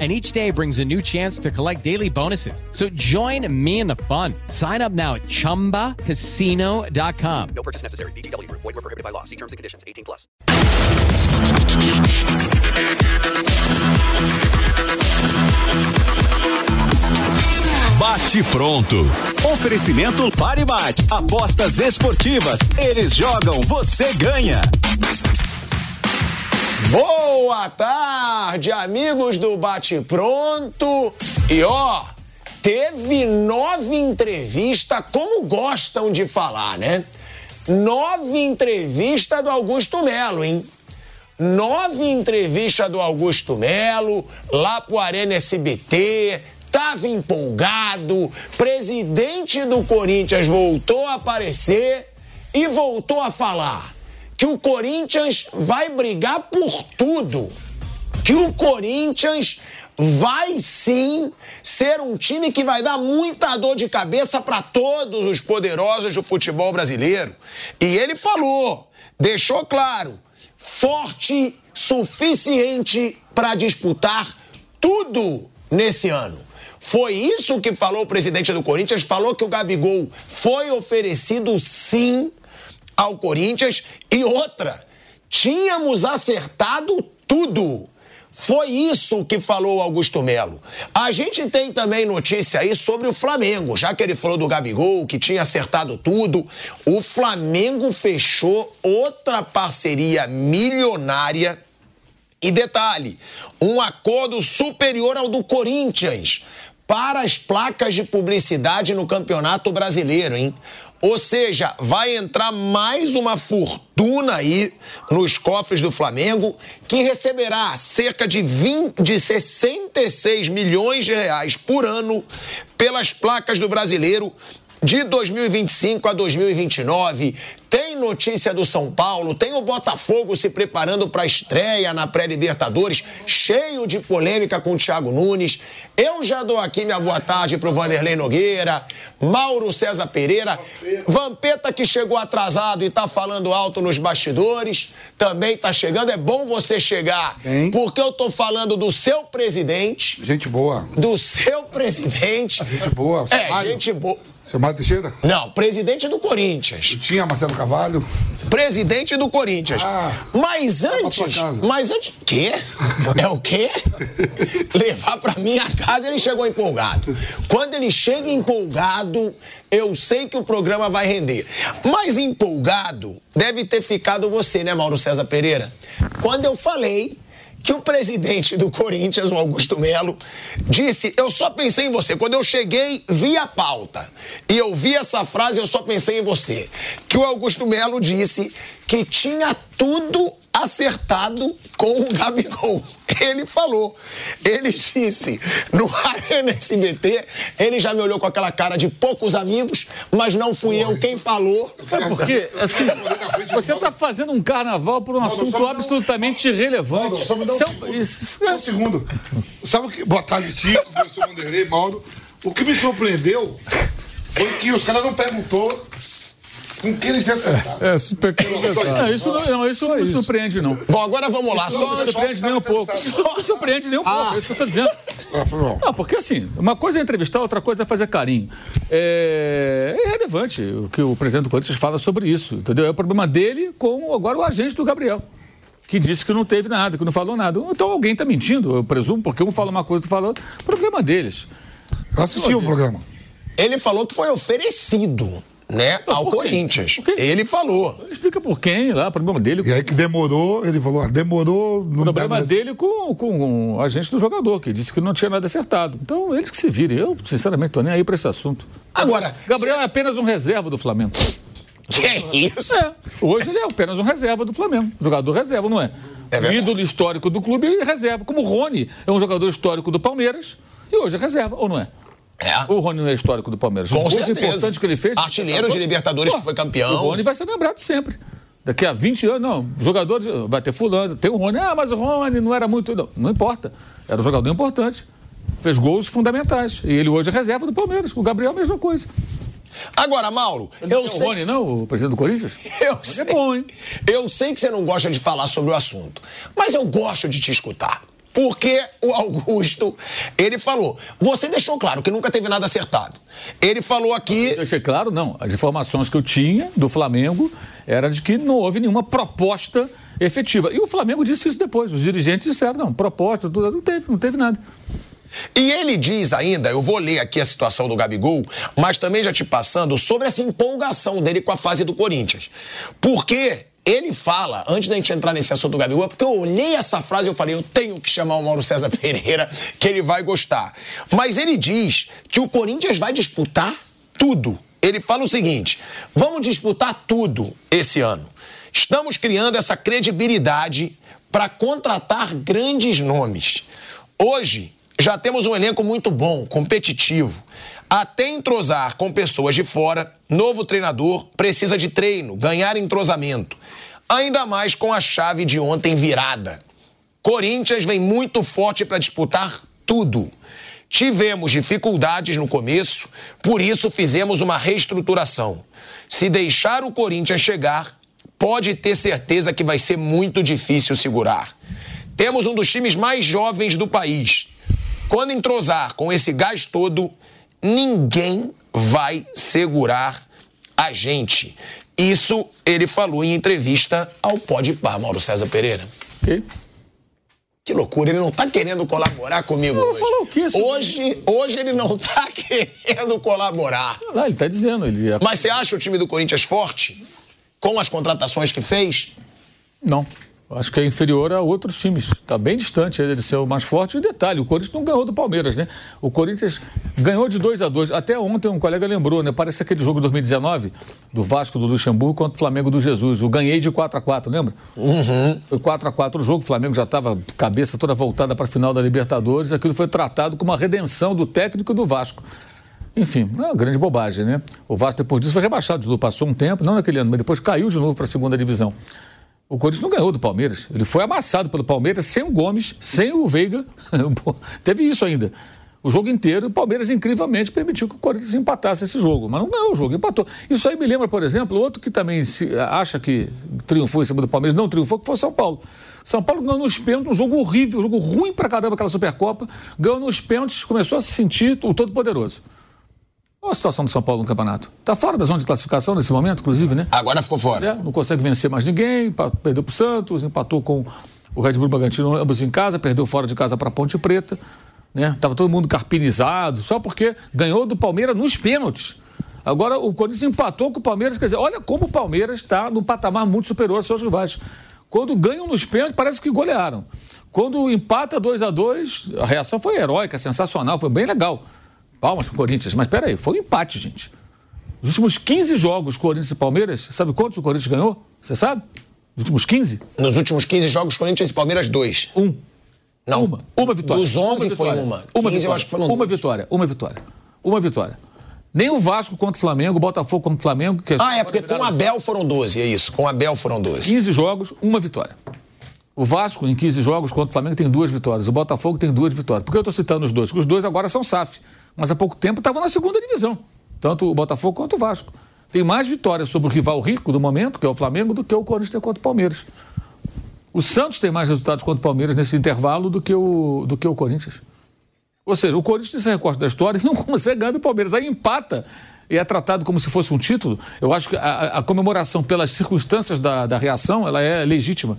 And each day brings a new chance to collect daily bonuses. So join me in the fun. Sign up now at chumbacasino.com. No purchase necessary. VGW Group. Void were prohibited by law. See terms and conditions. 18 plus. Bate pronto. Oferecimento Pare Bate. Apostas esportivas. Eles jogam, você ganha. Boa tarde, amigos do Bate Pronto. E ó, teve nove entrevistas, como gostam de falar, né? Nove entrevistas do Augusto Melo, hein? Nove entrevistas do Augusto Melo, lá pro Arena SBT, tava empolgado, presidente do Corinthians voltou a aparecer e voltou a falar que o Corinthians vai brigar por tudo. Que o Corinthians vai sim ser um time que vai dar muita dor de cabeça para todos os poderosos do futebol brasileiro. E ele falou, deixou claro, forte suficiente para disputar tudo nesse ano. Foi isso que falou o presidente do Corinthians, falou que o Gabigol foi oferecido sim ao Corinthians e outra, tínhamos acertado tudo. Foi isso que falou Augusto Melo. A gente tem também notícia aí sobre o Flamengo, já que ele falou do Gabigol, que tinha acertado tudo. O Flamengo fechou outra parceria milionária. E detalhe, um acordo superior ao do Corinthians para as placas de publicidade no Campeonato Brasileiro, hein? Ou seja, vai entrar mais uma fortuna aí nos cofres do Flamengo, que receberá cerca de, 20, de 66 milhões de reais por ano pelas placas do brasileiro de 2025 a 2029. Tem notícia do São Paulo, tem o Botafogo se preparando para a estreia na pré-Libertadores, cheio de polêmica com o Thiago Nunes. Eu já dou aqui minha boa tarde pro Vanderlei Nogueira, Mauro César Pereira, Vampeta que chegou atrasado e tá falando alto nos bastidores, também tá chegando. É bom você chegar, porque eu tô falando do seu presidente, Gente boa. do seu presidente. Gente boa. É, Mário. gente boa. Seu Mário Teixeira? Não, presidente do Corinthians. Tinha Marcelo Cavalho. Presidente do Corinthians. Ah, mas tua antes. Mas antes. Quê? É o quê? Levar pra minha casa ele chegou empolgado. Quando ele chega empolgado, eu sei que o programa vai render. Mas empolgado deve ter ficado você, né, Mauro César Pereira? Quando eu falei que o presidente do Corinthians, o Augusto Melo, disse: Eu só pensei em você. Quando eu cheguei, vi a pauta. E eu vi essa frase, eu só pensei em você. Que o Augusto Melo disse que tinha tudo acertado com o Gabigol. Ele falou. Ele disse no Arena SBT, ele já me olhou com aquela cara de poucos amigos, mas não fui eu quem falou. Sabe por quê? Assim, você está fazendo um carnaval por um assunto absolutamente irrelevante. Mauro, só me dá um Isso é segundo. isso- Só um segundo. Sabe o que. Boa tarde, Tico, professor Vanderlei, Mauro. O que me surpreendeu foi que os caras não perguntou iam acertar. É, super Não, isso não, não, isso não me surpreende, não. Bom, agora vamos lá. Isso Só não me surpreende nem um pouco. Não me surpreende nem um pouco, é isso que eu estou dizendo. Ah. Não, porque assim, uma coisa é entrevistar, outra coisa é fazer carinho. É, é irrelevante o que o presidente do Corinthians fala sobre isso, entendeu? É o problema dele com agora o agente do Gabriel, que disse que não teve nada, que não falou nada. Então alguém está mentindo, eu presumo, porque um fala uma coisa, outro fala outra. Problema deles. Eu assisti o programa. Ele falou que foi oferecido, né, ao por quem? Corinthians. Ele falou. Ele explica por quem lá, problema dele. E aí que demorou, ele falou, ah, demorou. O problema deve- dele com, com o agente do jogador, que disse que não tinha nada acertado. Então, eles que se virem. Eu, sinceramente, estou nem aí para esse assunto. Agora, Gabriel é apenas um reserva do Flamengo. que é isso? É, hoje ele é apenas um reserva do Flamengo. Jogador reserva, não é? É verdade. Ídolo histórico do clube e reserva. Como o Rony é um jogador histórico do Palmeiras e hoje é reserva, ou não é? É. O Rony não é histórico do Palmeiras. Com Os certeza. importantes que ele fez. Artilheiro de Libertadores, que foi campeão. O Rony vai ser lembrado sempre. Daqui a 20 anos, não, jogadores, vai ter fulano, tem o Rony, ah, mas o Rony não era muito. Não, não importa. Era um jogador importante. Fez gols fundamentais. E ele hoje é reserva do Palmeiras. O Gabriel, a mesma coisa. Agora, Mauro, Ele eu não sei. o Rony, não, o presidente do Corinthians? Eu Mas sei, é bom, hein? eu sei que você não gosta de falar sobre o assunto, mas eu gosto de te escutar. Porque o Augusto, ele falou, você deixou claro que nunca teve nada acertado. Ele falou aqui, Deixei claro, não. As informações que eu tinha do Flamengo era de que não houve nenhuma proposta efetiva. E o Flamengo disse isso depois. Os dirigentes disseram, não, proposta, tudo, não teve, não teve nada. e ele diz ainda, eu vou ler aqui a situação do Gabigol, mas também já te passando sobre essa empolgação dele com a fase do Corinthians. Porque ele fala, antes da gente entrar nesse assunto do Gabigol, porque eu olhei essa frase e eu falei, eu tenho que chamar o Mauro César Pereira, que ele vai gostar. Mas ele diz que o Corinthians vai disputar tudo. Ele fala o seguinte: vamos disputar tudo esse ano. Estamos criando essa credibilidade para contratar grandes nomes. Hoje, já temos um elenco muito bom, competitivo. Até entrosar com pessoas de fora, novo treinador precisa de treino, ganhar entrosamento. Ainda mais com a chave de ontem virada. Corinthians vem muito forte para disputar tudo. Tivemos dificuldades no começo, por isso fizemos uma reestruturação. Se deixar o Corinthians chegar, pode ter certeza que vai ser muito difícil segurar. Temos um dos times mais jovens do país. Quando entrosar com esse gás todo, ninguém vai segurar a gente. Isso ele falou em entrevista ao Pode Par, Mauro César Pereira. Ok? Que loucura, ele não tá querendo colaborar comigo Não, hoje. falou o quê, hoje. Hoje ele não tá querendo colaborar. Lá, ele está dizendo. Ele... Mas você acha o time do Corinthians forte? Com as contratações que fez? Não. Acho que é inferior a outros times. Está bem distante ele de ser o mais forte. E detalhe, o Corinthians não ganhou do Palmeiras, né? O Corinthians ganhou de 2 a 2 Até ontem um colega lembrou, né? Parece aquele jogo de 2019 do Vasco do Luxemburgo contra o Flamengo do Jesus. O ganhei de 4 a 4 lembra? Uhum. Foi 4 a 4 o jogo, o Flamengo já estava cabeça toda voltada para a final da Libertadores. Aquilo foi tratado como uma redenção do técnico do Vasco. Enfim, é uma grande bobagem, né? O Vasco depois disso foi rebaixado passou um tempo, não naquele ano, mas depois caiu de novo para a segunda divisão. O Corinthians não ganhou do Palmeiras. Ele foi amassado pelo Palmeiras sem o Gomes, sem o Veiga. Teve isso ainda. O jogo inteiro, o Palmeiras incrivelmente permitiu que o Corinthians empatasse esse jogo. Mas não ganhou o jogo, empatou. Isso aí me lembra, por exemplo, outro que também se acha que triunfou em cima do Palmeiras, não triunfou, que foi o São Paulo. São Paulo ganhou nos pênaltis, um jogo horrível, um jogo ruim pra caramba aquela Supercopa. Ganhou nos pênaltis, começou a se sentir o todo-poderoso. Olha a situação do São Paulo no campeonato. Está fora da zona de classificação nesse momento, inclusive, né? Agora ficou fora. É, não consegue vencer mais ninguém, perdeu para o Santos, empatou com o Red Bull Bragantino, ambos em casa, perdeu fora de casa para Ponte Preta. Né? Tava todo mundo carpinizado, só porque ganhou do Palmeiras nos pênaltis. Agora o Corinthians empatou com o Palmeiras, quer dizer, olha como o Palmeiras está num patamar muito superior aos seus rivais. Quando ganham nos pênaltis, parece que golearam. Quando empata 2 a 2 a reação foi heróica, sensacional, foi bem legal. Palmas pro Corinthians, mas peraí, foi um empate, gente. Os últimos 15 jogos, Corinthians e Palmeiras, sabe quantos o Corinthians ganhou? Você sabe? Os últimos 15? Nos últimos 15 jogos, Corinthians e Palmeiras, dois. Um. Não. Uma. Uma vitória. Dos 11 uma foi vitória. uma. Uma 15 eu vitória. acho que foram Uma vitória. Uma vitória. Uma vitória. Nem o Vasco contra o Flamengo, o Botafogo contra o Flamengo. Que Ah, é porque com o Abel foram 12, é isso. Com o Abel foram 12. 15 jogos, uma vitória. O Vasco, em 15 jogos contra o Flamengo, tem duas vitórias. O Botafogo tem duas vitórias. Por que eu estou citando os dois? Porque os dois agora são SAF. Mas há pouco tempo estavam na segunda divisão. Tanto o Botafogo quanto o Vasco. Tem mais vitórias sobre o rival rico do momento, que é o Flamengo, do que o Corinthians contra o Palmeiras. O Santos tem mais resultados contra o Palmeiras nesse intervalo do que o, do que o Corinthians. Ou seja, o Corinthians se recorta da história e não consegue ganhar do Palmeiras. Aí empata e é tratado como se fosse um título. Eu acho que a, a comemoração pelas circunstâncias da, da reação, ela é legítima.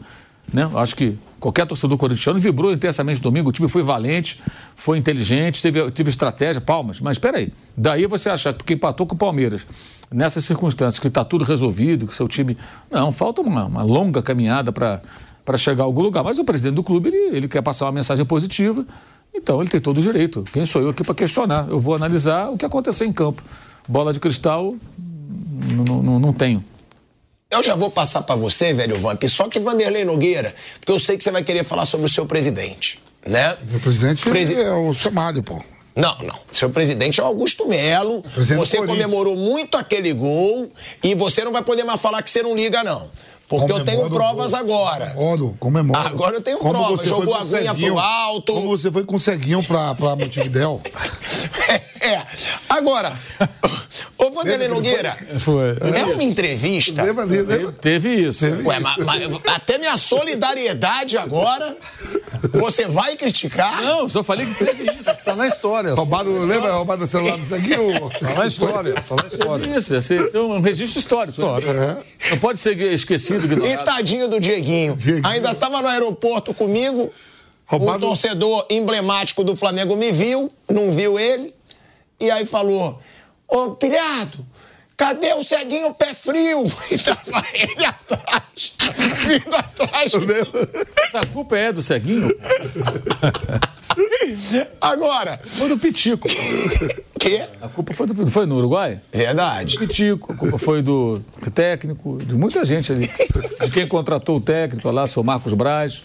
Né? Acho que qualquer torcedor corintiano vibrou intensamente domingo. O time foi valente, foi inteligente, teve, teve estratégia, palmas. Mas espera aí, daí você achar que porque empatou com o Palmeiras, nessas circunstâncias, que está tudo resolvido, que seu time... Não, falta uma, uma longa caminhada para chegar a algum lugar. Mas o presidente do clube, ele, ele quer passar uma mensagem positiva, então ele tem todo o direito. Quem sou eu aqui para questionar? Eu vou analisar o que aconteceu em campo. Bola de cristal, não tenho. Eu já vou passar pra você, velho Vamp, só que Vanderlei Nogueira, porque eu sei que você vai querer falar sobre o seu presidente, né? Meu presidente Presi- é o chamado, pô. Não, não. Seu presidente é o Augusto Melo. Você Corinthians. comemorou muito aquele gol e você não vai poder mais falar que você não liga, não. Porque eu tenho o provas agora. Comemoro, comemoro. Agora eu tenho Como prova. você Jogou a aguinha pro alto. Como você foi com ceguinho pra, pra Montevidéu. É. Agora, ô Vanderlei Nogueira, Foi. é uma entrevista. Lembra ali, lembra? Teve isso. Ué, mas, mas até minha solidariedade agora, você vai criticar? Não, só falei que teve isso. Tá na história. Roubado, lembra? Roubado o celular do ceguinho? Tá na história. Tá na história. Isso, esse, esse é um registro histórico. né? Não pode ser esquecido, E ignorado. tadinho do Dieguinho. Dieguinho. Ainda tava no aeroporto comigo. O Roubado- torcedor emblemático do Flamengo me viu, não viu ele. E aí falou: Ô, pilhado, cadê o ceguinho pé frio? E tava ele atrás, vindo atrás. Essa culpa é do ceguinho? Agora, Foi do Pitico. que? A culpa foi do Foi no Uruguai? Verdade. Pitico, a culpa foi do técnico, de muita gente ali. De quem contratou o técnico lá, seu Marcos Braz.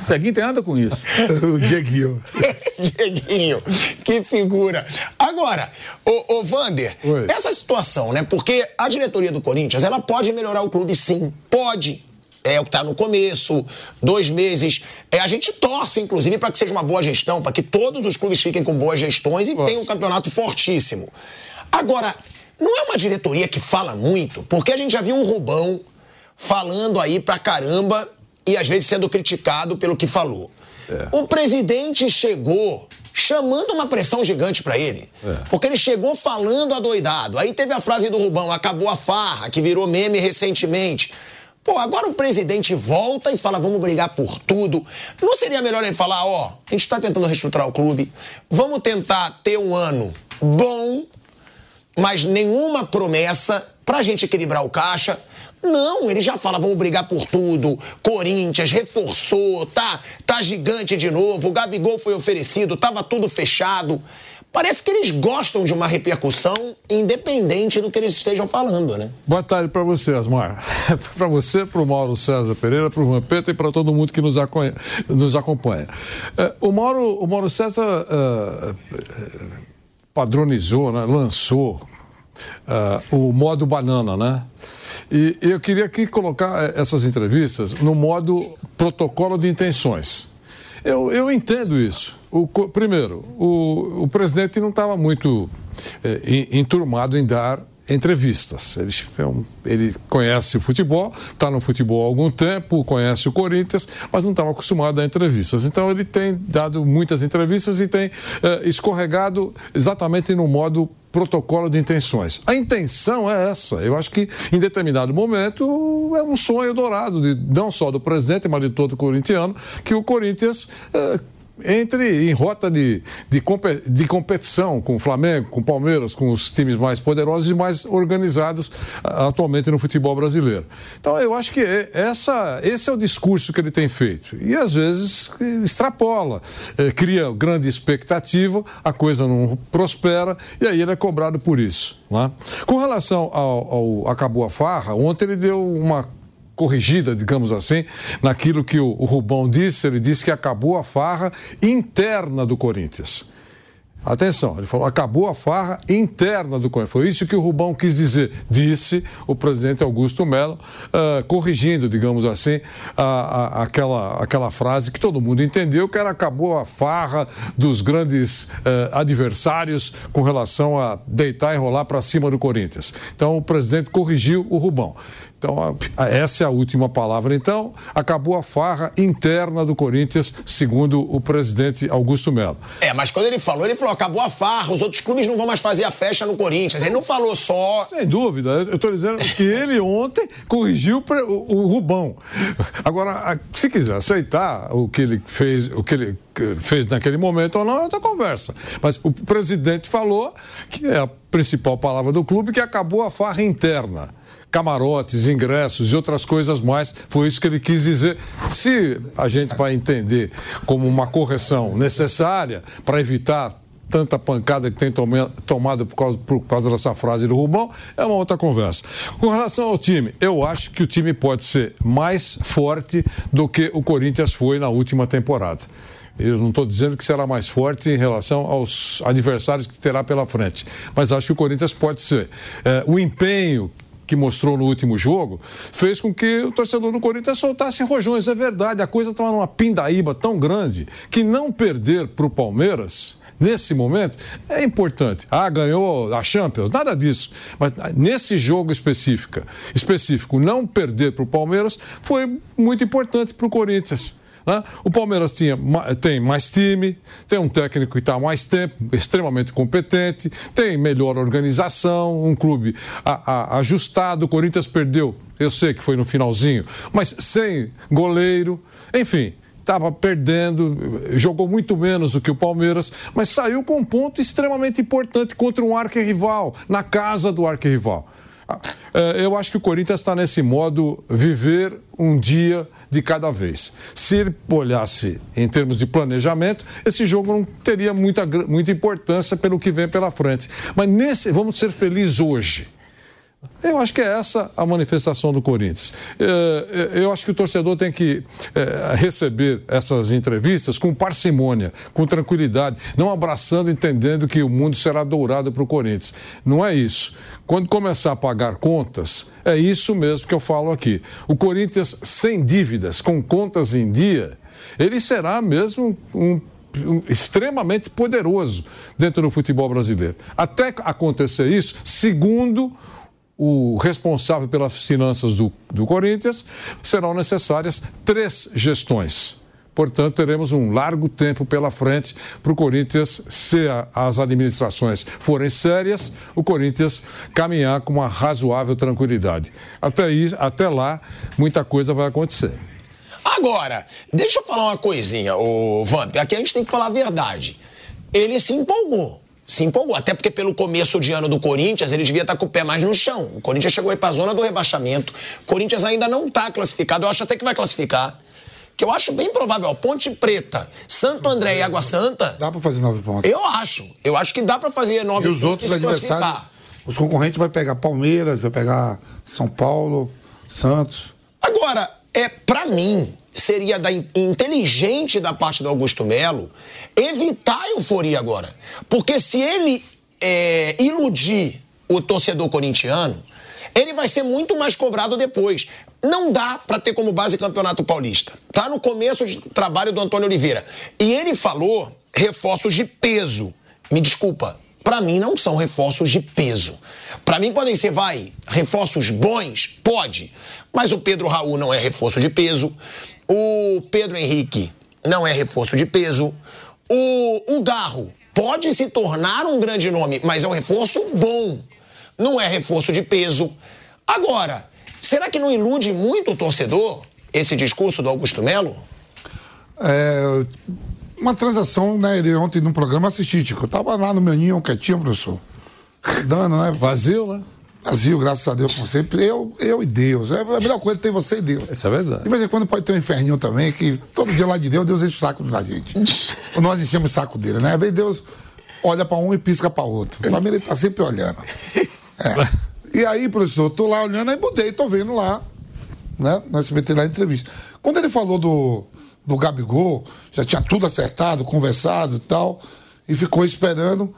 O Ceguinho tem nada com isso. o Dieguinho. Dieguinho, que figura. Agora, ô, ô Vander, Oi. essa situação, né? Porque a diretoria do Corinthians, ela pode melhorar o clube sim. Pode. É o que está no começo, dois meses. É, a gente torce, inclusive, para que seja uma boa gestão, para que todos os clubes fiquem com boas gestões e tenham um campeonato fortíssimo. Agora, não é uma diretoria que fala muito, porque a gente já viu o Rubão falando aí pra caramba e às vezes sendo criticado pelo que falou. O presidente chegou chamando uma pressão gigante pra ele. Porque ele chegou falando adoidado. Aí teve a frase do Rubão, acabou a farra, que virou meme recentemente. Pô, agora o presidente volta e fala, vamos brigar por tudo. Não seria melhor ele falar, ó, a gente tá tentando reestruturar o clube, vamos tentar ter um ano bom, mas nenhuma promessa pra gente equilibrar o caixa. Não, ele já fala, vamos brigar por tudo. Corinthians reforçou, tá, tá gigante de novo. O Gabigol foi oferecido, tava tudo fechado. Parece que eles gostam de uma repercussão independente do que eles estejam falando, né? Boa tarde para você, Asmar. para você, para o Mauro César Pereira, para o Vampeta e para todo mundo que nos, nos acompanha. Eh, o, Mauro, o Mauro César eh, padronizou, né, lançou eh, o modo banana, né? E eu queria aqui colocar essas entrevistas no modo protocolo de intenções. Eu, eu entendo isso. O primeiro, o, o presidente não estava muito en- enturmado em dar entrevistas. Ele, é ele conhece o futebol, está no futebol há algum tempo, conhece o Corinthians, mas não estava acostumado a entrevistas. Então ele tem dado muitas entrevistas e tem eh, escorregado exatamente no modo protocolo de intenções. A intenção é essa. Eu acho que em determinado momento é um sonho dourado, de, não só do presidente, mas de todo corintiano, que o Corinthians eh, entre em rota de, de, de competição com o Flamengo, com o Palmeiras, com os times mais poderosos e mais organizados atualmente no futebol brasileiro. Então eu acho que é- essa, esse é o discurso que ele tem feito. E às vezes extrapola, eh, cria grande expectativa, a coisa não prospera e aí ele é cobrado por isso. é? Com relação ao, ao Acabou a Farra, ontem ele deu uma corrigida, digamos assim, naquilo que o, o Rubão disse. Ele disse que acabou a farra interna do Corinthians. Atenção, ele falou, acabou a farra interna do Corinthians. Foi isso que o Rubão quis dizer, disse o presidente Augusto Melo, ah, corrigindo, digamos assim, aquela, aquela frase que todo mundo entendeu, que era acabou a farra dos grandes eh, adversários com relação a deitar e rolar para cima do Corinthians. Então o presidente corrigiu o Rubão. Então, essa é a última palavra. Então, acabou a farra interna do Corinthians, segundo o presidente Augusto Melo. É, mas quando ele falou, ele falou, acabou a farra, os outros clubes não vão mais fazer a festa no Corinthians. Ele não falou só. Sem dúvida, eu estou dizendo que ele ontem corrigiu o, Rubão. Agora, se quiser aceitar o que ele fez, o que ele fez naquele momento ou não, é outra conversa. Mas o presidente falou que é a principal palavra do clube, que acabou a farra interna. Camarotes, ingressos e outras coisas mais. Foi isso que ele quis dizer. Se a gente vai entender como uma correção necessária para evitar tanta pancada que tem tomado por causa, por causa dessa frase do Rubão, é uma outra conversa. Com relação ao time, eu acho que o time pode ser mais forte do que o Corinthians foi na última temporada. Eu não estou dizendo que será mais forte em relação aos adversários que terá pela frente, mas acho que o Corinthians pode ser. É, o empenho que mostrou no último jogo fez com que o torcedor do Corinthians soltasse rojões. É verdade, a coisa estava numa pindaíba tão grande que não perder para o Palmeiras nesse momento é importante. Ah, ganhou a Champions, nada disso. Mas nesse jogo específico, específico não perder para o Palmeiras foi muito importante para o Corinthians. Né? O Palmeiras tinha, tem mais time, tem um técnico que está há mais tempo, extremamente competente, tem melhor organização, um clube a, a, ajustado. O Corinthians perdeu, eu sei que foi no finalzinho, mas sem goleiro, enfim estava perdendo, jogou muito menos do que o Palmeiras, mas saiu com um ponto extremamente importante contra um arquirrival, na casa do arquirrival. É, eu acho que o Corinthians está nesse modo viver um dia de cada vez. Se ele olhasse em termos de planejamento, esse jogo não teria muita, muita importância pelo que vem pela frente. Mas nesse, vamos ser felizes hoje. Eu acho que é essa a manifestação do Corinthians. É, é, eu acho que o torcedor tem que é, receber essas entrevistas com parcimônia, com tranquilidade, não abraçando, entendendo que o mundo será dourado para o Corinthians. Não é isso. Quando começar a pagar contas, é isso mesmo que eu falo aqui. O Corinthians sem dívidas, com contas em dia, ele será mesmo um extremamente poderoso dentro do futebol brasileiro. Até acontecer isso, segundo o responsável pelas finanças do, do Corinthians, serão necessárias três gestões. Portanto, teremos um largo tempo pela frente para o Corinthians, se as administrações forem sérias, o Corinthians caminhar com uma razoável tranquilidade. Até, aí, até lá, muita coisa vai acontecer. Agora, deixa eu falar uma coisinha, o Vamp. Aqui a gente tem que falar a verdade. Ele se empolgou se empolgou. Até porque pelo começo de ano do Corinthians, ele devia estar com o pé mais no chão. O Corinthians chegou aí para a zona do rebaixamento. O Corinthians ainda não está classificado. Eu acho até que vai classificar. Que eu acho bem provável. Ponte Preta, Santo André e Água Santa. Dá para fazer nove pontos. Eu acho. Eu acho que dá para fazer nove pontos. E os outros adversários, os concorrentes vai pegar Palmeiras, vai pegar São Paulo, Santos. Agora, é para mim, seria da, inteligente da parte do Augusto Melo evitar a euforia agora. Porque se ele é, iludir o torcedor corintiano, ele vai ser muito mais cobrado depois. Não dá para ter como base Campeonato Paulista. Tá no começo de trabalho do Antônio Oliveira. E ele falou reforços de peso. Me desculpa, para mim não são reforços de peso. Para mim podem ser, vai, reforços bons? Pode. Mas o Pedro Raul não é reforço de peso. O Pedro Henrique não é reforço de peso. O, o Garro pode se tornar um grande nome, mas é um reforço bom. Não é reforço de peso. Agora, será que não ilude muito o torcedor esse discurso do Augusto Melo? É, uma transação, né? Ele ontem no programa assisti, Tico. Eu tava lá no meu ninho quietinho, professor. Dando, né? Vazio, né? Brasil, graças a Deus, como sempre, eu, eu e Deus. É a melhor coisa tem você e Deus. Isso é verdade. De vez em quando pode ter um inferninho também, que todo dia lá de Deus, Deus enche o saco da gente. Nós enchemos o saco dele, né? Às vezes Deus olha para um e pisca para outro. Pelo menos ele tá sempre olhando. É. E aí, professor, tô lá olhando, aí mudei, tô vendo lá, né? No SBT lá entrevista. Quando ele falou do, do Gabigol, já tinha tudo acertado, conversado e tal, e ficou esperando.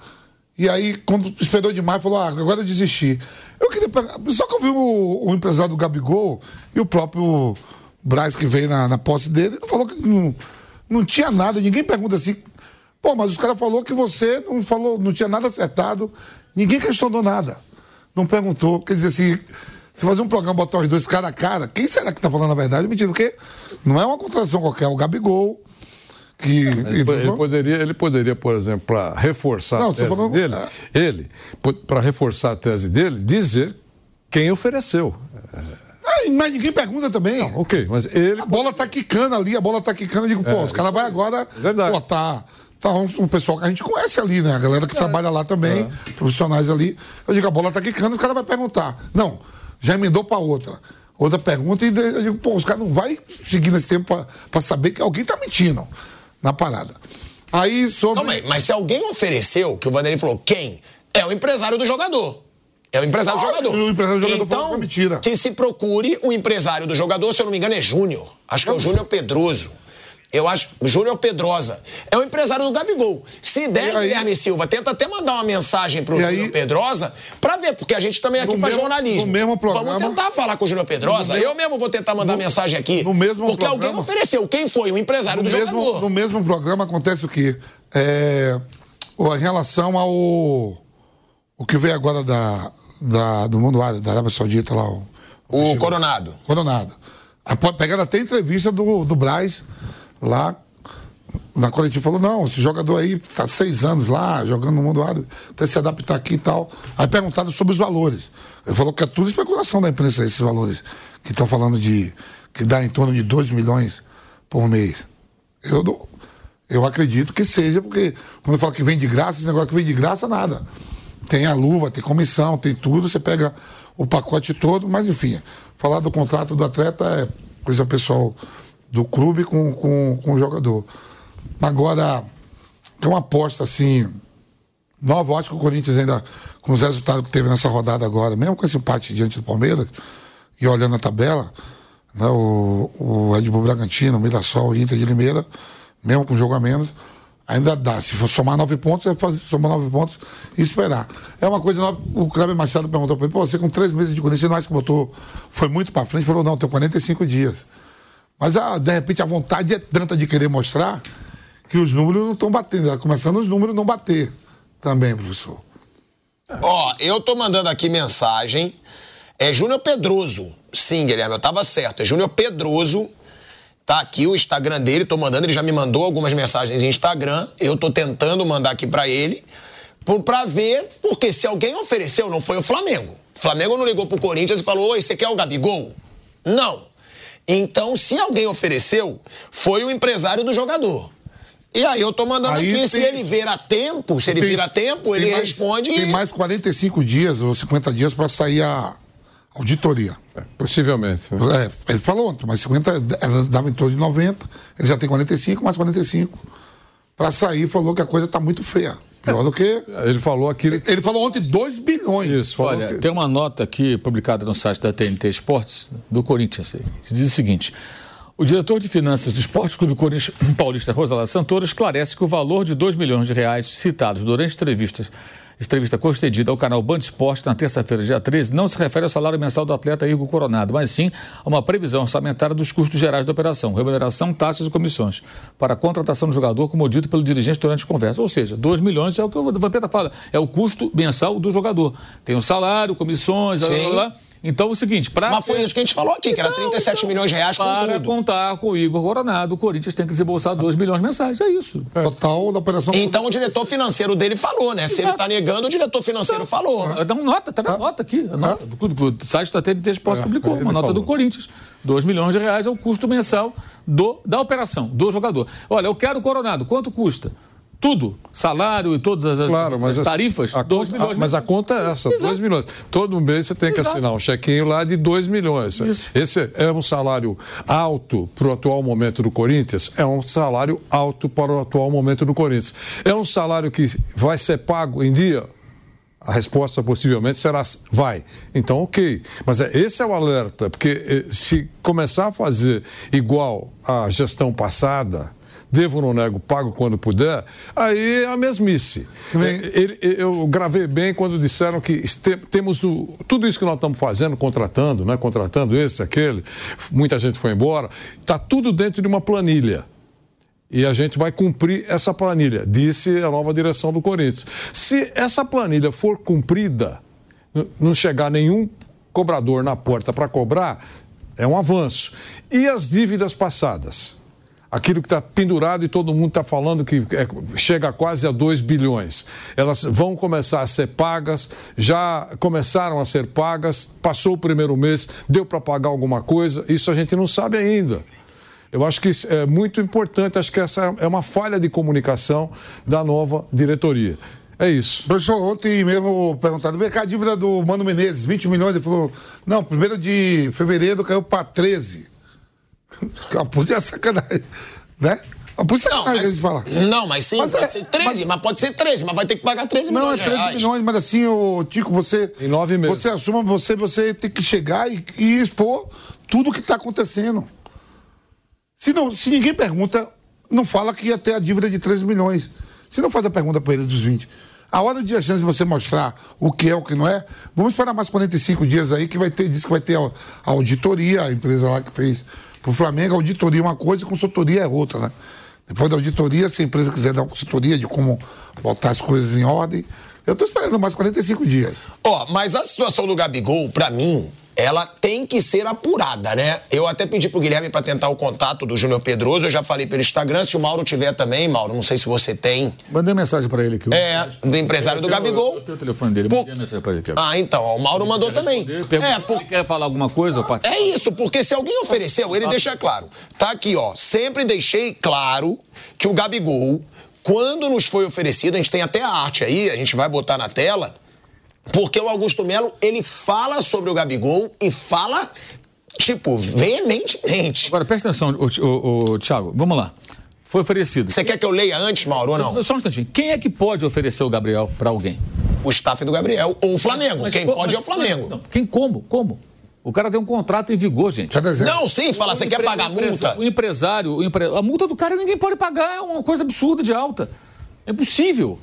E aí, quando esperou demais, falou: ah, agora eu desisti. Eu queria pegar. Só que eu vi o, o empresário do Gabigol e o próprio Braz, que veio na, na posse dele, ele falou que não, não tinha nada. Ninguém pergunta assim. Pô, mas os caras falou que você não falou, não tinha nada acertado. Ninguém questionou nada. Não perguntou. Quer dizer assim, se fazer um programa botar os dois cara a cara, quem será que tá falando a verdade? Mentira, porque não é uma contradição qualquer, é o Gabigol que ele, ele, poderia, ele poderia, por exemplo, para reforçar não, a tese falando... dele, é. ele, para reforçar a tese dele, dizer quem ofereceu. É, mas ninguém pergunta também. Não, ok, mas ele. A bola tá quicando ali, a bola tá quicando. Eu digo, pô, é, os caras vão agora. Verdade. Pô, tá. Tá um, um, pessoal que a gente conhece ali, né? A galera que é. trabalha lá também, é. profissionais ali. Eu digo, a bola tá quicando, os caras vão perguntar. Não, já emendou para outra. Outra pergunta e eu digo, pô, os caras não vai seguir nesse tempo para saber que alguém tá mentindo na parada. Aí sobre. Calma aí, mas se alguém ofereceu, que o Vanderlei falou, quem? É o empresário do jogador. É o empresário do jogador. O empresário do jogador então, que é mentira. Que se procure o empresário do jogador, se eu não me engano, é Júnior. Acho que é o Júnior Pedroso. Eu acho. Júnior Pedrosa. É o empresário do Gabigol. Se der, aí- Guilherme Silva, tenta até mandar uma mensagem pro aí- Júnior Pedrosa pra ver, porque a gente também é aqui No faz jornalismo. no mesmo programa- Vamos tentar falar com o Júnior Pedrosa. No mesmo- Eu mesmo vou tentar mandar mensagem aqui. no mesmo Porque alguém programa- ofereceu. Quem foi? O empresário No do mesmo, jogador. no mesmo programa acontece o quê? É, em relação ao. O que veio agora da, da, do mundo árabe, da Arábia Saudita lá. O, O Coronado. Coronado. Pegaram até entrevista do, do Braz lá. Na coletiva falou, não, esse jogador aí tá seis anos lá, jogando no mundo árabe, até se adaptar aqui e tal. Aí perguntaram sobre os valores. Ele falou que é tudo especulação da imprensa, esses valores. Que estão falando de. que dá em torno de 2 milhões por mês. Eu, eu acredito que seja, porque quando eu falo que vem de graça, esse negócio que vem de graça, nada. Tem a luva, tem comissão, tem tudo, você pega o pacote todo, mas enfim, falar do contrato do atleta é coisa pessoal do clube com, com, com o jogador. Agora, tem uma aposta assim, nova, eu acho que o Corinthians ainda, com os resultados que teve nessa rodada agora, mesmo com esse empate diante do Palmeiras, e olhando a tabela, né, o, o Red Bull Bragantino, o Mirassol, o Inter de Limeira, mesmo com jogo a menos, ainda dá. Se for somar nove pontos, é fazer, somar nove pontos e esperar. É uma coisa. O Kleber Machado perguntou para ele, pô, você com três meses de Corinthians, você não acha que botou, foi muito para frente? Ele falou, não, tem 45 dias. Mas, ah, de repente, a vontade é tanta de querer mostrar que os números não estão batendo. Tá começando os números não bater também, professor. Ó, eu tô mandando aqui mensagem. É Júnior Pedroso. Sim, Guilherme, eu tava certo. É Júnior Pedroso. Tá aqui o Instagram dele, tô mandando, ele já me mandou algumas mensagens em Instagram. Eu tô tentando mandar aqui pra ele. Pra ver, porque se alguém ofereceu, não foi o Flamengo. O Flamengo não ligou pro Corinthians e falou: Oi, você quer o Gabigol? Não. Então, se alguém ofereceu, foi o empresário do jogador. E aí eu tô mandando Aí aqui, se tem- ele vir a tempo, se ele Tem- vir a tempo, ele tem mais- responde. Tem mais 45 dias ou 50 dias para sair a auditoria. Possivelmente. né? É, ele falou ontem, mas 50, ela dava em torno de 90, ele já tem 45, mais 45. Para sair, falou que a coisa está muito feia. Pior do que. Ele falou aquilo. Ele falou ontem 2 bilhões. Isso, falou Olha, que- tem uma nota aqui publicada no site da TNT Esportes, do Corinthians, que diz o seguinte. O diretor de finanças do Esporte Clube Corinthians Paulista Rosala Santoro esclarece que o valor de 2 milhões de reais citados durante entrevistas, entrevista concedida ao canal Band Esporte na terça-feira, dia 13, não se refere ao salário mensal do atleta Igor Coronado, mas sim a uma previsão orçamentária dos custos gerais da operação, remuneração, taxas e comissões, para a contratação do jogador, como dito pelo dirigente durante a conversa. Ou seja, 2 milhões é o que o Vampeta fala, é o custo mensal do jogador. Tem o salário, comissões, blá, blá, blá. Então, é o seguinte, para Mas foi isso que a gente falou aqui, que era 37 milhões de reais com para tudo. contar com o Igor Coronado, o Corinthians tem que desembolsar 2 milhões mensais. É isso. Total da operação. Então o diretor financeiro dele falou, né? Se ele Exato. tá negando, o diretor financeiro falou. Dá uma nota, tá na nota aqui. A nota do clube. O site da TNT Esporte É, publicou. Uma nota falou. do Corinthians. 2 milhões de reais é o custo mensal do, da operação, do jogador. Olha, eu quero o Coronado. Quanto custa? Tudo. Salário e todas as, Claro, as essa- tarifas, a 2 conta- milhões. a- mas a conta é essa, Exato. 2 milhões. Todo mês você tem que Exato. assinar um chequinho lá de 2 milhões. Isso. Esse é um salário alto para o atual momento do Corinthians? É um salário alto para o atual momento do Corinthians. É um salário que vai ser pago em dia? A resposta possivelmente será vai. Então, ok. Mas é, esse é o alerta, porque eh, se começar a fazer igual a gestão passada, devo não nego, pago quando puder, aí é a mesmice. Eh, ele- eu gravei bem quando disseram que temos o, tudo isso que nós estamos fazendo, contratando, né? contratando esse, aquele, muita gente foi embora, está tudo dentro de uma planilha. E a gente vai cumprir essa planilha, disse a nova direção do Corinthians. Se essa planilha for cumprida, não chegar nenhum cobrador na porta para cobrar, é um avanço. E as dívidas passadas? Aquilo que está pendurado e todo mundo está falando que é- chega quase a 2 bilhões. Elas vão começar a ser pagas, já começaram a ser pagas, passou o primeiro mês, deu para pagar alguma coisa, isso a gente não sabe ainda. Eu acho que é muito importante, acho que essa é uma falha de comunicação da nova diretoria. É isso. Professor, ontem mesmo perguntado, vem cá a dívida do Mano Menezes, 20 milhões, ele falou, não, primeiro de fevereiro caiu para 13. Uma puta sacanagem, né? Uma puta Não, sacanagem mas, de falar. não, mas sim, Mas pode é- ser 13, mas- mas... pode ser 13, mas vai ter que pagar 13 Não, é milhões de 13 reais. milhões, mas assim, o Tico, você. Em nove meses. Você assuma, você, você tem que chegar e, e expor tudo o que está acontecendo. Se, não, se ninguém pergunta, não fala que ia ter a dívida de 13 milhões. Você não faz a pergunta para ele dos 20. A hora de a chance de você mostrar o que é o que não é, vamos esperar mais 45 dias aí que vai ter, diz que vai ter a, a auditoria, a empresa lá que fez pro Flamengo, a auditoria é uma coisa e consultoria é outra, né? Depois da auditoria, se a empresa quiser dar uma consultoria de como botar as coisas em ordem, eu tô esperando mais 45 dias. Ó, mas a situação do Gabigol, pra mim, ela tem que ser apurada, né? Eu até pedi pro Guilherme pra tentar o contato do Júnior Pedroso, eu já falei pelo Instagram, se o Mauro tiver também, Mauro, não sei se você tem. Mandei mensagem pra ele aqui. É, do empresário do tenho- Gabigol. Eu tenho o telefone dele, Por- mandei mensagem pra ele aqui. Ah, então, o Mauro mandou também. É, se por... você quer falar alguma coisa, Paty? é isso, porque se alguém ofereceu, ele deixa claro. Tá aqui, ó. Sempre deixei claro que o Gabigol, quando nos foi oferecido, a gente tem até a arte aí, a gente vai botar na tela, porque o Augusto Melo, ele fala sobre o Gabigol e fala, tipo, veementemente. Agora, presta atenção, ô, ô, ô, Thiago, vamos lá. Foi oferecido. Você quer que eu leia antes, Mauro, ou não? Só um instantinho. Quem é que pode oferecer o Gabriel pra alguém? O staff do Gabriel ou o Flamengo. Mas Quem co- pode é o mas- Flamengo. não, quem como? Como? O cara tem um contrato em vigor, gente. Não, sim, fala, você O quer pagar o empresa- multa? O empresário, o empre- a multa do cara ninguém pode pagar, é uma coisa absurda de alta. É impossível.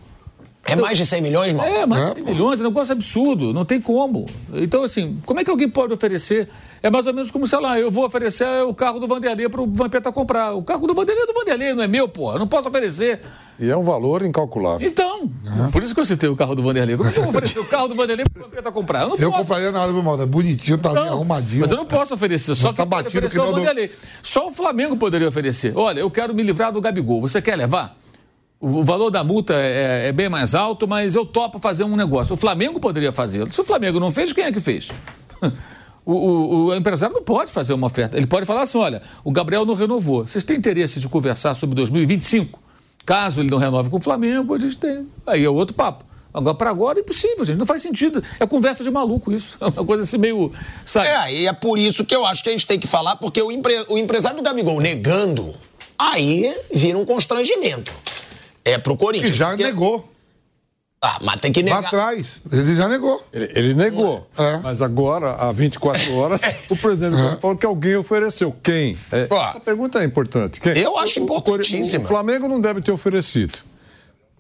É mais de 100 milhões, Mauro? É, mais É, de 100 pô. milhões, é um negócio absurdo, não tem como. Então, assim, como é que alguém pode oferecer? É mais ou menos como, sei lá, eu vou oferecer o carro do Vanderlei para o Vampeta comprar. O carro do Vanderlei é do Vanderlei, não é meu, pô. Eu não posso oferecer. E é um valor incalculável. Então, por isso que eu citei o carro do Vanderlei. Como é que eu vou oferecer o carro do Vanderlei para o Vampeta comprar? Eu não Eu posso. compraria nada, meu irmão. É bonitinho, tá ali Não, arrumadinho. Mas eu não posso oferecer, só Não tá que pode batido oferecer que o não do- Vanderlei. Só o Flamengo poderia oferecer. Olha, eu quero me livrar do Gabigol. Você quer levar? O valor da multa é, é bem mais alto, mas eu topo fazer um negócio. O Flamengo poderia fazer. Se o Flamengo não fez, quem é que fez? O, o- o empresário não pode fazer uma oferta. Ele pode falar assim: olha, o Gabriel não renovou. Vocês têm interesse de conversar sobre 2025? Caso ele não renove com o Flamengo, a gente tem. Aí é outro papo. Agora, para agora, é impossível, gente. Não faz sentido. É conversa de maluco isso. É uma coisa assim meio. Sabe? É, e é por isso que eu acho que a gente tem que falar, porque o, empre- o empresário do Gabigol negando, aí vira um constrangimento. É pro Que Corinthians. já porque- negou. Ah, mas tem que Lá negar. atrás. Ele já negou. Ele, ele negou. É. Mas agora, há 24 horas, o presidente É. falou que alguém ofereceu. Quem? É, Ó. essa pergunta é importante. Quem? Eu acho O- o- importantíssima. O Flamengo não deve ter oferecido.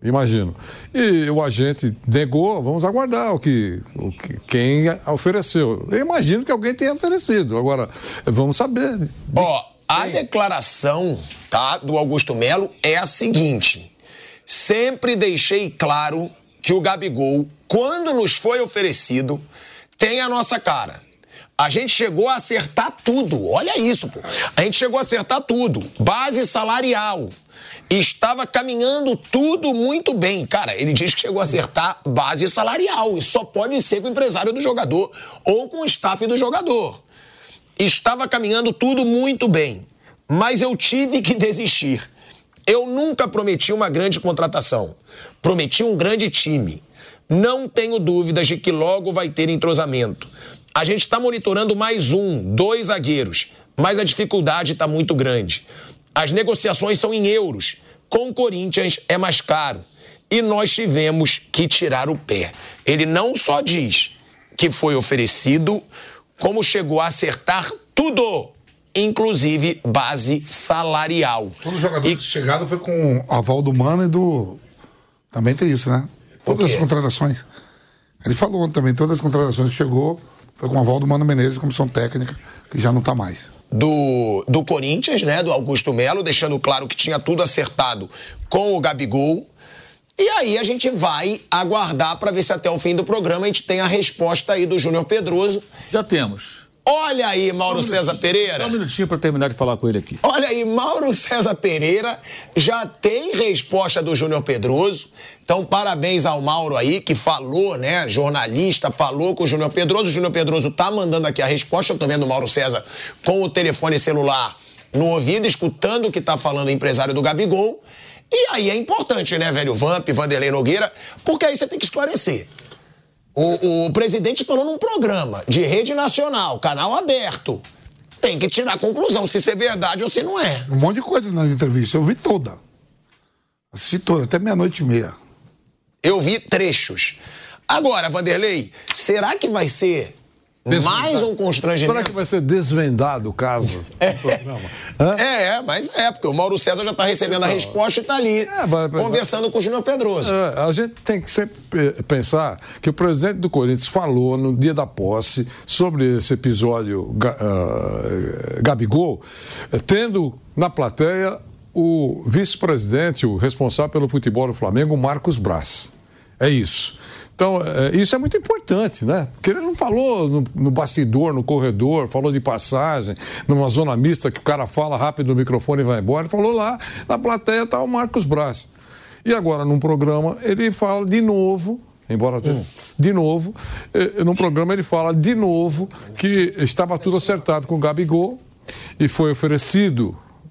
Imagino. E o agente negou, vamos aguardar o que, o que quem ofereceu. Eu imagino que alguém tenha oferecido. Agora, vamos saber. Ó, a declaração, tá, do Augusto Melo é a seguinte: sempre deixei claro que o Gabigol, quando nos foi oferecido, tem a nossa cara. A gente chegou a acertar tudo. Olha isso, pô. A gente chegou a acertar tudo. Base salarial. Estava caminhando tudo muito bem. Cara, ele diz que chegou a acertar base salarial. E só pode ser com o empresário do jogador ou com o staff do jogador. Estava caminhando tudo muito bem, mas eu tive que desistir. Eu nunca prometi uma grande contratação. Prometi um grande time. Não tenho dúvidas de que logo vai ter entrosamento. A gente está monitorando mais um, dois zagueiros, mas a dificuldade está muito grande. As negociações são em euros. Com o Corinthians é mais caro. E nós tivemos que tirar o pé. Ele não só diz que foi oferecido, como chegou a acertar tudo, inclusive base salarial. Todo jogador E de chegada foi com aval do Mano e do. Também tem isso, né? Todas as contratações. Ele falou ontem também, todas as contratações que chegou foi com aval do Mano Menezes, comissão técnica, que já não tá mais. do, do Corinthians, né, do Augusto Melo, deixando claro que tinha tudo acertado com o Gabigol. E aí a gente vai aguardar para ver se até o fim do programa a gente tem a resposta aí do Júnior Pedroso. Já temos. Olha aí, Mauro César Dá Pereira. um minutinho para terminar de falar com ele aqui. Olha aí, Mauro César Pereira já tem resposta do Júnior Pedroso. Então, parabéns ao Mauro aí, que falou, né? Jornalista, falou com o Júnior Pedroso. O Júnior Pedroso tá mandando aqui a resposta. Eu tô vendo o Mauro César com o telefone celular no ouvido, escutando o que tá falando o empresário do Gabigol. E aí é importante, né, velho? Vamp, Vanderlei Nogueira, porque aí você tem que esclarecer. O, o presidente falou num programa de rede nacional, canal aberto. Tem que tirar a conclusão se isso é verdade ou se não é. Um monte de coisa nas entrevistas. Eu vi toda. Assisti toda, até meia-noite e meia. Eu vi trechos. Agora, Vanderlei, será que vai ser Mais um constrangimento. Será que vai ser desvendado o caso programa? Hã? É, mas é, porque o Mauro César já está recebendo a resposta e está ali É, vai- conversando com o Júnior Pedroso. É, a gente tem que sempre pe- pensar que o presidente do Corinthians falou no dia da posse sobre esse episódio ah, Gabigol, tendo na plateia o vice-presidente, o responsável pelo futebol do Flamengo, Marcos Braz. É isso. Então, eh, isso é muito importante, né? Porque ele não falou no, no bastidor, no corredor, falou de passagem, numa zona mista que o cara fala rápido no microfone e vai embora. Ele falou lá, na plateia está o Marcos Braz. E agora, num programa, ele fala de novo, embora tenha- de novo, eh, num programa ele fala de novo que estava tudo acertado com o Gabigol e foi oferecido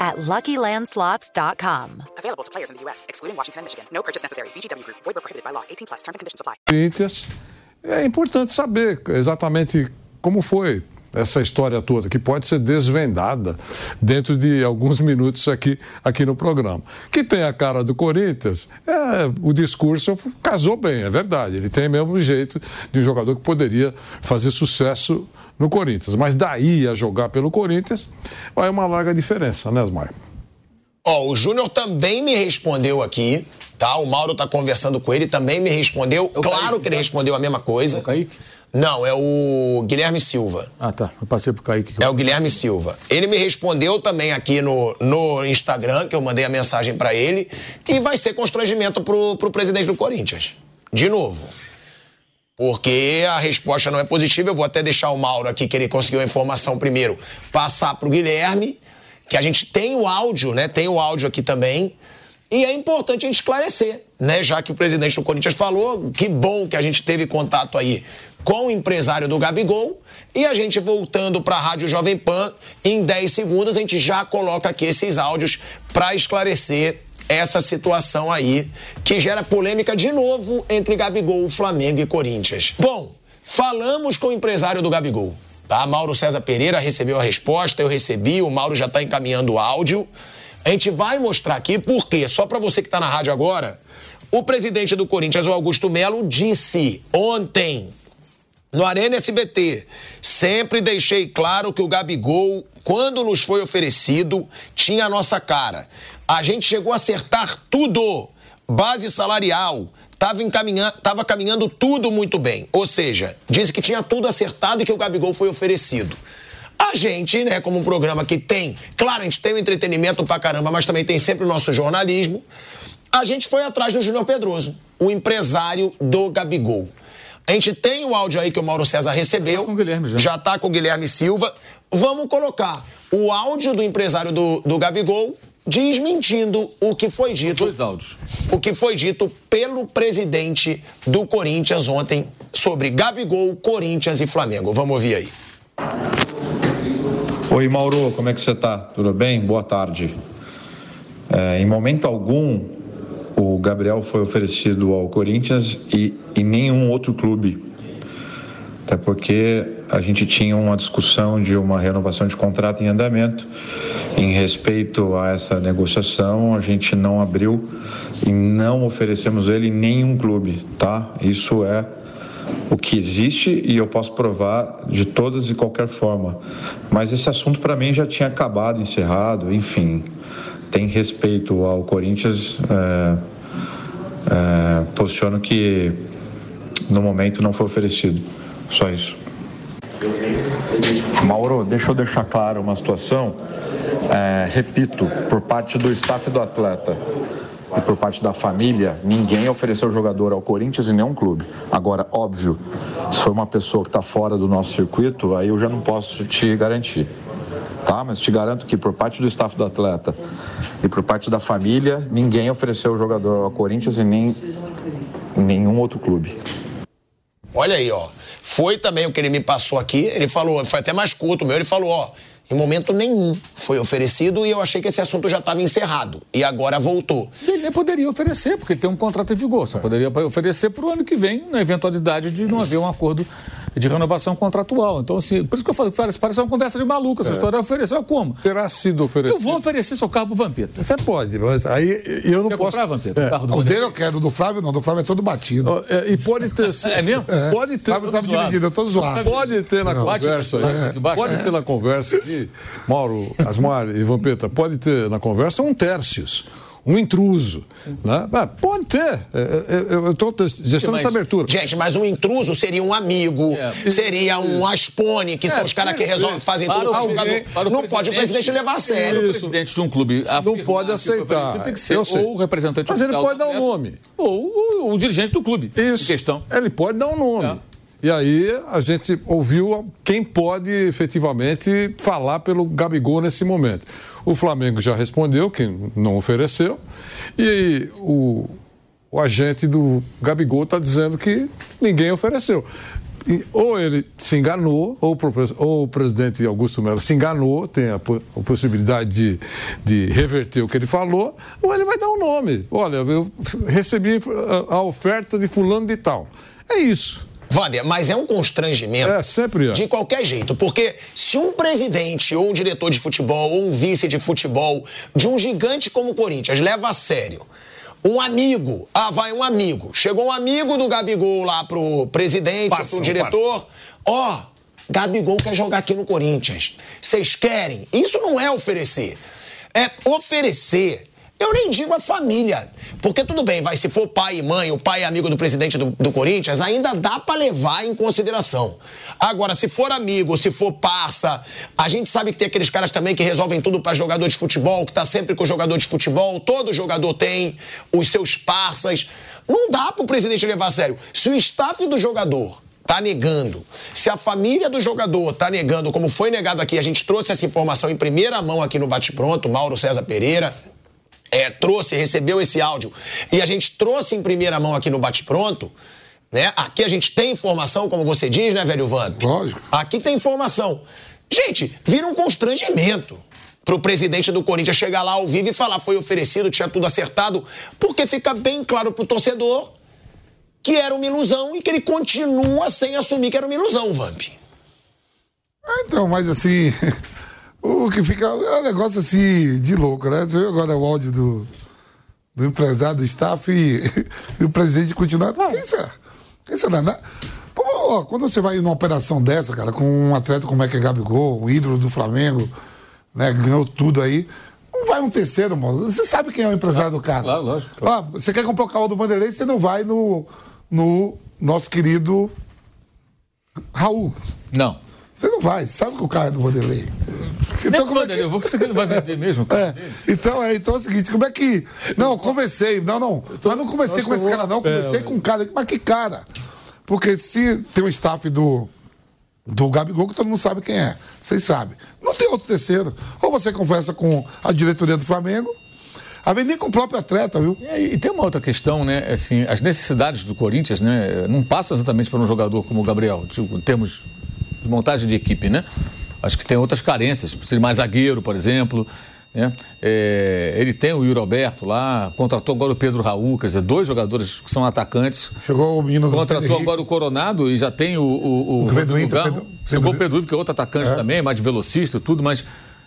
at LuckyLandSlots.com. Available to players in the U.S., excluding Washington and Michigan. No purchase necessary. VGW Group, void where prohibited by law. 18 plus terms and conditions apply. Corinthians. É importante saber exatamente como foi essa história toda, que pode ser desvendada dentro de alguns minutos aqui, aqui no programa. Que tem a cara do Corinthians, é, o discurso casou bem, é verdade. Ele tem mesmo o jeito de um jogador que poderia fazer sucesso no Corinthians. Mas daí a jogar pelo Corinthians, vai uma larga diferença, né, Asmar? Ó, o Júnior também me respondeu aqui, tá? O Mauro tá conversando com ele, também me respondeu. É o claro Kaique, que ele tá? respondeu a mesma coisa. É o Kaique? Não, é o Guilherme Silva. Ah, tá. Eu passei pro Kaique. que eu- É o Guilherme Silva. Ele me respondeu também aqui no, no Instagram, que eu mandei a mensagem pra ele, que vai ser constrangimento pro, pro presidente do Corinthians. De novo. Porque a resposta não é positiva. Eu vou até deixar o Mauro aqui, que ele conseguiu a informação primeiro, passar pro Guilherme, que a gente tem o áudio, né? Tem o áudio aqui também. E é importante a gente esclarecer, né? Já que o presidente do Corinthians falou, que bom que a gente teve contato aí com o empresário do Gabigol. E a gente voltando para a Rádio Jovem Pan, em 10 segundos a gente já coloca aqui esses áudios para esclarecer essa situação aí que gera polêmica de novo entre Gabigol, Flamengo e Corinthians. Bom, falamos com o empresário do Gabigol, tá? Mauro César Pereira recebeu a resposta, eu recebi, o Mauro já está encaminhando o áudio. A gente vai mostrar aqui porque, só para você que está na rádio agora, o presidente do Corinthians, o Augusto Melo, disse ontem no Arena SBT, sempre deixei claro que o Gabigol, quando nos foi oferecido, tinha a nossa cara. A gente chegou a acertar tudo. Base salarial, estava encaminhando, tava caminhando tudo muito bem. Ou seja, disse que tinha tudo acertado e que o Gabigol foi oferecido. A gente, né, como um programa que tem, claro, a gente tem o entretenimento pra caramba, mas também tem sempre o nosso jornalismo. A gente foi atrás do Júnior Pedroso, o empresário do Gabigol. A gente tem o áudio aí que o Mauro César recebeu. Tá com o Guilherme já. Já tá com o Guilherme Silva. Vamos colocar o áudio do empresário do, do Gabigol desmentindo o que foi dito. Dois áudios. O que foi dito pelo presidente do Corinthians ontem sobre Gabigol, Corinthians e Flamengo. Vamos ouvir aí. Oi, Mauro, como é que você está? Tudo bem? Boa tarde. É, em momento algum, o Gabriel foi oferecido ao Corinthians e, e nenhum outro clube. Até porque a gente tinha uma discussão de uma renovação de contrato em andamento. Em respeito a essa negociação, a gente não abriu e não oferecemos ele em nenhum clube, tá? Isso é o que existe e eu posso provar de todas e qualquer forma. Mas esse assunto para mim já tinha acabado, encerrado, enfim. Tem respeito ao Corinthians, é, é, posiciono que no momento não foi oferecido. Só isso. Mauro, deixa eu deixar claro uma situação. É, repito, por parte do staff do atleta e por parte da família, ninguém ofereceu jogador ao Corinthians e nenhum clube. Agora, óbvio, se foi uma pessoa que está fora do nosso circuito, aí eu já não posso te garantir. Tá? Mas te garanto que por parte do staff do atleta e por parte da família, ninguém ofereceu jogador ao Corinthians e nem em nenhum outro clube. Olha aí, ó. Foi também o que ele me passou aqui. Ele falou, foi até mais curto o meu. Ele falou, ó. Em momento nenhum foi oferecido e eu achei que esse assunto já estava encerrado. E agora voltou. Ele poderia oferecer, porque tem um contrato em vigor. Só poderia oferecer para o ano que vem, na eventualidade de não haver um acordo de renovação contratual. Então, assim, por isso que eu falo que parece, parece uma conversa de maluco. Essa história ofereceu como? Terá sido Eu oferecido. vou oferecer seu carro pro Vampeta. Você pode, mas aí eu não Quer posso. comprar, Vampeta? É. O carro do O Vampeta? dele eu quero, do Flávio não. Do Flávio é todo batido. É, E pode ter. É mesmo? Pode ter. Flávio sabe zoado. dirigir, eu tô zoado. Pode ter na Bate- conversa aí. Pode ter na conversa aqui, Mauro, Asmar e Vampeta, pode ter na conversa um tércios. Um intruso. Né? Ah, pode ter. É, é, Eu estou gestando essa abertura. Gente, mas um intruso seria um amigo, É. seria um Aspone, que são É, os caras que resolvem, fazem Para tudo o jogador. para o Não pode o presidente levar a sério. O presidente de um clube afirmar pode aceitar. Tem que ser ou o representante Mas ele pode dar um nome. Ou o, o dirigente do clube. Isso. Em questão. Ele pode dar um nome. E aí a gente ouviu quem pode efetivamente falar pelo Gabigol nesse momento. O Flamengo já respondeu que não ofereceu. E o, o agente do Gabigol está dizendo que ninguém ofereceu. E ou ele se enganou, ou o, ou o presidente Augusto Melo se enganou, tem a, a possibilidade de, de reverter o que ele falou, ou ele vai dar um nome. Olha, eu recebi a, a oferta de fulano de tal. É isso. Wander, mas é um constrangimento. É, sempre é. De qualquer jeito, porque se um presidente ou um diretor de futebol ou um vice de futebol de um gigante como o Corinthians leva a sério um amigo, ah, vai um amigo, chegou um amigo do Gabigol lá pro presidente, pro diretor, ó, Gabigol quer jogar aqui no Corinthians. Vocês querem? Isso não é oferecer. É oferecer. Eu nem digo a família. Porque tudo bem, vai, se for pai e mãe, o pai é amigo do presidente do, do Corinthians, ainda dá pra levar em consideração. Agora, se for amigo, se for parça, a gente sabe que tem aqueles caras também que resolvem tudo pra jogador de futebol, que tá sempre com o jogador de futebol, todo jogador tem os seus parças. Não dá pro presidente levar a sério. Se o staff do jogador tá negando, se a família do jogador tá negando, como foi negado aqui, a gente trouxe essa informação em primeira mão aqui no Bate Pronto, Mauro César Pereira, é, trouxe, recebeu esse áudio e a gente trouxe em primeira mão aqui no Bate Pronto, né? Aqui a gente tem informação, como você diz, né, velho Vamp? Lógico. Aqui tem informação. Gente, vira um constrangimento pro presidente do Corinthians chegar lá ao vivo e falar foi oferecido, tinha tudo acertado, porque fica bem claro pro torcedor que era uma ilusão e que ele continua sem assumir que era uma ilusão, Vamp. Ah, então, mas assim, o que fica é um negócio assim de louco, né? Você viu agora o áudio do, do empresário do staff e, e o presidente continua. Quem será? Quem será? Né? Pô, quando você vai numa operação dessa, cara, com um atleta como é que é Gabigol, o ídolo do Flamengo, né? Ganhou tudo aí. Não vai um terceiro, mano. Você sabe quem é o empresário do cara. claro, lógico, Ah, você quer comprar o carro do Vanderlei, você não vai no, no nosso querido Raul. Não. Você não vai, você sabe que o carro é do Vanderlei. Então, como é que- Eu vou conseguir, não vai vender mesmo. É, então, é, então é o seguinte, como é que. Não, conversei. Não, não. Mas não conversei com esse cara, não. Conversei com um cara. Mas que cara? Porque se tem um staff do. Do Gabigol, que todo mundo sabe quem é. Vocês sabem. Não tem outro terceiro. Ou você conversa com a diretoria do Flamengo, às vezes nem com o próprio atleta, viu? E, aí, e tem uma outra questão, né? Assim, as necessidades do Corinthians, né? Não passam exatamente para um jogador como o Gabriel, tipo, em termos de montagem de equipe, né? Acho que tem outras carências, precisa de mais zagueiro, por exemplo. Né? É, ele tem o Yuri Alberto lá, contratou agora o Pedro Raul, quer dizer, dois jogadores que são atacantes. Chegou o menino do Contratou Pedro agora o Coronado e já tem o, o, o, do Rodrigo Inter, Garro. Pedro- Chegou Pedro- o Pedro Ivo, que é outro atacante É. também, mais de velocista e tudo, mas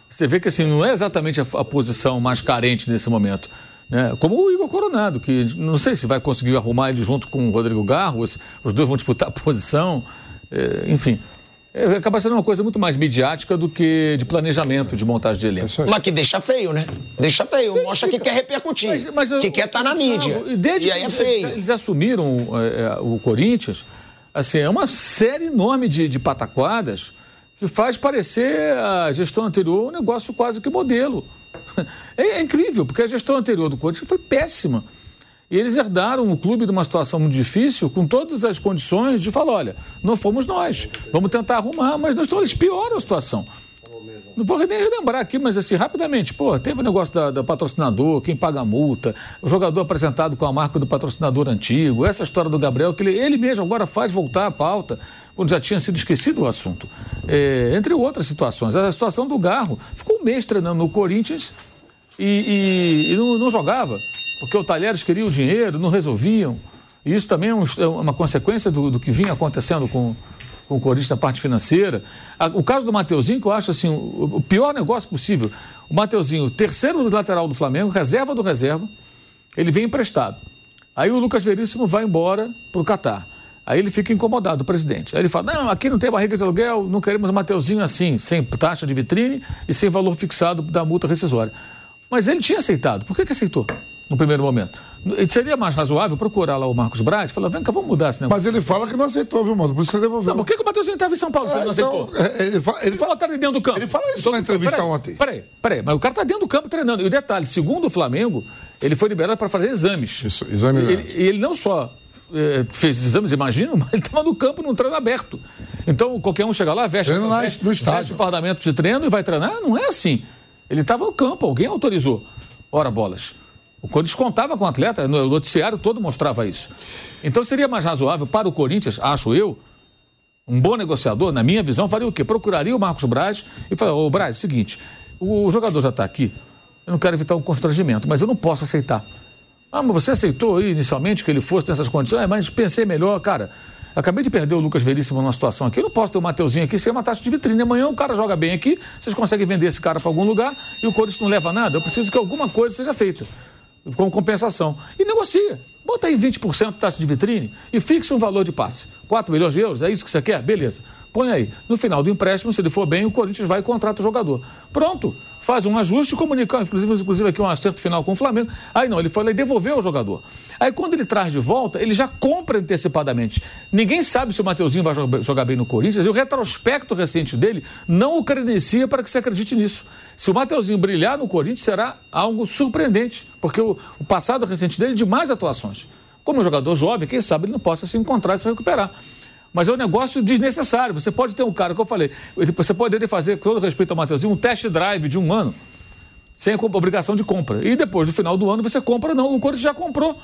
você vê que assim, não é exatamente a, a posição mais carente nesse momento. Né? Como o Igor Coronado, que não sei se vai conseguir arrumar ele junto com o Rodrigo Garro, os, os dois vão disputar a posição, é, enfim. É, acaba sendo uma coisa muito mais midiática do que de planejamento de montagem de elenco. Mas que deixa feio, né? Deixa feio. Mostra que quer repercutir. Mas- mas eu- que quer estar na mídia. E, desde e aí é eles- feio. Eles assumiram é, é, o Corinthians, assim, é uma série enorme de, de pataquadas que faz parecer a gestão anterior um negócio quase que modelo. É, é incrível, porque a gestão anterior do Corinthians foi péssima. E eles herdaram o clube de uma situação muito difícil, com todas as condições de falar: olha, não fomos nós, vamos tentar arrumar, mas nós estamos, pioram a situação. não vou nem relembrar aqui, mas assim, rapidamente, pô, teve o negócio da, da patrocinador, quem paga a multa, o jogador apresentado com a marca do patrocinador antigo, essa história do Gabriel, que ele, ele mesmo agora faz voltar a pauta, quando já tinha sido esquecido o assunto. É, entre outras situações. A situação do Garro ficou um mês treinando no Corinthians e, e, e não, não jogava, porque o Talheres queria o dinheiro, não resolviam. E isso também é, é uma consequência do, do que vinha acontecendo com, com o Corinthians na parte financeira. O caso do Mateuzinho, que eu acho assim, o pior negócio possível. O Mateuzinho, terceiro lateral do Flamengo, reserva do reserva, ele vem emprestado. Aí o Lucas Veríssimo vai embora para o Catar. Aí ele fica incomodado, o presidente. Aí ele fala: não, aqui não tem barriga de aluguel, não queremos o Mateuzinho assim, sem taxa de vitrine e sem valor fixado da multa rescisória. Mas ele tinha aceitado. Por que, que aceitou? No primeiro momento. Seria mais razoável procurar lá o Marcos Braz e falar, vem cá, vamos mudar esse negócio. Mas ele fala que não aceitou, viu, mano? Por isso que ele devolveu. Não, por que, que o Matheusinho estava em São Paulo se ele não então, aceitou? é, ele fala, ele fala, ele dentro do campo. Ele fala isso na entrevista peraí, ontem. Peraí, peraí, mas o cara está dentro do campo treinando. E o detalhe, segundo o Flamengo, ele foi liberado para fazer exames. Isso, exame E ele, ele não só eh, fez exames, imagino, mas ele estava no campo num treino aberto. Então, qualquer um chega lá, veste, Treino na- veste, no veste estádio. o fardamento de treino e vai treinar. Não é assim. Ele estava no campo, alguém autorizou. Ora, bolas. O Corinthians contava com o atleta, no noticiário todo mostrava isso. Então seria mais razoável para o Corinthians, acho eu, um bom negociador, na minha visão, faria o quê? Procuraria o Marcos Braz e falaria, ô Braz, é o seguinte, o jogador já está aqui, eu não quero evitar um constrangimento, mas eu não posso aceitar. Ah, mas você aceitou inicialmente que ele fosse nessas condições? É, mas pensei melhor, cara. Acabei de perder o Lucas Veríssimo numa situação aqui. Eu não posso ter o Mateuzinho aqui sem uma taxa de vitrine. Amanhã o cara joga bem aqui, vocês conseguem vender esse cara para algum lugar e o Corinthians não leva nada. Eu preciso que alguma coisa seja feita como compensação. E negocia. Bota aí 20% de taxa de vitrine e fixa um valor de passe. 4 milhões de euros, é isso que você quer? Beleza. Põe aí. No final do empréstimo, se ele for bem, o Corinthians vai e contrata o jogador. Pronto. Faz um ajuste e comunica, inclusive, inclusive aqui um acerto final com o Flamengo. Aí não, ele foi lá e devolveu o jogador. Aí quando ele traz de volta, ele já compra antecipadamente. Ninguém sabe se o Mateuzinho vai jogar- bem no Corinthians e o retrospecto recente dele não o credencia para que você acredite nisso. Se o Mateuzinho brilhar no Corinthians, será algo surpreendente, porque o, o passado recente dele é de mais atuações. Como um jogador jovem, quem sabe ele não possa se encontrar e se recuperar. Mas é um negócio desnecessário. Você pode ter um cara, que eu falei, você poderia fazer, com todo respeito ao Mateuzinho, um test drive de um ano, sem obrigação de compra. E depois, no final do ano, você compra, não. O Corinthians já comprou.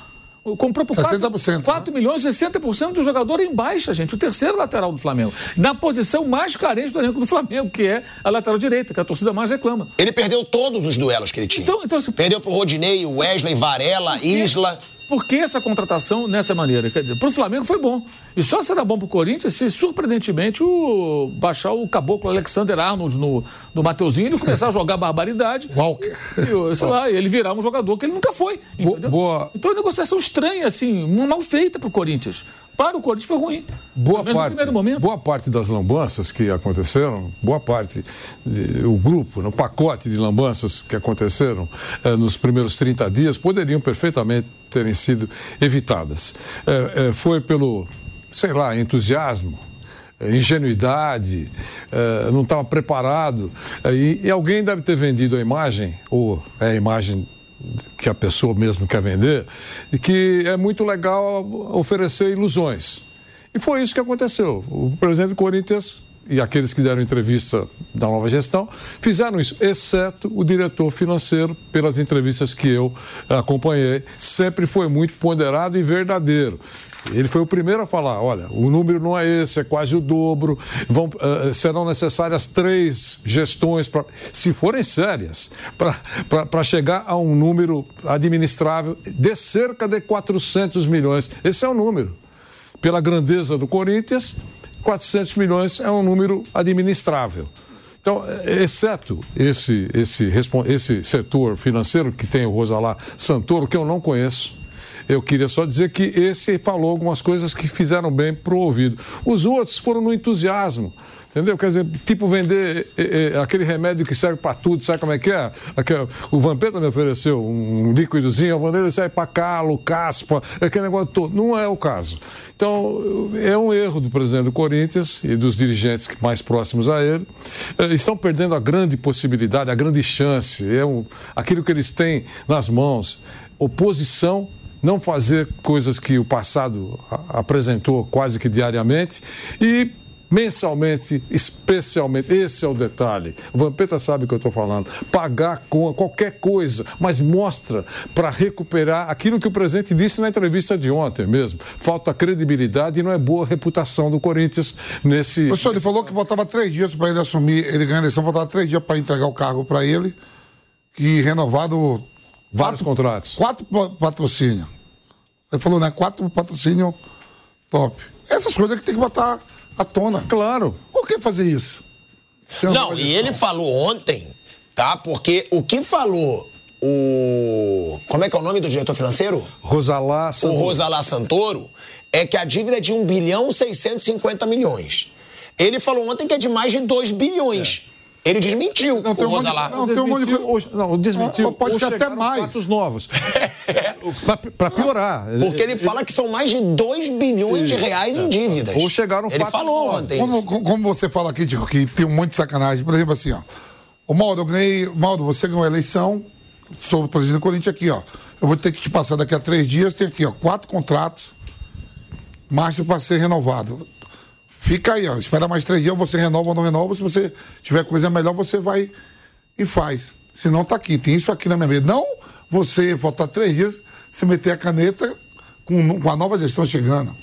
Comprou por 60%, 4, milhões, 60% do jogador em baixa, gente. O terceiro lateral do Flamengo. Na posição mais carente do elenco do Flamengo, que é a lateral direita, que a torcida mais reclama. Ele perdeu todos os duelos que ele tinha. Então, então se- Perdeu pro Rodinei, Wesley, Varela, Isla. Por que essa contratação nessa maneira? Quer dizer, para o Flamengo foi bom. E só será bom para o Corinthians se, surpreendentemente, o, baixar o caboclo Alexander Arnold no, no Mateuzinho e ele começar a jogar barbaridade. Walker. E, o- sei lá, ele virar um jogador que ele nunca foi. entendeu? boa. Então é uma negociação estranha, assim, mal feita para o Corinthians. Para o Corinthians foi ruim. Boa parte, primeiro momento. boa parte das lambanças que aconteceram, boa parte, de- o grupo, no pacote de lambanças que aconteceram eh, nos primeiros 30 dias poderiam perfeitamente terem sido evitadas. Eh, eh, foi pelo, sei lá, entusiasmo, eh, ingenuidade, não estava preparado. e, e alguém deve ter vendido a imagem, ou é a imagem que a pessoa mesmo quer vender, e que é muito legal oferecer ilusões. E foi isso que aconteceu. O presidente do Corinthians e aqueles que deram entrevista da nova gestão fizeram isso, exceto o diretor financeiro, pelas entrevistas que eu acompanhei. Sempre foi muito ponderado e verdadeiro. Ele foi o primeiro a falar: olha, o número não é esse, é quase o dobro. Vão, eh, serão necessárias três gestões, pra, se forem sérias, para chegar a um número administrável de cerca de 400 milhões. Esse é o número. Pela grandeza do Corinthians, 400 milhões é um número administrável. Então, exceto esse, esse, esse setor financeiro que tem o Rosalá Santoro, que eu não conheço, eu queria só dizer que esse falou algumas coisas que fizeram bem pro ouvido. Os outros foram no entusiasmo. Entendeu? Quer dizer, tipo vender eh, eh, aquele remédio que serve para tudo, sabe como é que é? Aquele- o Vampeta me ofereceu um líquidozinho, a Vanessa serve para calo, caspa, aquele negócio todo. Não é o caso. Então, é um erro do presidente do Corinthians e dos dirigentes mais próximos a ele. Estão perdendo a grande possibilidade, a grande chance, é um, aquilo que eles têm nas mãos. Oposição não fazer coisas que o passado apresentou quase que diariamente e mensalmente, especialmente. Esse é o detalhe. O Vampeta sabe o que eu estou falando. Pagar com qualquer coisa, mas mostra para recuperar aquilo que o presidente disse na entrevista de ontem mesmo. Falta credibilidade e não é boa reputação do Corinthians nesse. Professor, ele falou que faltava três dias para ele assumir, ele ganhar a eleição, faltava três dias para entregar o cargo para ele, que renovado. Vários quatro, contratos. Quatro patrocínios. Ele falou, né? Quatro patrocínios top. Essas coisas que tem que botar à tona. Claro. Por que fazer isso? Você Não, faz e ele falou ontem, tá? Porque o que falou o. Como é que é o nome do diretor financeiro? Rosalá O Santoro. Rosalá Santoro, é que a dívida é de 1 bilhão 650 milhões. Ele falou ontem que é de mais de 2 bilhões. Ele desmentiu Não, tem o um monte de- Rosalá. não, tem um monte de Desmentiu, coisa- não, desmentiu. Ah, pode ser até mais. fatos novos. Para piorar. Porque ele fala que são mais de 2 bilhões de reais em dívidas. Ou chegaram Ele fatos falou novos. ontem. Como, como- você fala aqui, Tico, que tem um monte de sacanagem. Por exemplo, assim, ó. O Maldo, eu ganhei. Maldo, você ganhou a eleição. Sou o presidente do Corinthians aqui, ó. Eu vou ter que te passar daqui a três dias. Tem aqui, ó, quatro contratos. Marcha para ser renovado. Fica aí, ó. Espera mais três dias, você renova ou não renova. Se você tiver coisa melhor, você vai e faz. Se não, tá aqui. Tem isso aqui na minha mesa. Não você faltar três dias, você meter a caneta com, com a nova gestão chegando.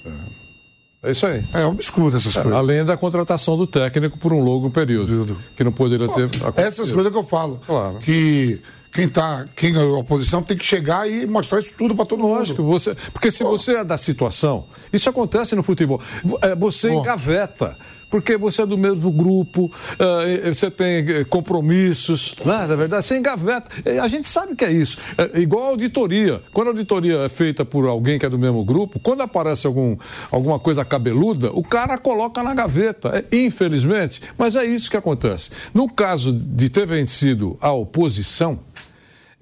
É isso aí. É obscuro essas coisas. Além da contratação do técnico por um longo período, que não poderia ter acontecido. Essas coisas que eu falo. Claro. Que quem tá, quem é a oposição tem que chegar e mostrar isso tudo para todo Lógico, mundo. você, porque se você é da situação, isso acontece no futebol. É, Você Bom. engaveta, porque você é do mesmo grupo, eh, você tem eh, compromissos, né? na verdade, você engaveta. A gente sabe que é isso. É igual a auditoria. Quando a auditoria é feita por alguém que é do mesmo grupo, quando aparece algum, alguma coisa cabeluda, o cara coloca na gaveta. É, infelizmente, mas é isso que acontece. No caso de ter vencido a oposição,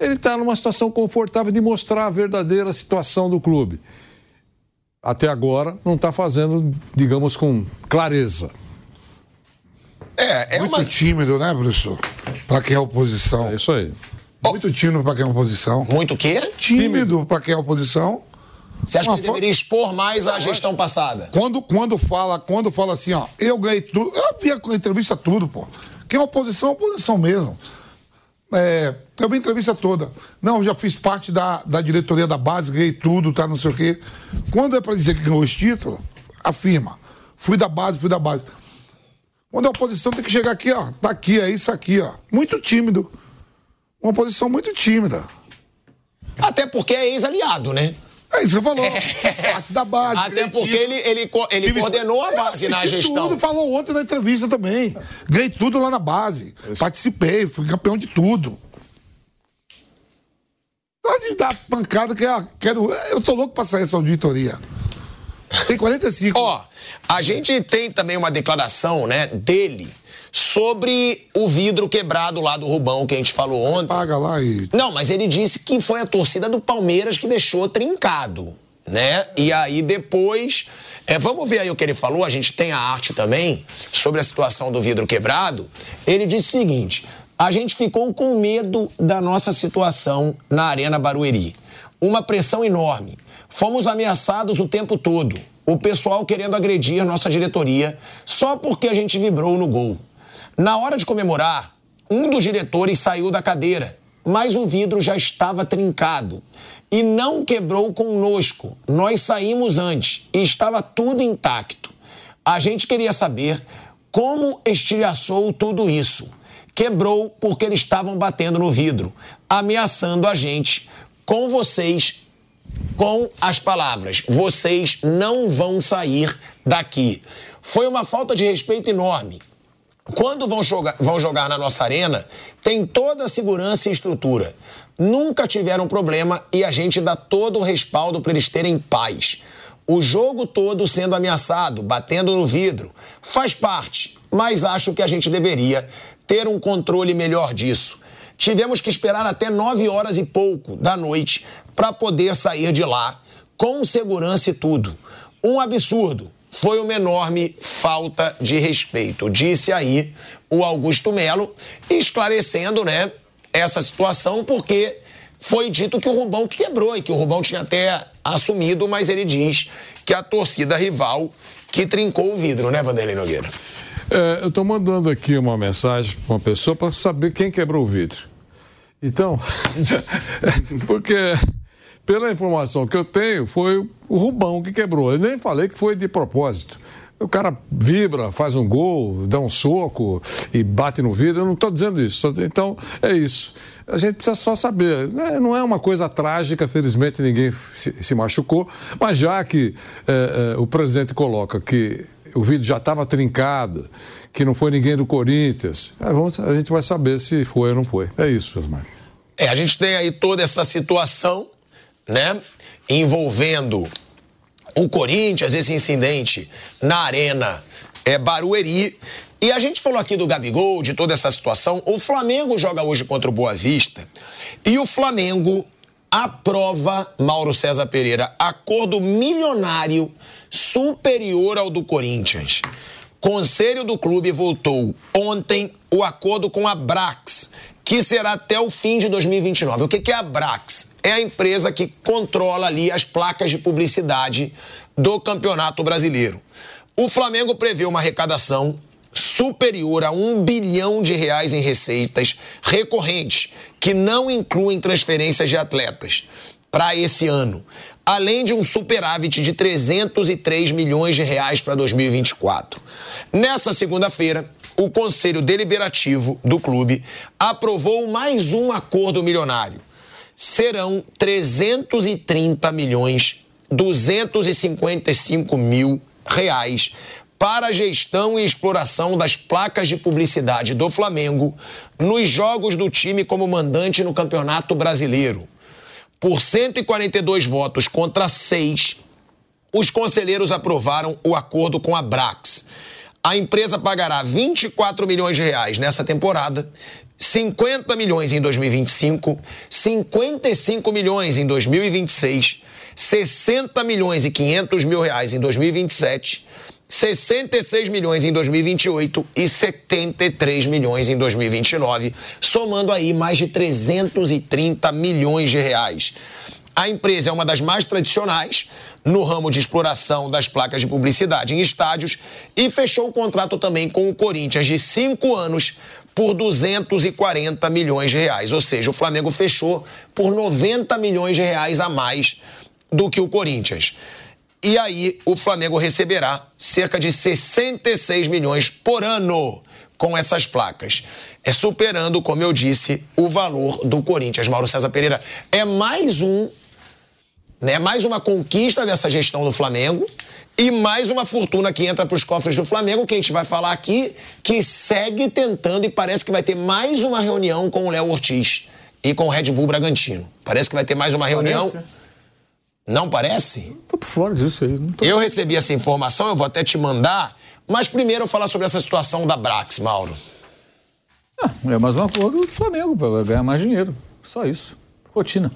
ele está numa situação confortável de mostrar a verdadeira situação do clube. Até agora não está fazendo, digamos, com clareza. É, é Muito uma. tímido, né, professor? Para quem é oposição. É isso aí. Muito tímido para quem é oposição. Muito o quê? Tímido para quem é oposição. Você acha que Uma ele fo- deveria expor mais a gestão passada? Quando, quando fala, quando fala assim, ó, eu ganhei tudo. Eu vi a entrevista tudo, pô. Quem é oposição é oposição mesmo. É, eu vi a entrevista toda. Não, já fiz parte da, da diretoria da base, ganhei tudo, tá, não sei o quê. Quando é para dizer que ganhou os títulos, afirma. Fui da base, fui da base. Quando é oposição, tem que chegar aqui, ó. Tá aqui, é isso aqui, ó. Muito tímido. Uma oposição muito tímida. Até porque é ex-aliado, né? É isso que falou. Parte da base. Até porque título. ele, ele, ele Tive- coordenou a Eu base na gestão. Tudo, falou ontem na entrevista também. Ganhei tudo lá na base. Participei, fui campeão de tudo. Pode dar pancada que eu quero. Eu tô louco pra sair essa auditoria. Tem 45. Ó, a gente tem também uma declaração, né, dele sobre o vidro quebrado lá do Rubão que a gente falou ontem. Paga lá e. Não, mas ele disse que foi a torcida do Palmeiras que deixou trincado, né? E aí depois. é, vamos ver aí o que ele falou, a gente tem a arte também sobre a situação do vidro quebrado. Ele disse o seguinte: a gente ficou com medo da nossa situação na Arena Barueri. Uma pressão enorme. Fomos ameaçados o tempo todo. O pessoal querendo agredir nossa diretoria só porque a gente vibrou no gol. Na hora de comemorar, um dos diretores saiu da cadeira, mas o vidro já estava trincado e não quebrou conosco. Nós saímos antes e estava tudo intacto. A gente queria saber como estilhaçou tudo isso. Quebrou porque eles estavam batendo no vidro, ameaçando a gente com vocês com as palavras: vocês não vão sair daqui. Foi uma falta de respeito enorme. Quando vão jogar, vão jogar na nossa arena, tem toda a segurança e estrutura. Nunca tiveram problema e a gente dá todo o respaldo para eles terem paz. O jogo todo sendo ameaçado, batendo no vidro, faz parte, mas acho que a gente deveria ter um controle melhor disso. Tivemos que esperar até 9 horas e pouco da noite para poder sair de lá, com segurança e tudo. Um absurdo. Foi uma enorme falta de respeito, disse aí o Augusto Melo, esclarecendo, né, essa situação, porque foi dito que o Rubão quebrou e que o Rubão tinha até assumido, mas ele diz que a torcida rival que trincou o vidro, né, Vanderlei Nogueira? É, eu estou mandando aqui uma mensagem para uma pessoa para saber quem quebrou o vidro. Então, porque pela informação que eu tenho, foi o Rubão que quebrou. Eu nem falei que foi de propósito. O cara vibra, faz um gol, dá um soco e bate no vidro. Eu não estou dizendo isso. Então, é isso. A gente precisa só saber. Né, não é uma coisa trágica, felizmente ninguém se, machucou. Mas já que é, é, o presidente coloca que o vidro já estava trincado, que não foi ninguém do Corinthians, é, vamos, a gente vai saber se foi ou não foi. É isso, Osmar. É, a gente tem aí toda essa situação, né? Envolvendo o Corinthians, esse incidente na Arena é, Barueri. E a gente falou aqui do Gabigol, de toda essa situação. O Flamengo joga hoje contra o Boa Vista. E o Flamengo aprova, Mauro César Pereira, acordo milionário superior ao do Corinthians. Conselho do clube voltou ontem o acordo com a Brax, que será até o fim de 2029. O que é a Brax? É a empresa que controla ali as placas de publicidade do Campeonato Brasileiro. O Flamengo prevê uma arrecadação superior a um bilhão de reais em receitas recorrentes, que não incluem transferências de atletas, para esse ano, além de um superávit de 303 milhões de reais para 2024. Nessa segunda-feira, o Conselho Deliberativo do clube aprovou mais um acordo milionário. Serão 330 milhões 255 mil reais para a gestão e exploração das placas de publicidade do Flamengo nos jogos do time como mandante no Campeonato Brasileiro. Por 142 votos contra 6, os conselheiros aprovaram o acordo com a Brax. A empresa pagará 24 milhões de reais nessa temporada, 50 milhões em 2025, 55 milhões em 2026, 60 milhões e 500 mil reais em 2027, 66 milhões em 2028 e 73 milhões em 2029, somando aí mais de 330 milhões de reais. A empresa é uma das mais tradicionais no ramo de exploração das placas de publicidade em estádios e fechou o contrato também com o Corinthians de cinco anos por 240 milhões de reais. Ou seja, o Flamengo fechou por 90 milhões de reais a mais do que o Corinthians. E aí o Flamengo receberá cerca de 66 milhões por ano com essas placas. É superando, como eu disse, o valor do Corinthians. Mauro César Pereira é mais um né? Mais uma conquista dessa gestão do Flamengo e mais uma fortuna que entra para os cofres do Flamengo, que a gente vai falar aqui, que segue tentando e parece que vai ter mais uma reunião com o Léo Ortiz e com o Red Bull Bragantino. Parece que vai ter mais uma reunião. Parece. Não parece? Tô por fora disso aí. Eu recebi essa informação, eu vou até te mandar, mas primeiro eu falar sobre essa situação da Brax, Mauro. Ah, é mais um acordo do Flamengo para ganhar mais dinheiro. Só isso. Rotina.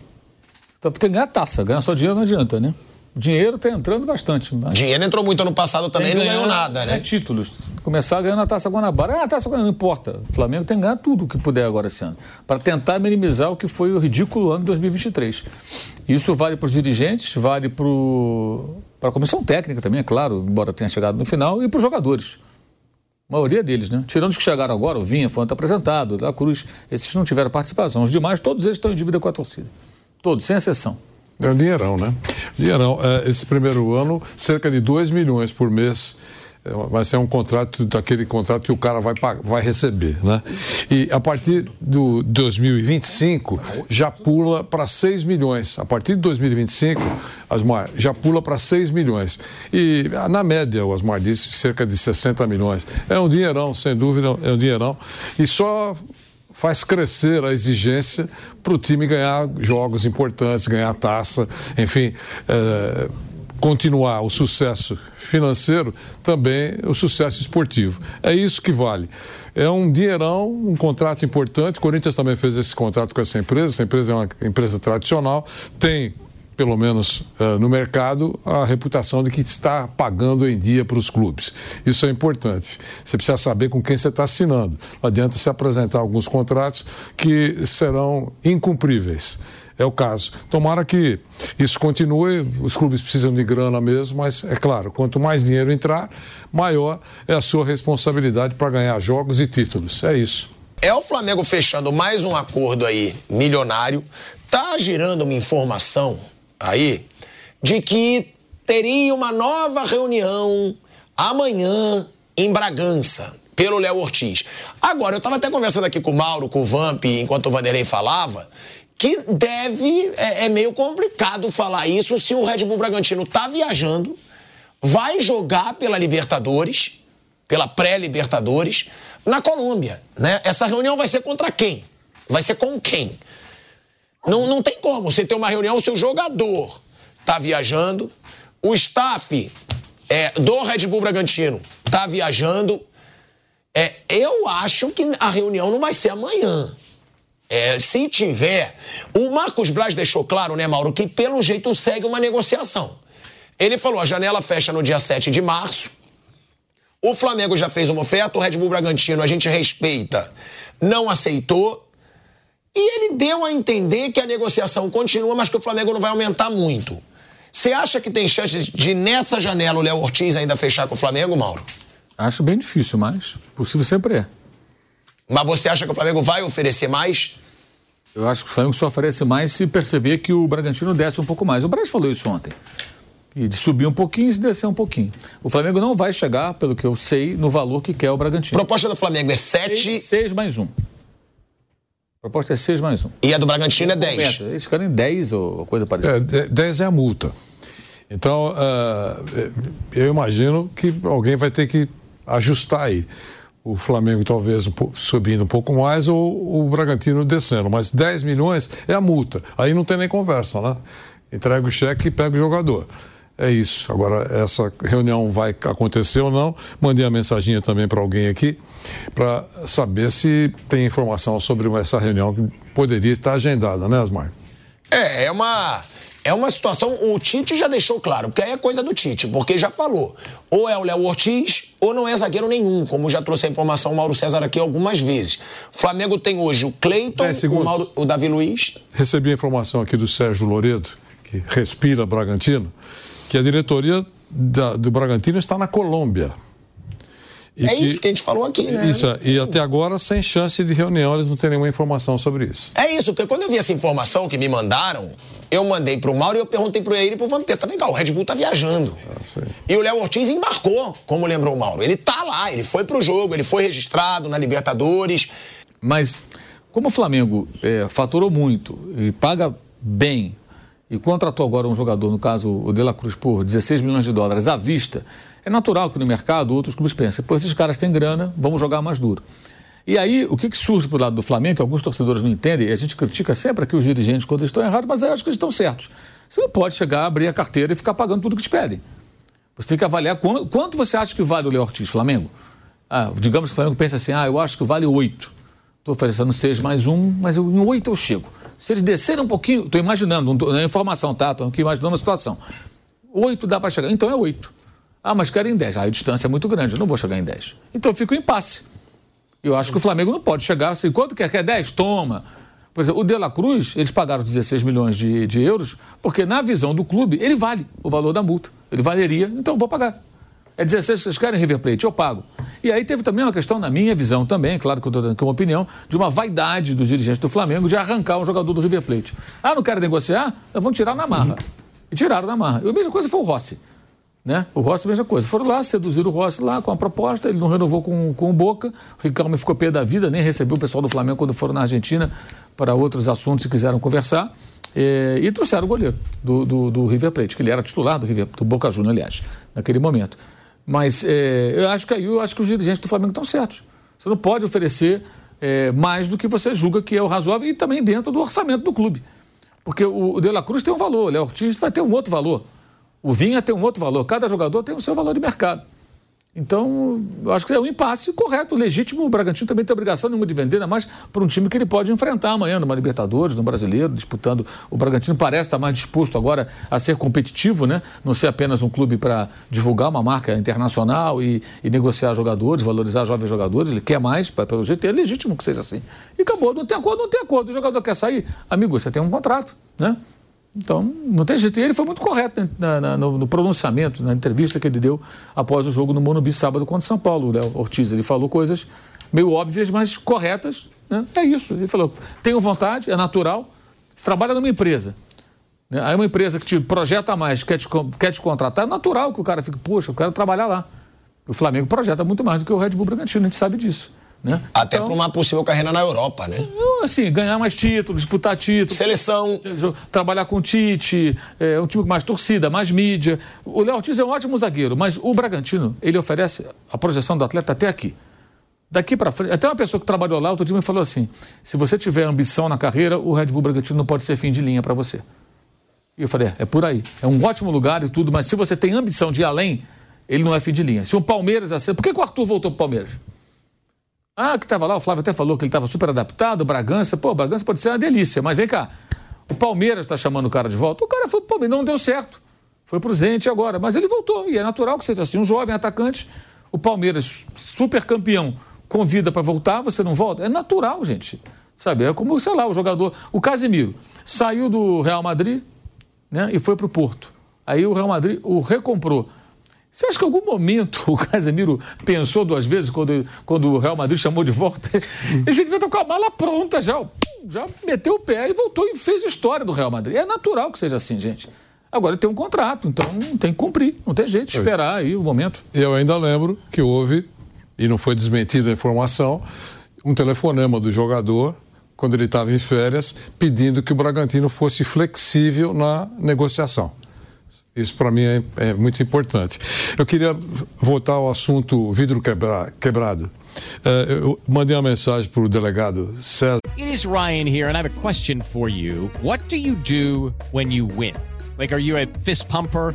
Então tem que ganhar taça, ganhar só dinheiro não adianta, né? Dinheiro está entrando bastante. Mas... Dinheiro entrou muito ano passado também e não ganhou nada, né? É, títulos. Começar ganhando a Taça Guanabara. Ah, a Taça Guanabara não importa. O Flamengo tem que ganhar tudo que puder agora esse ano. Para tentar minimizar o que foi o ridículo ano de 2023. Isso vale para os dirigentes, vale para a comissão técnica também, é claro, embora tenha chegado no final, e para os jogadores. A maioria deles, né? Tirando os que chegaram agora, o Vinha, foi apresentado, da Cruz, esses não tiveram participação. Os demais, todos eles estão em dívida com a torcida. Todos, sem exceção. É um dinheirão, né? Dinheirão. É, esse primeiro ano, cerca de 2 milhões por mês é, vai ser um contrato daquele contrato que o cara vai, vai receber, né? E a partir do 2025 já pula para 6 milhões. A partir de 2025, Asmar, já pula para 6 milhões. E na média, o Asmar disse, cerca de 60 milhões. É um dinheirão, sem dúvida, é um dinheirão. E só faz crescer a exigência para o time ganhar jogos importantes, ganhar taça, enfim. É, continuar o sucesso financeiro, também o sucesso esportivo. É isso que vale. É um dinheirão, um contrato importante. O Corinthians também fez esse contrato com essa empresa. Essa empresa é uma empresa tradicional, tem pelo menos uh, no mercado, a reputação de que está pagando em dia para os clubes. Isso é importante. Você precisa saber com quem você está assinando. Não adianta se apresentar alguns contratos que serão incumpríveis. É o caso. Tomara que isso continue. Os clubes precisam de grana mesmo, mas é claro, quanto mais dinheiro entrar, maior é a sua responsabilidade para ganhar jogos e títulos. É isso. É o Flamengo fechando mais um acordo aí milionário. Tá girando uma informação aí de que teria uma nova reunião amanhã em Bragança pelo Léo Ortiz. Agora, eu estava até conversando aqui com o Mauro, com o Vamp, enquanto o Vanderlei falava, que deve, é, é meio complicado falar isso se o Red Bull Bragantino tá viajando, vai jogar pela Libertadores, pela pré-Libertadores, na Colômbia, né? Essa reunião vai ser contra quem? Vai ser com quem? Não, não tem como você ter uma reunião o jogador tá viajando, o staff é, do Red Bull Bragantino tá viajando. É, eu acho que a reunião não vai ser amanhã. É, se tiver, o Marcos Braz deixou claro, né, Mauro, que pelo jeito segue uma negociação. Ele falou: a janela fecha no dia 7 de março. O Flamengo já fez uma oferta, o Red Bull Bragantino a gente respeita, não aceitou. E ele deu a entender que a negociação continua, mas que o Flamengo não vai aumentar muito. Você acha que tem chance de, nessa janela, o Léo Ortiz ainda fechar com o Flamengo, Mauro? Acho bem difícil, mas possível sempre é. Mas você acha que o Flamengo vai oferecer mais? Eu acho que o Flamengo só oferece mais se perceber que o Bragantino desce um pouco mais. O Braz falou isso ontem. De subir um pouquinho e descer um pouquinho. O Flamengo não vai chegar, pelo que eu sei, no valor que quer o Bragantino. Proposta do Flamengo é 7. 6 mais 1. A proposta é 6 mais 1. E a do Bragantino é 10. Eles querem 10 ou coisa parecida. É, 10 é a multa. Então, uh, eu imagino que alguém vai ter que ajustar aí. O Flamengo talvez subindo um pouco mais ou o Bragantino descendo. Mas 10 milhões é a multa. Aí não tem nem conversa, né? Entrega o cheque e pega o jogador. É isso. Agora, essa reunião vai acontecer ou não. Mandei a mensaginha também para alguém aqui para saber se tem informação sobre essa reunião que poderia estar agendada, né, Asmar? É, é uma. É uma situação, o Tite já deixou claro, porque aí é coisa do Tite, porque já falou. Ou é o Léo Ortiz, ou não é zagueiro nenhum, como já trouxe a informação o Mauro César aqui algumas vezes. O Flamengo tem hoje o Cleiton, o, Mauro, o Davi Luiz. Recebi a informação aqui do Sérgio Loredo, que respira Bragantino, que a diretoria da, do Bragantino está na Colômbia. E é que, isso que a gente falou aqui, né? Isso, e até agora, sem chance de reunião, eles não têm nenhuma informação sobre isso. É isso, porque quando eu vi essa informação que me mandaram, eu mandei pro Mauro e eu perguntei pro ele e pro Vampeta, vem cá, o Red Bull tá viajando. Ah, e o Léo Ortiz embarcou, como lembrou o Mauro. Ele tá lá, ele foi pro jogo, ele foi registrado na Libertadores. Mas, como o Flamengo é, faturou muito e paga bem e contratou agora um jogador, no caso o De La Cruz, por 16 milhões de dólares à vista, é natural que no mercado outros clubes pensem, pô, esses caras têm grana, vamos jogar mais duro. E aí, o que, que surge para lado do Flamengo, que alguns torcedores não entendem, e a gente critica sempre aqui os dirigentes quando estão errados, mas eu acho que eles estão certos. Você não pode chegar, abrir a carteira e ficar pagando tudo que te pedem. Você tem que avaliar quanto, quanto você acha que vale o Léo Ortiz, Flamengo. Ah, digamos que o Flamengo pensa assim, ah, eu acho que vale oito. Estou oferecendo seis mais um, mas eu, em oito eu chego. Se eles descerem um pouquinho, estou imaginando, não é informação, tá? Estou aqui imaginando a situação. Oito dá para chegar, então é oito. Ah, mas quero em dez. Ah, a distância é muito grande, eu não vou chegar em dez. Então eu fico em impasse. Eu acho que o Flamengo não pode chegar assim, quanto quer? Quer dez? Toma. Por exemplo, o De La Cruz, eles pagaram 16 milhões de, de euros, porque na visão do clube, ele vale o valor da multa. Ele valeria, então vou pagar. É 16, vocês querem River Plate, eu pago. E aí teve também uma questão, na minha visão também, claro que eu estou dando aqui uma opinião, de uma vaidade dos dirigentes do Flamengo de arrancar um jogador do River Plate. Ah, não querem negociar? Vamos tirar na marra. E tiraram na marra. E a mesma coisa foi o Rossi. Né? O Rossi, a mesma coisa. Foram lá, seduziram o Rossi lá com a proposta, ele não renovou com, com o Boca. O Ricardo ficou pé da vida, nem recebeu o pessoal do Flamengo quando foram na Argentina para outros assuntos e quiseram conversar. E, e trouxeram o goleiro do, do, do, River Plate, que ele era titular do, River, do Boca Juniors, aliás, naquele momento. Mas é, eu acho que aí eu acho que os dirigentes do Flamengo estão certos. Você não pode oferecer é, mais do que você julga que é o razoável e também dentro do orçamento do clube. Porque o, De La Cruz tem um valor, o Léo Ortiz vai ter um outro valor. O Vinha tem um outro valor. Cada jogador tem o seu valor de mercado. Então, eu acho que é um impasse correto, legítimo. O Bragantino também tem obrigação nenhuma de vender, ainda mais para um time que ele pode enfrentar amanhã, numa Libertadores, no Brasileiro, disputando. O Bragantino parece estar mais disposto agora a ser competitivo, né? Não ser apenas um clube para divulgar uma marca internacional e, e, negociar jogadores, valorizar jovens jogadores. Ele quer mais, pelo jeito, é legítimo que seja assim. E acabou, não tem acordo, não tem acordo. O jogador quer sair, amigo, você tem um contrato, né? Então, não tem jeito. E ele foi muito correto na, na, no, no, pronunciamento, na entrevista que ele deu após o jogo no Monumbi sábado contra o São Paulo. O Léo Ortiz, ele falou coisas meio óbvias, mas corretas. Né? É isso. Ele falou, tenho vontade, é natural. Você trabalha numa empresa. Né? Aí uma empresa que te projeta mais, quer te, quer te contratar, é natural que o cara fique, poxa, eu quero trabalhar lá. O Flamengo projeta muito mais do que o Red Bull Bragantino, a gente sabe disso. Né? Até então, para uma possível carreira na Europa, né? Assim, ganhar mais títulos, disputar títulos. Seleção. Trabalhar com o Tite, é um time com mais torcida, mais mídia. O Léo Ortiz é um ótimo zagueiro, mas o Bragantino, ele oferece a projeção do atleta até aqui. Daqui para frente, até uma pessoa que trabalhou lá, outro dia me falou assim: se você tiver ambição na carreira, o Red Bull Bragantino não pode ser fim de linha para você. E eu falei: é, é por aí. É um ótimo lugar e tudo, mas se você tem ambição de ir além, ele não é fim de linha. Se o Palmeiras assim, por que, que o Arthur voltou para o Palmeiras? Ah, que estava lá, o Flávio até falou que ele estava super adaptado, o Bragança, pô, o Bragança pode ser uma delícia, mas vem cá, o Palmeiras está chamando o cara de volta, o cara pro Palmeiras, não deu certo, foi pro Zente agora, mas ele voltou, e é natural que seja assim, um jovem atacante, o Palmeiras, super campeão, convida para voltar, você não volta, é natural, gente, sabe, é como, sei lá, o jogador, o Casemiro, saiu do Real Madrid, né, e foi pro Porto, aí o Real Madrid o recomprou, você acha que em algum momento o Casemiro pensou duas vezes quando, quando o Real Madrid chamou de volta? A gente devia estar com a mala pronta já. Já meteu o pé e voltou e fez história do Real Madrid. É natural que seja assim, gente. Agora ele tem um contrato, então tem que cumprir. Não tem jeito de esperar aí o momento. Eu ainda lembro que houve, e não foi desmentida a informação, um telefonema do jogador quando ele estava em férias, pedindo que o Bragantino fosse flexível na negociação. Isso para mim é, é, muito importante. Eu queria voltar ao assunto vidro quebra, quebrado. Uh, eu mandei uma mensagem para o delegado César. It is Ryan here and I have a question for you. What do you do when you win? Like, are you a fist pumper?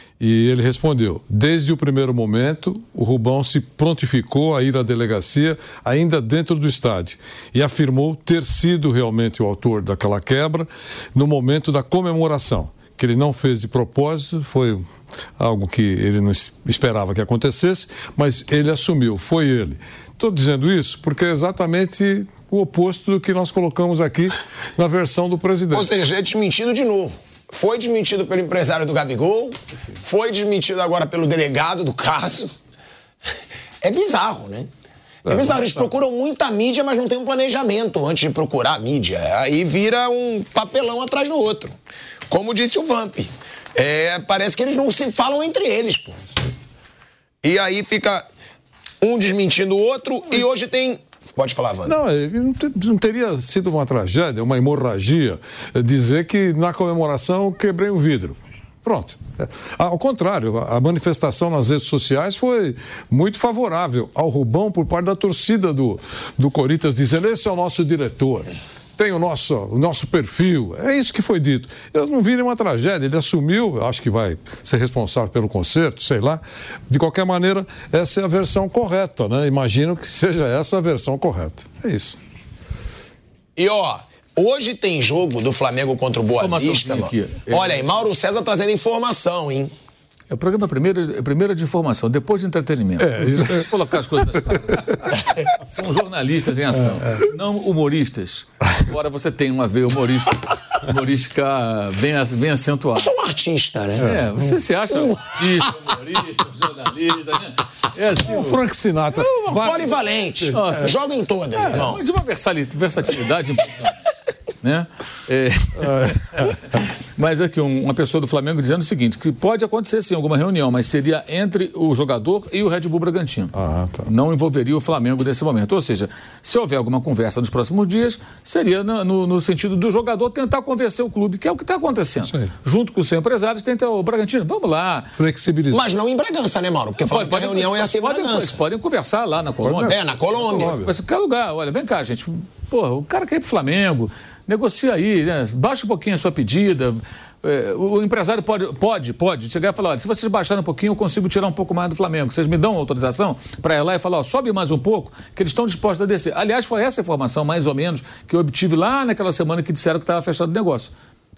E ele respondeu: Desde o primeiro momento, o Rubão se prontificou a ir à delegacia, ainda dentro do estádio, e afirmou ter sido realmente o autor daquela quebra no momento da comemoração. Que ele não fez de propósito, foi algo que ele não esperava que acontecesse, mas ele assumiu, foi ele. Estou dizendo isso porque é exatamente o oposto do que nós colocamos aqui na versão do presidente. Ou seja, é desmentido de novo. Foi desmentido pelo empresário do Gabigol, foi desmentido agora pelo delegado do caso. É bizarro, né? É bizarro, eles procuram muita mídia, mas não tem um planejamento antes de procurar a mídia. Aí vira um papelão atrás do outro. Como disse o Vamp. É, parece que eles não se falam entre eles, pô. E aí fica um desmentindo o outro, e hoje tem Pode falar, Wanda. Não, não teria sido uma tragédia, uma hemorragia, é, dizer que na comemoração quebrei um vidro. Pronto. É, ao contrário, a manifestação nas redes sociais foi muito favorável ao Rubão por parte da torcida do, do Corinthians, dizendo: esse é o nosso diretor tem o nosso, o nosso perfil. É isso que foi dito. Eu não vi nenhuma tragédia. Ele assumiu, acho que vai ser responsável pelo conserto, sei lá. De qualquer maneira, essa é a versão correta, né? Imagino que seja essa a versão correta. É isso. E ó, hoje tem jogo do Flamengo contra o Boa Vista. Olha aí, Mauro César trazendo informação, hein? É o programa primeiro, é primeiro de informação, depois de entretenimento. É, isso. É. Colocar as coisas. São jornalistas em ação, é, é. não humoristas. Agora você tem uma veia humorista, humorística bem, bem acentuada. Eu sou um artista, né? É, você se acha um artista, humorista, jornalista, né? É assim, o Frank Sinatra. É Polivalente. Nossa. Joga em todas, é, irmão. De uma versatilidade impressionante. Né? É... mas aqui, um, uma pessoa do Flamengo dizendo o seguinte: que pode acontecer sim alguma reunião, mas seria entre o jogador e o Red Bull Bragantino. Ah, tá. Não envolveria o Flamengo nesse momento. Ou seja, se houver alguma conversa nos próximos dias, seria no, no, no sentido do jogador tentar convencer o clube, que é o que está acontecendo. Junto com os seus empresários, tenta o Bragantino, vamos lá. Flexibilizar. Mas não em Bragança, né, Mauro? Porque que a reunião é assim em podem, Bragança. podem conversar lá na Colômbia. É, na Colômbia. Vai ser qualquer lugar. Olha, vem cá, gente. Porra, o cara quer ir pro Flamengo, negocia aí, né? Baixa um pouquinho a sua pedida. É, o, empresário pode, pode, pode chegar e falar: olha, se vocês baixarem um pouquinho, eu consigo tirar um pouco mais do Flamengo. Vocês me dão autorização para ir lá e falar: ó, sobe mais um pouco, que eles estão dispostos a descer. Aliás, foi essa informação, mais ou menos, que eu obtive lá naquela semana que disseram que estava fechado o negócio.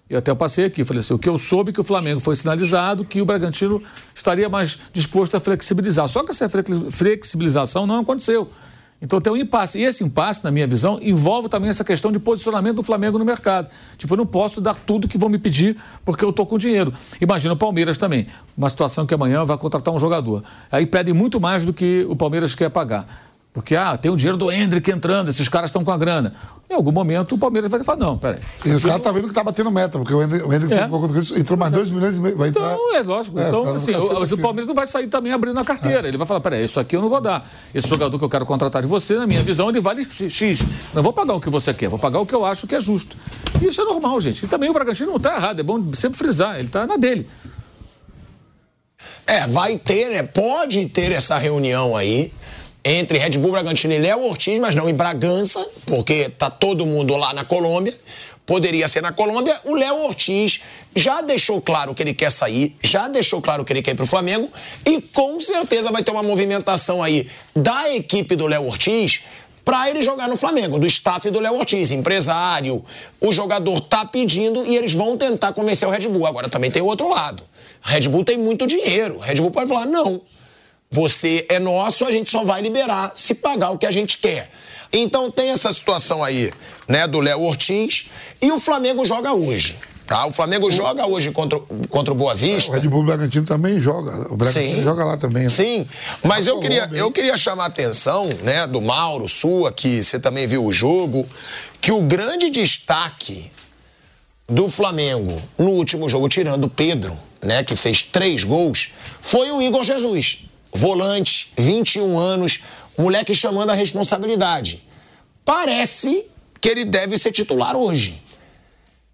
Eu até passei aqui, falei assim, o que eu soube que o Flamengo foi sinalizado que o Bragantino estaria mais disposto a flexibilizar. Só que essa flex- flexibilização não aconteceu. Então tem um impasse. E esse impasse, na minha visão, envolve também essa questão de posicionamento do Flamengo no mercado. Tipo, eu não posso dar tudo que vão me pedir porque eu estou com dinheiro. Imagina o Palmeiras também. Uma situação que amanhã vai contratar um jogador. Aí pedem muito mais do que o Palmeiras quer pagar. Porque, ah, tem o dinheiro do Hendrick entrando, esses caras estão com a grana. Em algum momento o Palmeiras vai falar, não, peraí. E os caras estão vendo que tá batendo meta, porque o Hendrick, o Hendrick É. entrou mais 2 milhões e meio. Vai entrar. Então, é lógico. É, então, assim, não o, ser o Palmeiras não vai sair também abrindo a carteira. Ele vai falar, peraí, isso aqui eu não vou dar. Esse jogador que eu quero contratar de você, na minha visão, ele vale X. Não vou pagar o que você quer, vou pagar o que eu acho que é justo. E isso é normal, gente. E também o Bragantino não está errado, é bom sempre frisar, ele está na dele. É, vai ter, né? Pode ter essa reunião aí entre Red Bull Bragantino e Léo Ortiz, mas não em Bragança, porque tá todo mundo lá na Colômbia. Poderia ser na Colômbia. O Léo Ortiz já deixou claro que ele quer sair, já deixou claro que ele quer ir pro Flamengo e com certeza vai ter uma movimentação aí da equipe do Léo Ortiz para ele jogar no Flamengo, do staff do Léo Ortiz, empresário. O jogador tá pedindo e eles vão tentar convencer o Red Bull. Agora também tem o outro lado. Red Bull tem muito dinheiro. Red Bull pode falar: não, você é nosso, a gente só vai liberar se pagar o que a gente quer. Então tem essa situação aí, né, do Léo Ortiz. E o Flamengo joga hoje. Tá? O Flamengo joga hoje contra, o- contra o Boa O Vista. Red Bull Bragantino também joga. O Bragantino Sim. joga lá também. né? Sim, mas eu queria, eu queria chamar a atenção, né, do Mauro, sua, que você também viu o jogo, que o grande destaque do Flamengo no último jogo, tirando o Pedro, né, que fez três gols, foi o Igor Jesus. Volante, 21 anos, moleque chamando a responsabilidade. Parece que ele deve ser titular hoje.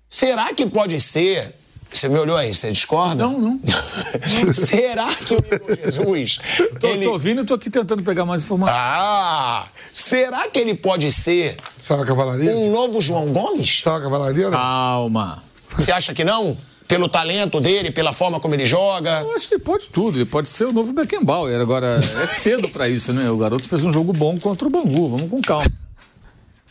Será que pode ser? Você me olhou aí, você discorda? Não, não. Será que o Igor Jesus. Tô, ele- tô ouvindo e tô aqui tentando pegar mais informação. Ah! Será que ele pode ser Sabe a cavalaria? um novo João Gomes? Sabe a cavalaria? Calma. Você acha que não? Pelo talento dele, pela forma como ele joga? Eu acho que ele pode tudo, ele pode ser o novo Beckenbauer. Agora, é cedo pra isso, né? O garoto fez um jogo bom contra o Bangu, vamos com calma.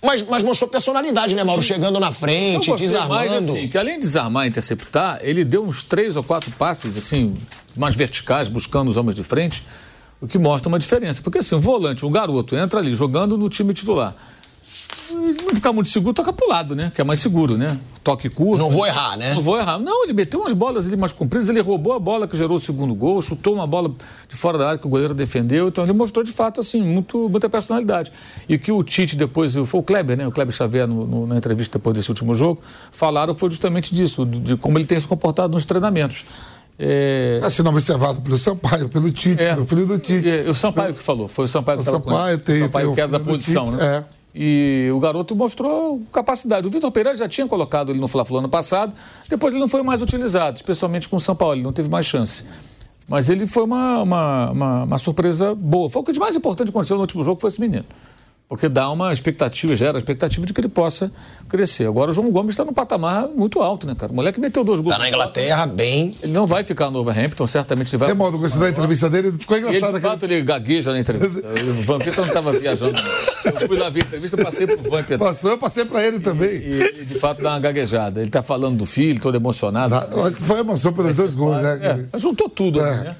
Mas, mas mostrou personalidade, né, Mauro? Chegando na frente, desarmando. mais assim, que além de desarmar e interceptar, ele deu uns três ou quatro passes, assim, mais verticais, buscando os homens de frente, o que mostra uma diferença. Porque assim, o volante, o garoto, entra ali jogando no time titular. Não ficar muito seguro, toca pro lado, né? Que é mais seguro, né? Toque curto. Não vou errar, né? Não vou errar. Não, ele meteu umas bolas ali mais compridas, ele roubou a bola que gerou o segundo gol, chutou uma bola de fora da área que o goleiro defendeu. Então ele mostrou de fato, assim, muito, muita personalidade. E que o Tite depois, foi o Kleber, né? O Kleber Xavier, no- no- na entrevista depois desse último jogo, falaram foi justamente disso, de, de como ele tem se comportado nos treinamentos. É, Tá sendo observado pelo Sampaio, pelo Tite, É. pelo filho do Tite. é, o Sampaio que falou, foi o Sampaio que O estava com ele. Sampaio tem- o Sampaio tem que era da posição, Tite, né? é. E o garoto mostrou capacidade. O Vitor Pereira já tinha colocado ele no Fla-Flu ano passado, depois ele não foi mais utilizado, especialmente com o São Paulo, ele não teve mais chance. Mas ele foi uma, uma, uma, uma surpresa boa. Foi o que de mais importante aconteceu no último jogo, foi esse menino. Porque dá uma expectativa, gera a expectativa de que ele possa crescer. Agora o João Gomes está num patamar muito alto, né, cara? O moleque meteu dois gols. Tá na Inglaterra, bem. Ele não vai ficar no Overhampton, certamente ele vai. Tem modo, gostei da entrevista dele, ficou E ele, engraçado de aquele. fato, ele gagueja na entrevista. O Vampeta não estava viajando. Eu fui lá ver a entrevista, passei pro Vampeta. Passou, eu passei pra ele também. E ele, de fato, dá uma gaguejada. Ele está falando do filho, todo emocionado. Eu acho que foi emoção pelos dois gols, né? É, mas juntou tudo, É. né?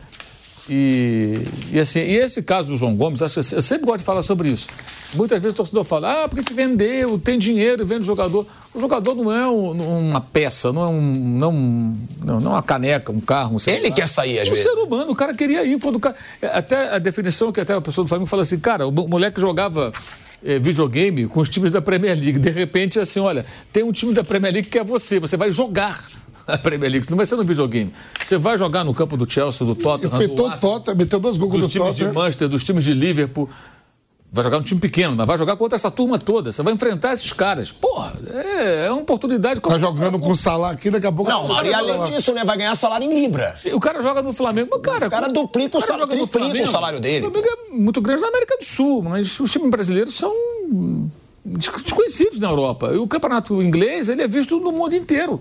E, e, assim, e esse caso do João Gomes, acho que eu sempre gosto de falar sobre isso. Muitas vezes o torcedor fala, ah, porque te vendeu, tem dinheiro, vende jogador. O jogador não é um- uma peça, não é um, não, não, não é uma caneca, um carro. Um Ele quer sair, às o vezes. ser humano, o cara queria ir. Quando o cara, até a definição que até a pessoa do Flamengo fala assim, cara, o mo- moleque jogava eh, videogame com os times da Premier League. De repente, assim, olha, tem um time da Premier League que é você, você vai jogar a Premier League, não vai ser no videogame. Você vai jogar no campo do Chelsea, do Tottenham, Arsenal, Tottenham, meteu dois gols dos do times de Tottenham. Manchester, dos times de Liverpool. Vai jogar um time pequeno, mas vai jogar contra essa turma toda. Você vai enfrentar esses caras. Porra, é, é uma oportunidade. Tá jogando com o Salah aqui, daqui a pouco... Não, e além disso, né? Vai ganhar salário em Libra. O cara joga no Flamengo, mas, cara. O cara duplica o cara salário- o salário dele. O Flamengo é muito grande na América do Sul, mas os times brasileiros são des- desconhecidos na Europa. E o campeonato inglês ele é visto no mundo inteiro.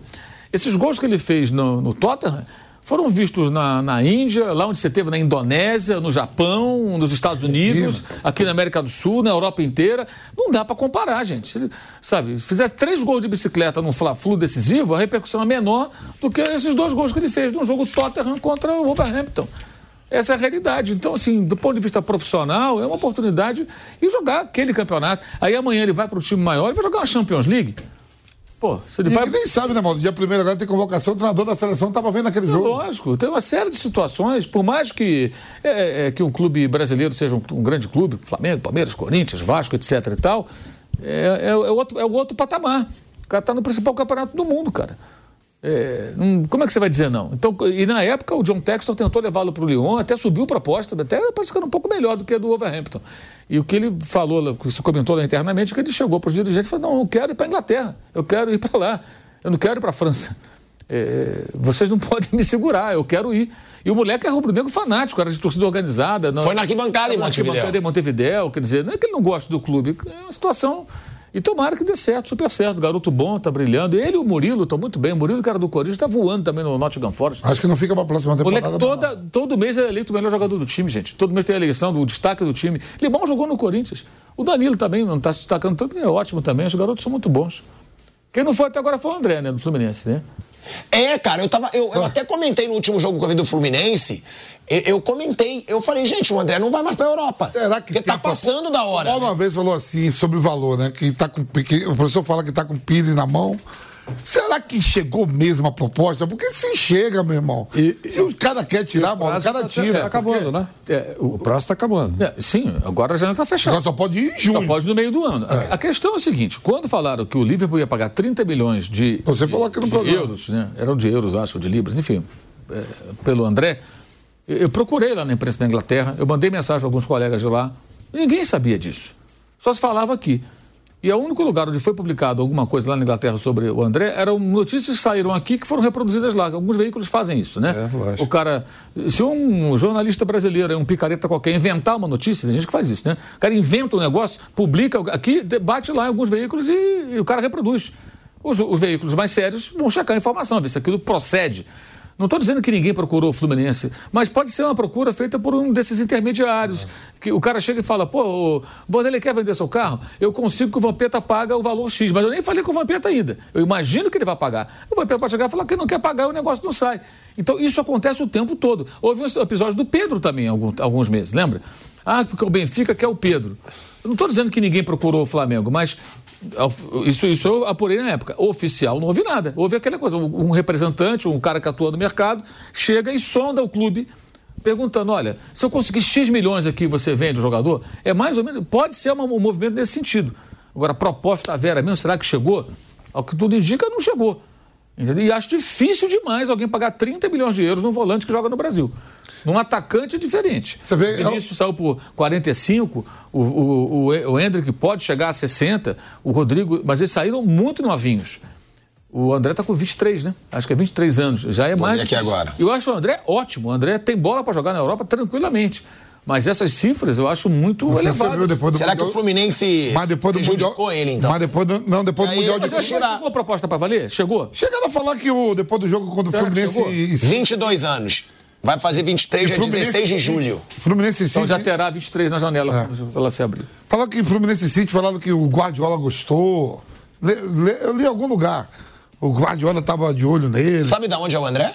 Esses gols que ele fez no, no Tottenham foram vistos na, na Índia, lá onde você teve, na Indonésia, no Japão, nos Estados Unidos, aqui na América do Sul, na Europa inteira. Não dá para comparar, gente. Se ele, sabe, se fizesse três gols de bicicleta num Fla-Flu decisivo, a repercussão é menor do que esses dois gols que ele fez num jogo Tottenham contra o Wolverhampton. Essa é a realidade. Então, assim, do ponto de vista profissional, é uma oportunidade e jogar aquele campeonato. Aí amanhã ele vai para o time maior e vai jogar uma Champions League. Pô, se ele E vai. que nem sabe, né, mano? Dia primeiro agora tem convocação, o treinador da seleção tava vendo aquele jogo. Lógico, tem uma série de situações, por mais que, é, é, que um clube brasileiro seja um, um grande clube, Flamengo, Palmeiras, Corinthians, Vasco, etc e tal, é, é, é outro, é o outro patamar. O cara está no principal campeonato do mundo, cara. É, como é que você vai dizer não? Então, e na época o John Textor tentou levá-lo para o Lyon, até subiu proposta, até parece que era um pouco melhor do que a do Wolverhampton. E o que ele falou, que se comentou lá internamente, é que ele chegou para os dirigentes e falou: não, eu quero ir para a Inglaterra, eu quero ir para lá, eu não quero ir para a França. É, vocês não podem me segurar, eu quero ir. E o moleque é rubro-negro fanático, era de torcida organizada. Não, Foi na arquibancada em na Montevidéu. arquibancada em Montevidéu, quer dizer, não é que ele não gosta do clube, é uma situação. E tomara que dê certo, super certo. Garoto bom, tá brilhando. Ele e o Murilo estão muito bem. O Murilo, cara do Corinthians, tá voando também no Nottingham Forest. Acho que não fica pra próxima temporada. moleque toda, todo mês é eleito o melhor jogador do time, gente. Todo mês tem a eleição do destaque do time. Limão jogou no Corinthians. O Danilo também não está se destacando tanto, é ótimo também. Os garotos são muito bons. Quem não foi até agora foi o André, né, do Fluminense, né? É, cara, eu tava. Eu, eu até comentei no último jogo que eu vi do Fluminense. Eu, eu comentei, eu falei, gente, o André não vai mais pra Europa. Será que Porque tá passando da O hora. Uma vez falou assim sobre o valor, né? Que tá com, que o professor fala que tá com Pires na mão. Será que chegou mesmo a proposta? Porque se chega, meu irmão. E- se o cara quer tirar, mano, o cara tá- tira. tá acabando, né? É, O prazo está acabando. É, sim, agora a janela está fechada. Agora só pode ir em junho. Só pode no meio do ano. A- A questão é o seguinte: quando falaram que o Liverpool ia pagar 30 milhões de, Você de- falou aqui no de programa. euros, né? Eram de euros, eu acho, ou de libras, enfim, é, pelo André, eu, procurei lá na imprensa da Inglaterra, eu mandei mensagem para alguns colegas de lá, ninguém sabia disso. Só se falava aqui. E o único lugar onde foi publicado alguma coisa lá na Inglaterra sobre o André eram notícias que saíram aqui que foram reproduzidas lá. Alguns veículos fazem isso, né? É, o cara, se um jornalista brasileiro, um picareta qualquer, inventar uma notícia, tem gente que faz isso, né? O cara inventa um negócio, publica aqui, bate lá em alguns veículos e, e o cara reproduz. Os, os veículos mais sérios vão checar a informação, ver se aquilo procede. Não estou dizendo que ninguém procurou o Fluminense, mas pode ser uma procura feita por um desses intermediários. Que o cara chega e fala: pô, o Bordelli quer vender seu carro? Eu consigo que o Vampeta paga o valor X, mas eu nem falei com o Vampeta ainda. Eu imagino que ele vai pagar. O Vampeta pode chegar e falar que ele não quer pagar e o negócio não sai. Então isso acontece o tempo todo. Houve um episódio do Pedro também, alguns meses, lembra? Ah, porque o Benfica quer o Pedro. Eu não estou dizendo que ninguém procurou o Flamengo, mas isso, isso eu apurei na época. Oficial não houve nada. Houve aquela coisa: um representante, um cara que atua no mercado, chega e sonda o clube, perguntando: olha, se eu conseguir X milhões aqui, você vende o jogador? É mais ou menos. Pode ser um movimento nesse sentido. Agora, a proposta da Vera mesmo, será que chegou? Ao que tudo indica, não chegou. Entendeu? E acho difícil demais alguém pagar 30 milhões de euros num volante que joga no Brasil. Num atacante é diferente. Você vê, o Vinícius saiu por 45, o, o, o, o Hendrick pode chegar a 60, o Rodrigo, mas eles saíram muito novinhos. O André está com 23, né? Acho que é 23 anos. Já é mais. ver aqui agora. Eu acho o André ótimo. O André tem bola para jogar na Europa tranquilamente. Mas essas cifras eu acho muito Você elevadas. viu depois do Será que o Mundial- Fluminense Mas depois do Mundial. prejudicou ele, então? Mas depois do, não, depois do Aí, Mundial mas de. Mas tirar- chegou a proposta para valer? Chegou? Chegaram a falar que o, depois do jogo contra o Fluminense. chegou? e- 22 anos. Vai fazer 23, e dia 16 de julho. Fluminense e Então City. já terá 23 na janela É. quando ela se abrir. Falaram que Fluminense City falaram que o Guardiola gostou. Le- le- eu li em algum lugar. O Guardiola tava de olho nele. Sabe da onde é o André?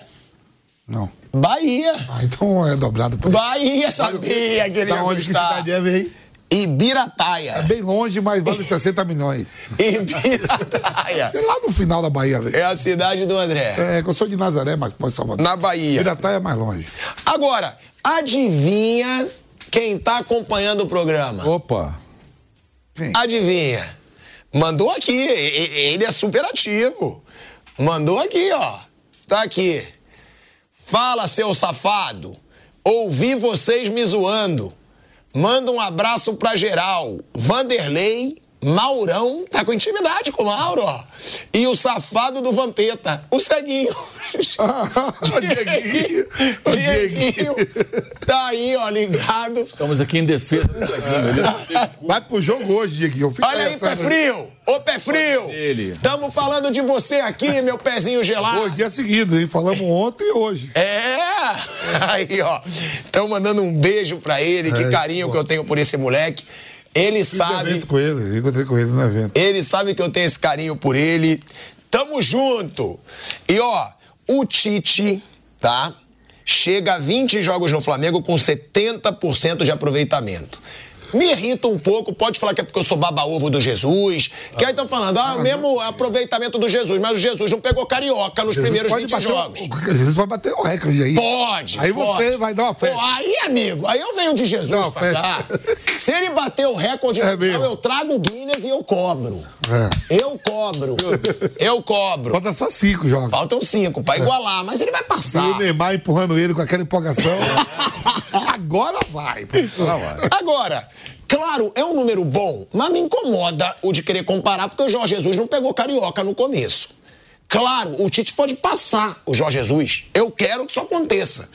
Não. Bahia. Ah, então é dobrado. por- Bahia, sabia que ele Da ia onde que cidade é, velho? É Ibirataia. bem longe, mas vale 60 milhões. Ibirataia. Sei lá no final da Bahia, velho. É a cidade do André. É, que eu sou de Nazaré, mas pode Salvador. Na Bahia. Piratá é mais longe. Agora, adivinha quem tá acompanhando o programa? Opa. Quem? Adivinha? Mandou aqui. Ele é super ativo. Mandou aqui, ó. Tá aqui. Fala, seu safado. Ouvi vocês me zoando. Manda um abraço pra geral. Vanderlei, Maurão, tá com intimidade com o Mauro, ó. E o safado do Vampeta, o ceguinho. o Dieguinho. O Dieguinho. Tá aí, ó, ligado. Estamos aqui em defesa do Ceguinho. Vai pro jogo hoje, Dieguinho. Fica Olha aí, pé frio! Ô, pé frio! Tamo falando de você aqui, meu pezinho gelado. Dois dias seguidos, hein? Falamos ontem e hoje. É! Aí, ó. Estão mandando um beijo pra ele. Que É, carinho pô. que eu tenho por esse moleque. Ele Fiz sabe. com ele, eu encontrei com ele no evento. Ele sabe que eu tenho esse carinho por ele. Tamo junto. E ó, o Tite, tá? Chega a 20 jogos no Flamengo com 70% de aproveitamento. Me irrita um pouco, pode falar que é porque eu sou baba-ovo do Jesus. Que aí estão falando, ah, o mesmo aproveitamento do Jesus, mas o Jesus não pegou carioca nos Jesus primeiros pode 20 bater jogos. O, Jesus vai bater o recorde aí. Pode. Aí pode. você vai dar uma festa. Pô, aí, amigo, aí eu venho de Jesus pra cá. festa. Se ele bater o recorde É mundial, eu trago o Guinness e eu cobro. É. Eu cobro. Eu cobro. Falta só cinco jogos. Faltam cinco pra igualar, mas ele vai E passar. o Neymar empurrando ele com aquela empolgação. Agora vai. Agora vai. Agora, claro, é um número bom, mas me incomoda o de querer comparar, porque o Jorge Jesus não pegou carioca no começo. Claro, o Tite pode passar o Jorge Jesus. Eu quero que isso aconteça.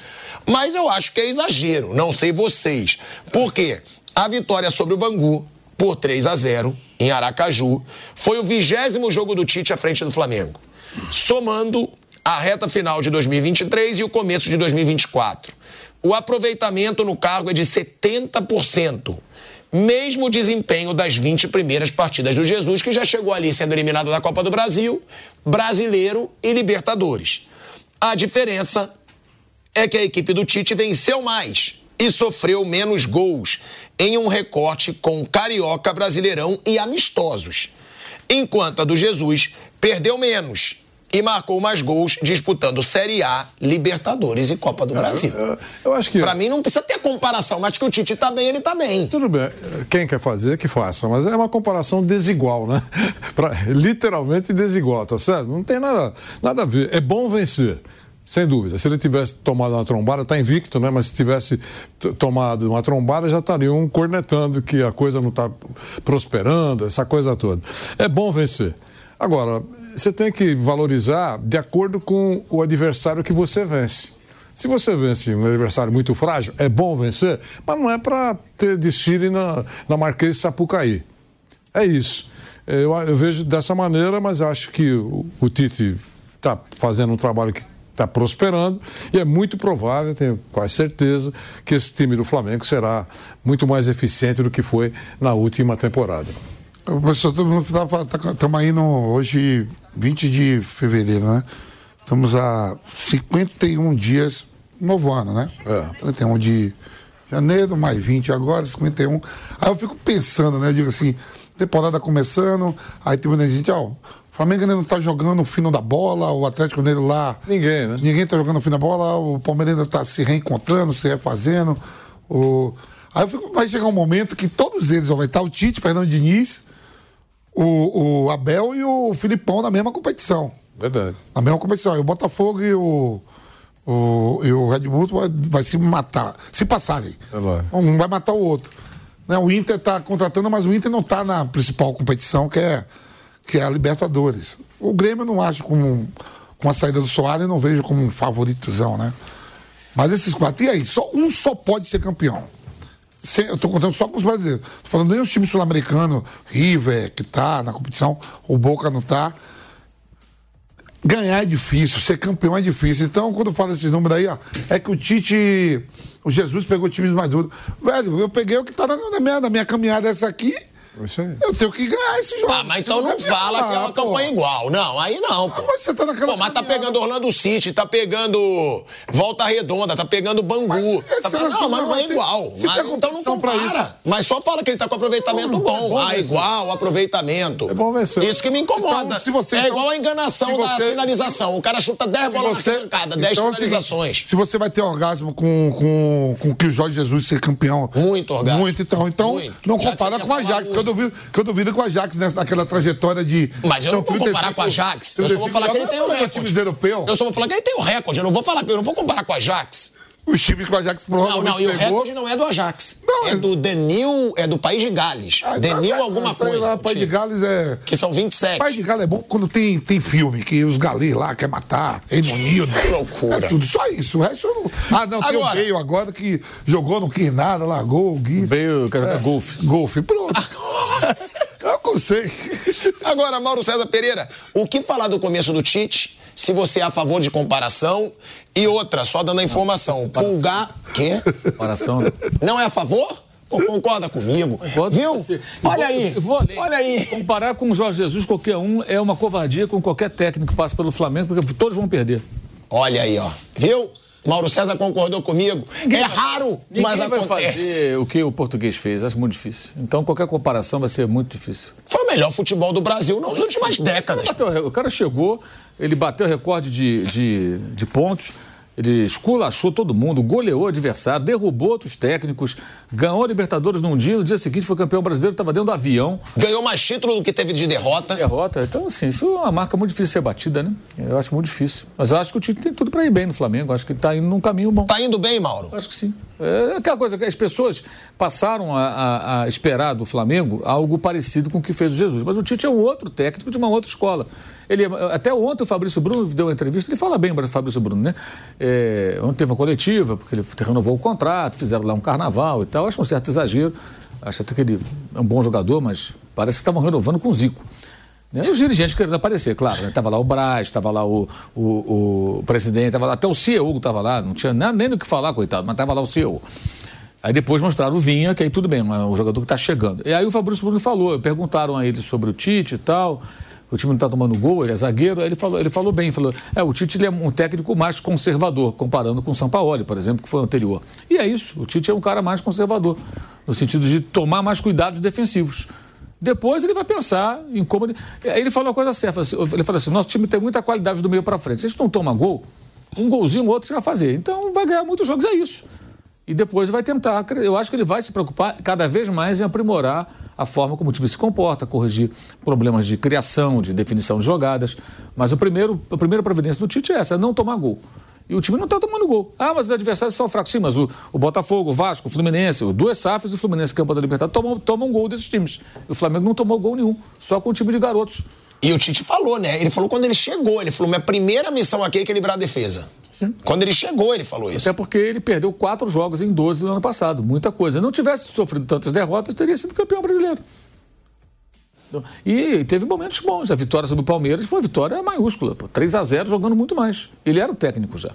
Mas eu acho que é exagero, não sei vocês. Por quê? A vitória sobre o Bangu, por 3 a 0 em Aracaju, foi o vigésimo jogo do Tite à frente do Flamengo. Somando a reta final de 2023 e o começo de 2024. O aproveitamento no cargo é de 70%. Mesmo desempenho das 20 primeiras partidas do Jesus, que já chegou ali sendo eliminado da Copa do Brasil, Brasileiro e Libertadores. A diferença é que a equipe do Tite venceu mais e sofreu menos gols em um recorte com Carioca, Brasileirão e amistosos. Enquanto a do Jesus perdeu menos e marcou mais gols disputando Série A, Libertadores e Copa do Brasil. Eu, eu acho que. Pra mim não precisa ter comparação, mas que o Tite tá bem, ele tá bem. Tudo bem, quem quer fazer, que faça, mas é uma comparação desigual, né? Pra- literalmente desigual, tá certo? Não tem nada, nada a ver. É bom vencer, sem dúvida. Se ele tivesse tomado uma trombada, tá invicto, né? Mas se tivesse tomado uma trombada, já estariam cornetando que a coisa não está prosperando, essa coisa toda. É bom vencer. Agora, você tem que valorizar de acordo com o adversário que você vence. Se você vence um adversário muito frágil, é bom vencer, mas não é para ter desfile na, na Marquês de Sapucaí. É isso. Eu, eu vejo dessa maneira, mas acho que o, o Tite está fazendo um trabalho que está prosperando e é muito provável, tenho quase certeza, que esse time do Flamengo será muito mais eficiente do que foi na última temporada. Professor, todo mundo estamos aí no, hoje, 20 de fevereiro, né? Estamos a 51 dias, novo ano, né? É. 31 de janeiro, mais 20 agora, 51. Aí eu fico pensando, né? Digo assim, temporada começando, aí tem muita gente, ó, o Flamengo ainda não tá jogando o fino da bola, o Atlético Mineiro lá. Ninguém, né? Ninguém tá jogando o fino da bola, o Palmeiras ainda tá se reencontrando, se refazendo. O... Aí eu fico, vai chegar um momento que todos eles, ó, vai estar o Tite, Fernando Diniz, o, o Abel e o Filipão na mesma competição. Verdade. Na mesma competição. E o Botafogo e o, o, e o Red Bull vai, vai se matar. Se passarem. É. Um vai matar o outro. Né, O Inter está contratando, mas o Inter não está na principal competição, que é, que é a Libertadores. O Grêmio eu não acho como. Com a saída do Soares, eu não vejo como um favoritozão, né? Mas esses quatro. E aí? Só, um só pode ser campeão. Eu tô contando só com os brasileiros. Tô falando nem os times sul-americanos, River, que tá na competição, o Boca não tá. Ganhar é difícil, ser campeão é difícil. Então, quando eu falo esses números aí, ó, é que o Tite, o Jesus pegou times mais duros. Velho, eu peguei o que tá na, na minha, na minha caminhada essa aqui. Isso aí. Eu tenho que ganhar esse jogo. Ah, mas então não fala que é ganhar, uma pô. campanha igual. Não, aí não, pô. Ah, mas você tá naquela Pô, mas tá pegando Orlando City, tá pegando Volta Redonda, tá pegando Bangu. Mas tá pegando... Não, mas não é igual. Mas, então não compara. isso. Mas só fala que ele tá com aproveitamento Não, bom. é bom ah, igual, aproveitamento. É bom vencer. Isso que me incomoda. Então, se você, é então, igual a enganação se da você- finalização. O cara chuta 10 Se bolas você- na arrancada, 10 então é o seguinte, finalizações. se você vai ter orgasmo com, com, com que o Jorge Jesus ser campeão. Muito orgasmo. Muito, então. Então, Muito. não que compara você com a Ajax, porque o duvido, que eu duvido com o Ajax nessa, naquela trajetória de. Mas eu não vou comparar com o Ajax. Eu só vou falar que ele tem o recorde. Eu só vou falar que ele tem o recorde. Eu não vou falar que eu não vou comparar com o Ajax. Os times que o Ajax Não, provavelmente não, e o pegou. recorde não é do Ajax. Não, é é- do Denil, é do País de Gales. Ah, tá Denil certo, alguma coisa. Lá, Pai de Gales é. Que são 27. Pai de Gales é bom quando tem, tem filme, que os galês lá quer matar, Enonildo. Que loucura. É tudo só isso. O resto eu não. Ah, não, tem o Agora- Bale agora que jogou, não quis nada, largou o Gui. Veio quer jogar golfe. Golfe, pronto. eu consegui. Agora, Mauro César Pereira, o que falar do começo do Tite? Se você é a favor de comparação. E outra, só dando a informação. Pulgar. Quê? Comparação. Não é a favor? Ou concorda comigo? Concordo Viu? com Olha aí. vou. Olha aí. Comparar com o Jorge Jesus, qualquer um, é uma covardia com qualquer técnico que passa pelo Flamengo, porque todos vão perder. Olha aí, ó. Viu? Mauro César concordou comigo. é raro, Ninguém mas vai acontece. fazer o que o português fez, acho muito difícil. Então qualquer comparação vai ser muito difícil. Foi o melhor futebol do Brasil nas últimas décadas. O cara chegou, ele bateu o recorde de, de, de pontos, ele esculachou todo mundo, goleou o adversário, derrubou outros técnicos, ganhou a Libertadores num dia, no dia seguinte foi campeão brasileiro, estava dentro do avião, Ganhou mais título do que teve de derrota. derrota. Então, assim, isso é uma marca muito difícil de ser batida, né? Eu acho muito difícil. Mas eu acho que o Tite tem tudo para ir bem no Flamengo, acho que está indo num caminho bom. Tá indo bem, Mauro? Acho que sim. É aquela coisa que as pessoas passaram a, a- a esperar do Flamengo algo parecido com o que fez o Jesus. Mas o Tite é um outro técnico de uma outra escola. Ele, até ontem o Fabrício Bruno deu uma entrevista, ele fala bem para o Fabrício Bruno, né? É, ontem teve uma coletiva, porque ele renovou o contrato, fizeram lá um carnaval e tal. Acho um certo exagero. Acho até que ele é um bom jogador, mas parece que estavam renovando com o Zico. Né? Os dirigentes querendo aparecer, claro. Né? Tava lá o Braz, tava lá o, o, o presidente, tava lá, até o CEO tava lá, não tinha na- nem do que falar, coitado, mas tava lá o CEO. Aí depois mostraram o Vinha, que aí tudo bem, um jogador que está chegando. E aí o Fabrício Bruno falou, perguntaram a ele sobre o Tite e tal, o time não está tomando gol, ele é zagueiro, aí ele falou, ele falou bem, falou, é, o Tite é um técnico mais conservador, comparando com o Sampaoli, por exemplo, que foi o anterior. E é isso, o Tite é um cara mais conservador, no sentido de tomar mais cuidados defensivos. Depois ele vai pensar em como ele. Aí ele falou uma coisa certa. assim, Ele falou assim: nosso time tem muita qualidade do meio para frente. Se a gente não toma gol, um golzinho ou outro vai fazer. Então vai ganhar muitos jogos, é isso. E depois vai tentar. Eu acho que ele vai se preocupar cada vez mais em aprimorar a forma como o time se comporta, corrigir problemas de criação, de definição de jogadas. Mas o primeiro, a primeira providência do Tite é essa: é não tomar gol. E o time não está tomando gol. Ah, mas os adversários são fracos. Sim, mas o, o Botafogo, o Vasco, o Fluminense, o Duas Safras e o Fluminense Campo da Libertadores tomam, tomam gol desses times. E o Flamengo não tomou gol nenhum, só com o time de garotos. E o Tite falou, né? Ele falou quando ele chegou, ele falou: minha primeira missão aqui é equilibrar a defesa. Sim. Quando ele chegou, ele falou isso. Até porque ele perdeu quatro jogos em 12 no ano passado. Muita coisa. Não tivesse sofrido tantas derrotas, teria sido campeão brasileiro. E teve momentos bons. A vitória sobre o Palmeiras foi uma vitória maiúscula. Pô, 3 a 0 jogando muito mais. Ele era o técnico já.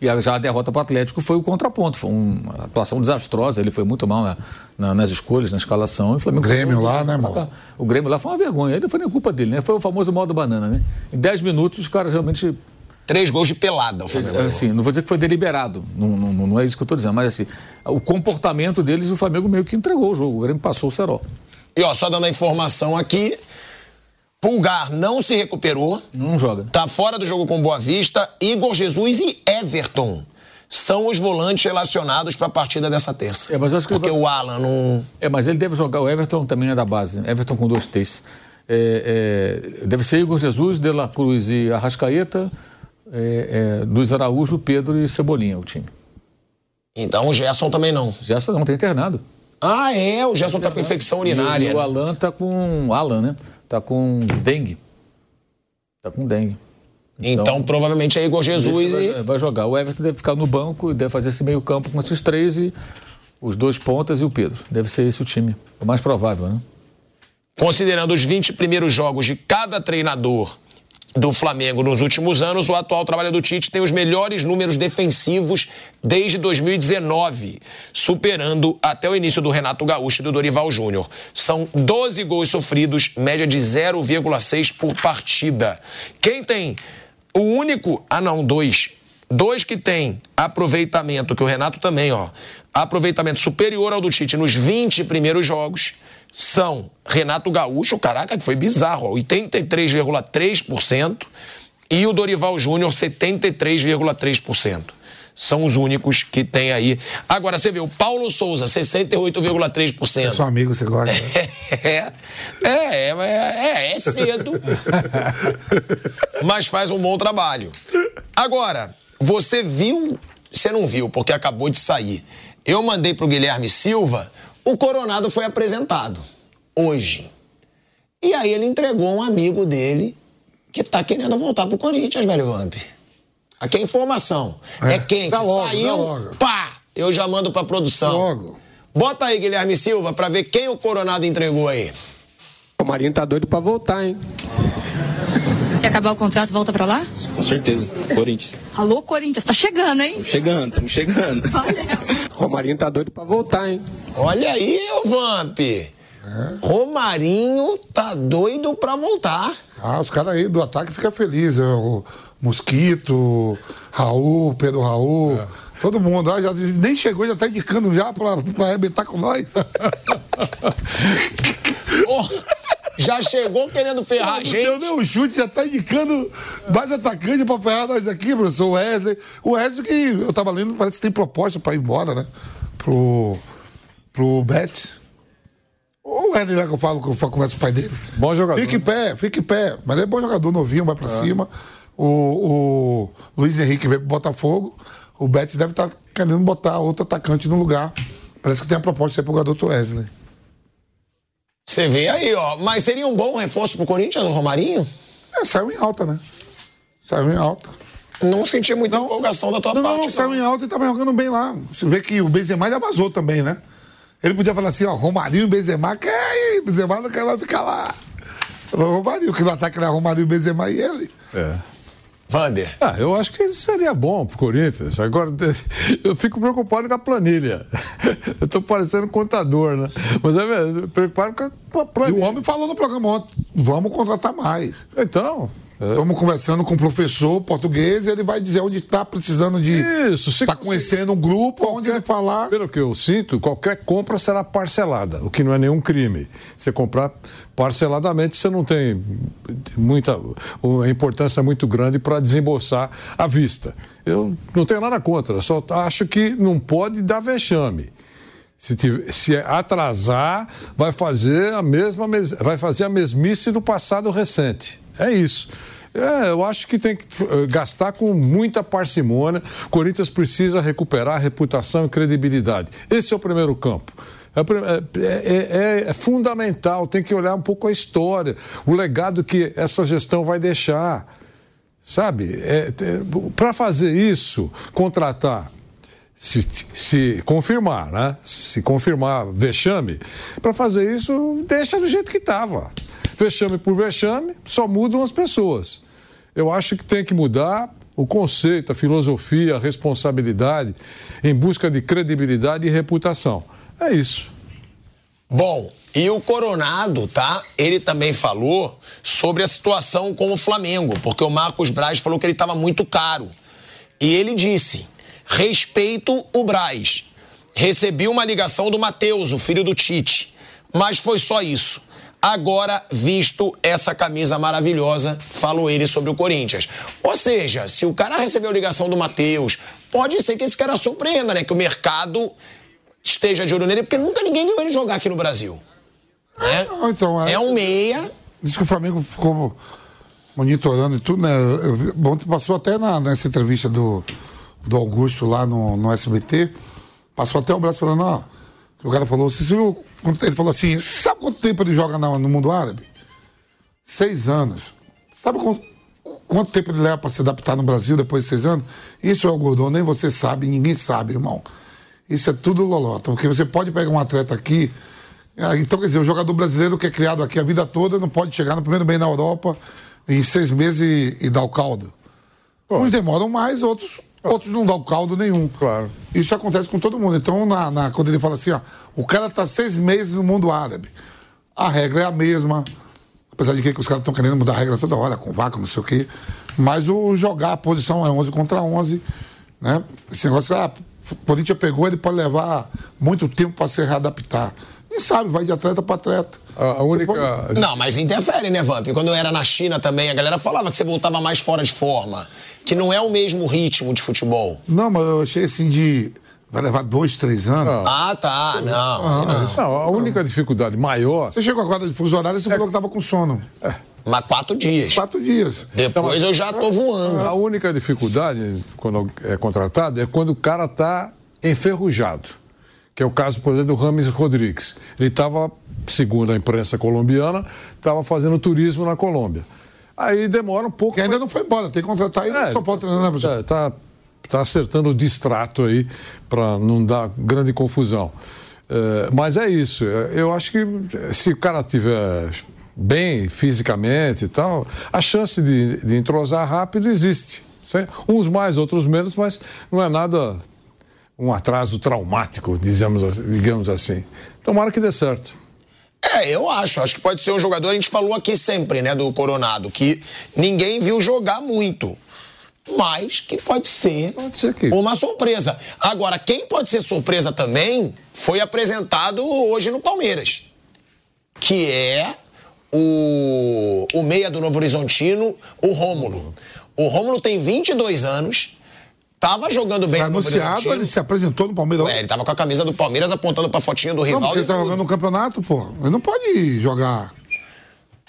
E a- já a derrota para o Atlético foi o contraponto. Foi uma atuação desastrosa. Ele foi muito mal na- na- nas escolhas, na escalação. E o Flamengo Grêmio lá, né, irmão? O Grêmio lá foi uma vergonha. Aí não foi nem culpa dele, né? Foi o famoso modo banana, né? Em 10 minutos, os caras realmente Três gols de pelada, o Flamengo. ganhou. Assim, não vou dizer que foi deliberado, não, não, não é isso que eu estou dizendo, mas assim, o comportamento deles, o Flamengo meio que entregou o jogo, o Grêmio passou o cerol. E ó, só dando a informação aqui: Pulgar não se recuperou, Não joga. tá fora do jogo com Boa Vista. Igor Jesus e Everton são os volantes relacionados para a partida dessa terça. É, mas eu acho que Porque vai- o Alan não. É, mas ele deve jogar, o Everton também é da base, né? Everton com dois T's. É, é, deve ser Igor Jesus, De La Cruz e Arrascaeta, é, é, Luiz Araújo, Pedro e Cebolinha, o time. Então o Gerson também não. Gerson não tem internado. Ah, é, o Gerson tá com infecção urinária. E o Alan tá com. Alan, né? Tá com dengue. Tá com dengue. Então, provavelmente é Igor Jesus Esse e. vai, vai jogar. O Everton deve ficar no banco e deve fazer esse meio campo com esses três e os dois pontas e o Pedro. Deve ser esse o time. O mais provável, né? Considerando os 20 primeiros jogos de cada treinador do Flamengo nos últimos anos, o atual trabalho do Tite tem os melhores números defensivos desde 2019, superando até o início do Renato Gaúcho e do Dorival Júnior. São 12 gols sofridos, média de 0,6 por partida. Quem tem o único. Ah, não, dois. Dois que tem aproveitamento, que o Renato também, ó. Aproveitamento superior ao do Tite nos 20 primeiros jogos são Renato Gaúcho, caraca, que foi bizarro, ó, 83,3%, e o Dorival Júnior, 73,3%. são os únicos que tem aí. Agora, você vê, o Paulo Souza, 68,3%. É seu amigo, você gosta. É, é, é, é, é cedo. mas faz um bom trabalho. Agora, você viu, você não viu, porque acabou de sair. Eu mandei pro Guilherme Silva, o Coronado foi apresentado hoje. E aí ele entregou um amigo dele que tá querendo voltar pro Corinthians, velho Vamp. Aqui é informação. É, É, quente. dá logo, Saiu, dá logo. pá! Eu já mando pra produção. Logo. Bota aí, Guilherme Silva, pra ver quem o Coronado entregou aí. O Marinho tá doido pra voltar, hein? Se acabar o contrato, volta pra lá? Com certeza. Corinthians. Alô, Corinthians, tá chegando, hein? Chegando, estamos chegando. O Marinho tá doido pra voltar, hein? Olha aí, ô Vamp. Romarinho tá doido pra voltar. Ah, os caras aí do ataque ficam felizes. é, O Mosquito, Raul, Pedro Raul, É. todo mundo. Ah, já, nem chegou, já tá indicando já pra, pra arrebentar com nós. Ô, já chegou querendo ferrar a gente. nem um chute, já tá indicando mais atacante pra ferrar nós aqui, professor. O Wesley. O Wesley que eu tava lendo, parece que tem proposta pra ir embora, né? Pro, pro Betis. O Wesley lá que eu falo, que eu converso com o pai dele. Bom jogador. Fica em pé, fica em pé. Mas ele é bom jogador, novinho, vai pra cima. O, o Luiz Henrique veio pro Botafogo. O Betis deve estar querendo botar outro atacante no lugar. Parece que tem a proposta aí pro garoto Wesley. Você vê aí, ó. Mas seria um bom reforço pro Corinthians, o Romarinho? É, saiu em alta, né? Saiu em alta. Não senti muita empolgação da tua Não, parte. não, saiu em alta e tava jogando bem lá. Você vê que o Benzema já vazou também, né? Ele podia falar assim, ó, Romarinho e Benzema, que aí, Benzema não quer mais ficar lá. O Romarinho, que no ataque era Romarinho, Benzema e ele. É. Vander. Ah, eu acho que seria bom pro Corinthians. Agora, eu fico preocupado com a planilha. Eu tô parecendo contador, né? Mas é mesmo, preocupado com a E planilha. o homem falou no programa ontem, vamos contratar mais. Então, Estamos conversando com o professor português e ele vai dizer onde está precisando de. Isso, se Está conhecendo um grupo, onde ele falar. Pelo que eu sinto, qualquer compra será parcelada, o que não é nenhum crime. Você comprar parceladamente, você não tem muita uma importância muito grande para desembolsar à vista. Eu não tenho nada contra, só acho que não pode dar vexame. Se, tiver- se atrasar, vai fazer a mesma mes- vai fazer a mesmice do passado recente. É isso. É, eu acho que tem que eh, gastar com muita parcimônia. Corinthians precisa recuperar reputação e credibilidade. Esse é o primeiro campo. É, é- é- é- é fundamental, tem que olhar um pouco a história, o legado que essa gestão vai deixar. Sabe? Para fazer isso, contratar se, se confirmar, né? Se confirmar vexame, para fazer isso, deixa do jeito que estava. Vexame por vexame, só mudam as pessoas. Eu acho que tem que mudar o conceito, a filosofia, a responsabilidade, em busca de credibilidade e reputação. É isso. Bom, e o Coronado, tá? Ele também falou sobre a situação com o Flamengo, porque o Marcos Braz falou que ele estava muito caro. E ele disse: respeito o Braz. Recebi uma ligação do Matheus, o filho do Tite. Mas foi só isso. Agora, visto essa camisa maravilhosa, falou ele sobre o Corinthians. Ou seja, se o cara recebeu a ligação do Matheus, pode ser que esse cara surpreenda, né? Que o mercado esteja de olho nele, porque nunca ninguém viu ele jogar aqui no Brasil. Né? Ah, então, É um meia. Diz que o Flamengo ficou monitorando e tudo, né? Ontem passou até na, nessa entrevista do, do Augusto lá no, no SBT, passou até o braço falando, ó, o cara falou, você viu, ele falou assim, sabe quanto tempo ele joga no mundo árabe? Seis anos. Sabe quanto, quanto tempo ele leva para se adaptar no Brasil depois de seis anos? Isso é o Gordon, nem você sabe, ninguém sabe, irmão. Isso é tudo lolota, porque você pode pegar um atleta aqui, ah, então quer dizer, o jogador brasileiro que é criado aqui a vida toda não pode chegar no primeiro bem na Europa em seis meses e, e dar o caldo. Uns demoram mais, outros, outros não dão caldo nenhum. Claro. Isso acontece com todo mundo. Então, na, na- quando ele fala assim, ó, o cara tá seis meses no mundo árabe, a regra é a mesma. Apesar de que os caras estão querendo mudar a regra toda hora, com vaca, não sei o quê. Mas o jogar a posição é 11 contra 11. Né? Esse negócio, ah, o Corinthians pegou, ele pode levar muito tempo para se readaptar. Quem sabe, vai de atleta para atleta. A, única. Não, mas interfere, né, Vamp? Quando eu era na China também, a galera falava que você voltava mais fora de forma. Que não é o mesmo ritmo de futebol. Não, mas eu achei assim de. Vai levar dois, três anos. Ah, tá. Não. Ah, não. Não, a única dificuldade maior. Você chegou agora de fuso horário e você falou que tava com sono. Mas quatro dias. Quatro dias. Depois eu já tô voando. A única dificuldade quando é contratado é quando o cara está enferrujado. Que é o caso, por exemplo, do Rames Rodrigues. Ele estava, segundo a imprensa colombiana, estava fazendo turismo na Colômbia. Aí demora um pouco. Que ainda não foi embora, tem que contratar ainda, É, só pode treinar, né, professor? É, tá, tá acertando o distrato aí para não dar grande confusão. É, mas é isso. é, Eu acho que se o cara tiver bem fisicamente e tal, a chance de, de entrosar rápido existe. Uns mais, outros menos, mas não é nada um atraso traumático, dizemos, digamos assim. Tomara que dê certo. É, eu acho. Acho que pode ser um jogador, a gente falou aqui sempre, né, do Coronado, que ninguém viu jogar muito. Mas que pode ser, uma surpresa. Agora, quem pode ser surpresa também foi apresentado hoje no Palmeiras. Que é o, o meia do Novo Horizontino, o Rômulo. O Rômulo tem 22 anos, tava jogando bem Foi anunciado, ele se apresentou no Palmeiras. Ué, ele tava com a camisa do Palmeiras apontando pra fotinha do Não, rival. porque ele tá jogando no campeonato, pô. Ele não pode jogar.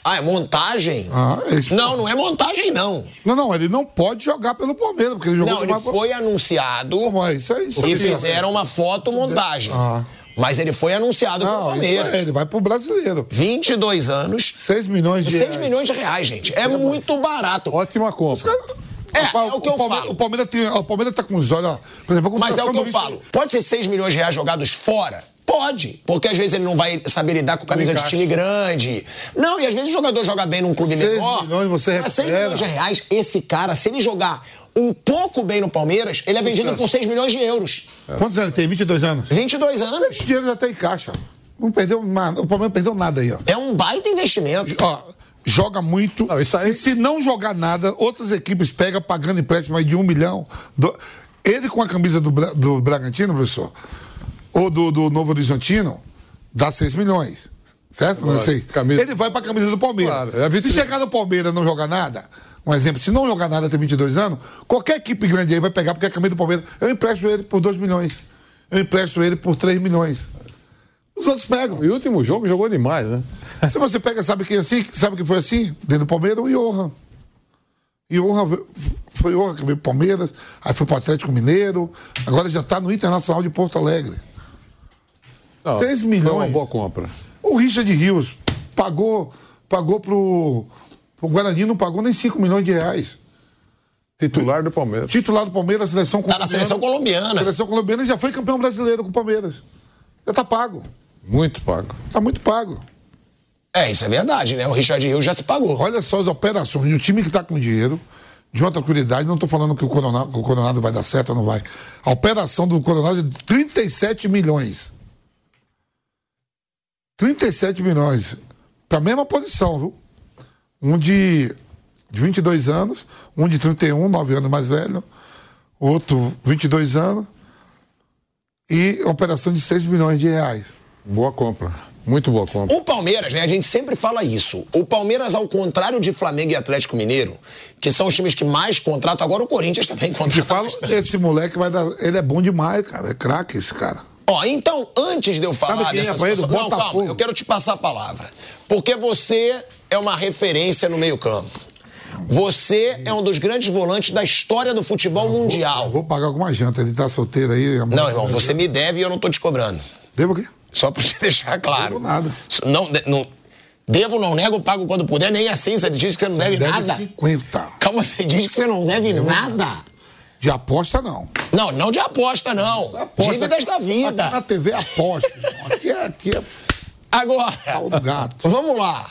Ah, é montagem? Ah, é isso. Não, não é montagem, não. Não, não, ele não pode jogar pelo Palmeiras, porque ele jogou Não, ele foi anunciado isso aí, isso e aí. fizeram uma foto montagem. Ah. Mas ele foi anunciado pelo Não, isso Palmeiras. é, ele vai pro brasileiro. 22 anos. 6 milhões de 6 reais. milhões de reais, gente. É muito barato. Ótima compra. É, é o que eu Palmeiras, falo. O Palmeiras, tem, o Palmeiras tá com os olhos, ó. Por exemplo, Mas é o que eu falo. Pode ser 6 milhões de reais jogados fora? Pode. Porque às vezes ele não vai saber lidar com camisa de time grande. Não, e às vezes o jogador joga bem num clube Seis menor. milhões você Mas 6 recupera. milhões de reais, esse cara, se ele jogar um pouco bem no Palmeiras, ele é vendido por 6 milhões de euros. Quantos anos ele tem? 22 anos? 22 anos. Esse dinheiro já tá em caixa. Não perdeu nada. O Palmeiras perdeu nada aí, ó. É um baita investimento. Ó, joga muito. Não, aí- E se não jogar nada, outras equipes pegam pagando empréstimo aí de um milhão. Do- Ele com a camisa do, Bra- do Bragantino, professor, ou do, do Novo Horizontino, dá 6 milhões. Certo? Não Claro, seis. camisa- Ele vai pra camisa do Palmeiras. Claro, é a se chegar no Palmeiras e não jogar nada, um exemplo, se não jogar nada até 22 anos, qualquer equipe grande aí vai pegar, porque a camisa do Palmeiras. Eu empresto ele por 2 milhões. Eu empresto ele por 3 milhões. Os outros pegam. E o último jogo jogou demais, né? Se você pega, sabe quem é assim? Sabe que foi assim? Dentro do Palmeiras, o Johan. Johan foi Johan que veio pro Palmeiras, aí foi pro Atlético Mineiro, agora já tá no Internacional de Porto Alegre. Não, 6 Foi uma milhões. boa compra. O Richard Rios pagou, pagou pro, pro Guarani, não pagou nem 5 milhões de reais. Titular do Palmeiras. Titular do Palmeiras, seleção Tá na seleção colombiana. Seleção colombiana e já foi campeão brasileiro com o Palmeiras. Já tá pago. Muito pago. Tá muito pago. É, isso é verdade, né? O Richard Hill já se pagou. Olha só as operações. E o time que está com dinheiro, de uma tranquilidade, não estou falando que o, Coronado, que o Coronado vai dar certo ou não vai. A operação do Coronado é de 37 milhões. 37 milhões. Para a mesma posição, viu? Um de, de 22 anos, um de 31, 9 anos mais velho, outro 22 anos, e operação de 6 milhões de reais. Boa compra. Muito boa compra. O Palmeiras, né? A gente sempre fala isso. O Palmeiras, ao contrário de Flamengo e Atlético Mineiro, que são os times que mais contratam, agora o Corinthians também Te contrata falo, bastante. esse moleque vai dar. Ele é bom demais, cara. É craque esse cara. Ó, então, antes de eu falar dessa é ele? situação... Não, calma, eu quero te passar a palavra. Porque você é uma referência no meio campo. Você é um dos grandes volantes da história do futebol mundial. Vou pagar alguma janta. Ele tá solteiro aí. amor. Não, irmão, você me deve e eu não tô te cobrando. Devo o quê? Só pra você deixar claro. Devo nada. Não, não, devo, não nego, pago quando puder, nem assim. Você diz que você não deve, Deve nada. 50. Calma, você diz que você não deve nada. De aposta, não. Não, não de aposta, não. Aposta. Dívidas da vida. Aqui na TV aposta. aqui é, aqui é Agora, pau do gato. vamos lá.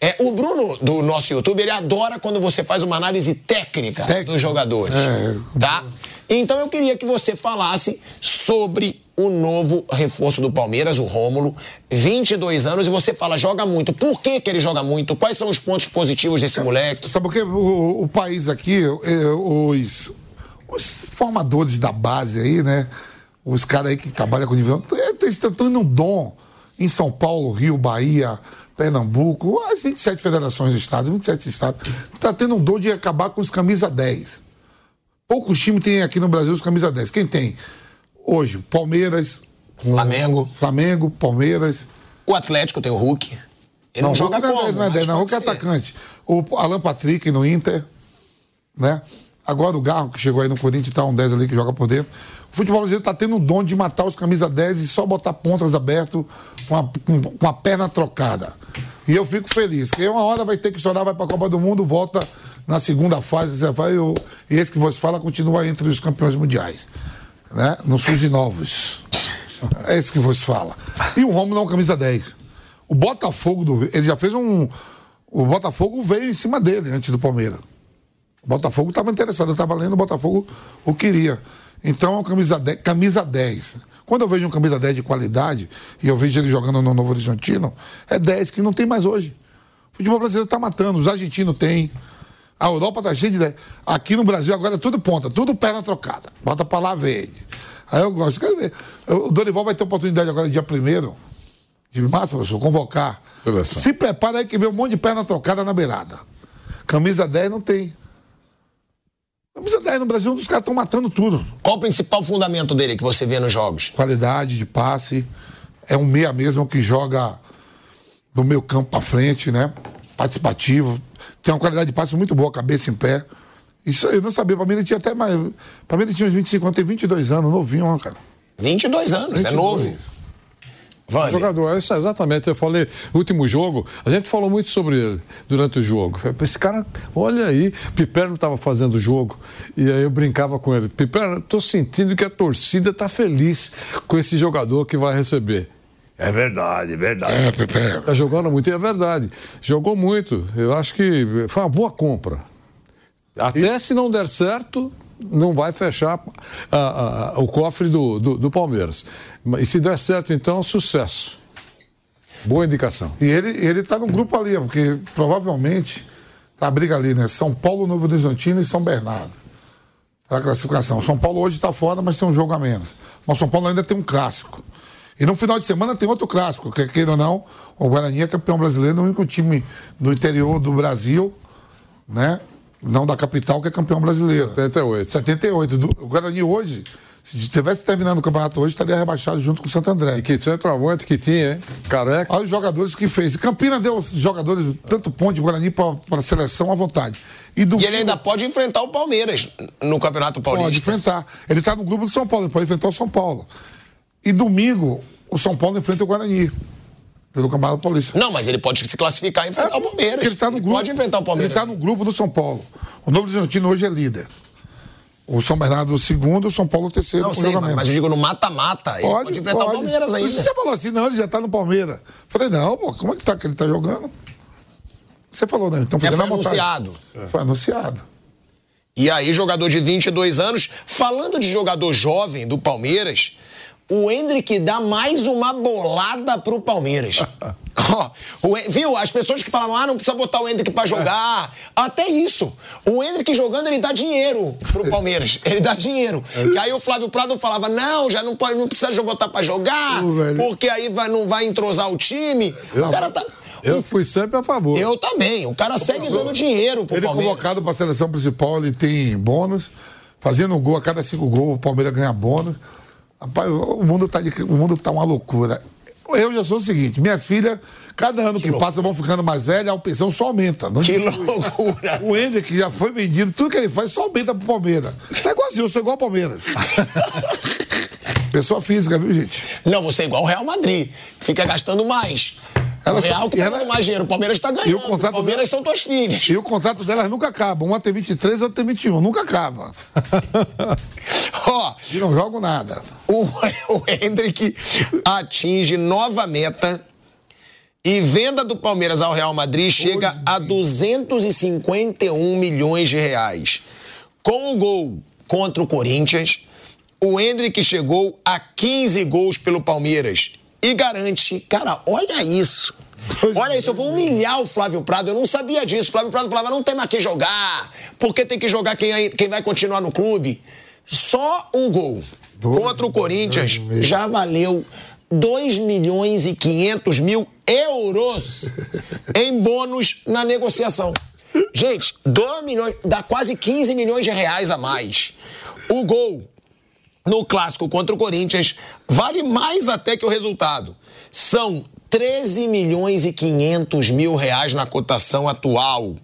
É, o Bruno, do nosso YouTube, ele adora quando você faz uma análise técnica Técnica. dos jogadores. É. Tá? Então eu queria que você falasse sobre o novo reforço do Palmeiras, o Rômulo, 22 anos, e você fala, joga muito. Por que, que ele joga muito? Quais são os pontos positivos desse moleque? Sabe por quê? O, o país aqui, os, os formadores da base aí, né? Os caras aí que trabalham com nível. Eles estão tendo um dom em São Paulo, Rio, Bahia, Pernambuco, as 27 federações do estado, 27 estados, está tendo um dom de acabar com os camisa 10. Poucos times têm aqui no Brasil os camisa 10. Quem tem? Hoje, Palmeiras, Flamengo. Flamengo, Palmeiras. O Atlético tem o Hulk. Ele não, joga não é- como, não é mas 10, não, Hulk é atacante. O Alan Patrick no Inter, né? Agora o Garro, que chegou aí no Corinthians, tá um 10 ali que joga por dentro. O futebol brasileiro tá tendo o dom de matar os camisa 10 e só botar pontas aberto com a, com, com a perna trocada. E eu fico feliz, que uma hora vai ter que estourar, vai pra Copa do Mundo, volta na segunda fase, você vai, eu, e esse que você fala continua entre os campeões mundiais. Né? Não surge novos. É esse que você fala. E o Romulo é um camisa 10. O Botafogo do ele já fez um. O Botafogo veio em cima dele antes do Palmeiras. O Botafogo estava interessado, eu estava lendo, o Botafogo o queria. Então é um camisa 10, camisa 10. Quando eu vejo um camisa 10 de qualidade, e eu vejo ele jogando no Novo Horizontino, é 10 que não tem mais hoje. O futebol brasileiro está matando, os argentinos têm. A Europa está cheia de 10. Aqui no Brasil agora é tudo ponta, tudo perna trocada. Bota pra lá, verde. Aí eu gosto. Quero ver. O Dorival vai ter oportunidade agora, dia 1 de março, professor, convocar. Seleção. Se prepara aí que vê um monte de perna trocada na beirada. Camisa 10 não tem. Camisa 10 no Brasil, os caras estão matando tudo. Qual o principal fundamento dele que você vê nos jogos? Qualidade de passe. É um meia mesmo que joga do meio campo pra frente, né? Participativo. Tem uma qualidade de passe muito boa, cabeça em pé. Isso eu não sabia. Pra mim ele tinha até mais. Pra mim ele tinha uns 25 anos, tem 22 anos, novinho, ó, cara. 22 anos, é 22. novo. Wander. Jogador, isso é exatamente. Eu falei, último jogo, a gente falou muito sobre ele durante o jogo. Esse cara, olha aí, Piperno estava fazendo o jogo e aí eu brincava com ele. Piperno, tô sentindo que a torcida tá feliz com esse jogador que vai receber. É verdade, é verdade. É, Pepe. Tá jogando muito e é verdade. Jogou muito. Eu acho que foi uma boa compra. Até se não der certo, não vai fechar o cofre do, do, do Palmeiras. E se der certo, então, sucesso. Boa indicação. E ele, ele tá num grupo ali, porque provavelmente tá a briga ali, né? São Paulo, Novo Horizontino e São Bernardo. Pra classificação. São Paulo hoje tá fora, mas tem um jogo a menos. Mas São Paulo ainda tem um clássico. E no final de semana tem outro clássico, que queira ou não, o Guarani é campeão brasileiro, o único time do interior do Brasil, né? Não da capital, que é campeão brasileiro. 78. 78. Do- o Guarani hoje, se tivesse terminando o campeonato hoje, estaria rebaixado junto com o Santo André. E que centroavante que tinha, hein? Careca. Olha os jogadores que fez. Campina deu os jogadores, tanto ponto de Guarani para a seleção à vontade. E, do E ele ainda pode enfrentar o Palmeiras no Campeonato pode Paulista. enfrentar. Ele está no grupo do São Paulo, ele pode enfrentar o São Paulo. E domingo, o São Paulo enfrenta o Guarani. Pelo Campeonato Paulista. Não, mas ele pode se classificar e enfrentar o Palmeiras. Ele tá no grupo. pode enfrentar o Palmeiras. Ele está no grupo do São Paulo. O Novo Horizontino hoje é líder. O São Bernardo o segundo, o São Paulo o terceiro. Não sei, mas eu digo no mata-mata. Ele pode, enfrentar o Palmeiras ainda. isso Você falou assim, não, ele já está no Palmeiras. Falei, não, pô, como é que tá que ele está jogando? Você falou, né? Então fazendo foi anunciado. Foi anunciado. E aí, jogador de 22 anos. Falando de jogador jovem do Palmeiras, o Hendrick dá mais uma bolada pro Palmeiras. O Hen- viu? As pessoas que falavam, ah, não precisa botar o Hendrick pra jogar. Até isso. O Hendrick jogando, ele dá dinheiro pro Palmeiras. Ele dá dinheiro. E aí o Flávio Prado falava, não, já não pode, não precisa botar pra jogar, velho. porque aí vai, não vai entrosar o time. O cara tá... Eu fui sempre a favor. Eu também. O cara segue dando dinheiro pro Ele é Palmeiras. convocado para a seleção principal, ele tem bônus. Fazendo um gol a cada cinco gols, o Palmeiras ganha bônus. Rapaz, o mundo tá, de, o mundo tá uma loucura. Eu já sou o seguinte, minhas filhas, cada ano que, passa, vão ficando mais velhas, a pensão só aumenta. Não Que diminui. loucura. O Ender, que já foi vendido, tudo que ele faz só aumenta pro Palmeiras. Tá igualzinho, eu sou igual ao Palmeiras. Pessoa física, viu, gente? Não, você é igual o Real Madrid, que fica gastando mais. Ela o Real só- que tá ela- mais dinheiro, o Palmeiras tá ganhando. E o contrato Palmeiras dela- são tuas filhas. E o contrato delas nunca acaba. Uma tem 23, outra tem 21. Nunca acaba. Ó, E não jogam nada. o, o Hendrick atinge nova meta e venda do Palmeiras ao Real Madrid chega a 251 milhões de reais. Com o gol contra o Corinthians, o Hendrick chegou a 15 gols pelo Palmeiras e garante, cara, olha isso. Olha isso, eu vou humilhar o Flávio Prado. Eu não sabia disso. O Flávio Prado falava: não tem mais que jogar, porque tem que jogar quem, quem vai continuar no clube. Só o gol contra o Corinthians meio. já valeu 2 milhões e 500 mil euros em bônus na negociação. Gente, 2 milhões, dá quase 15 milhões de reais a mais. O gol no clássico contra o Corinthians vale mais até que o resultado. São 13 milhões e 500 mil reais na cotação atual.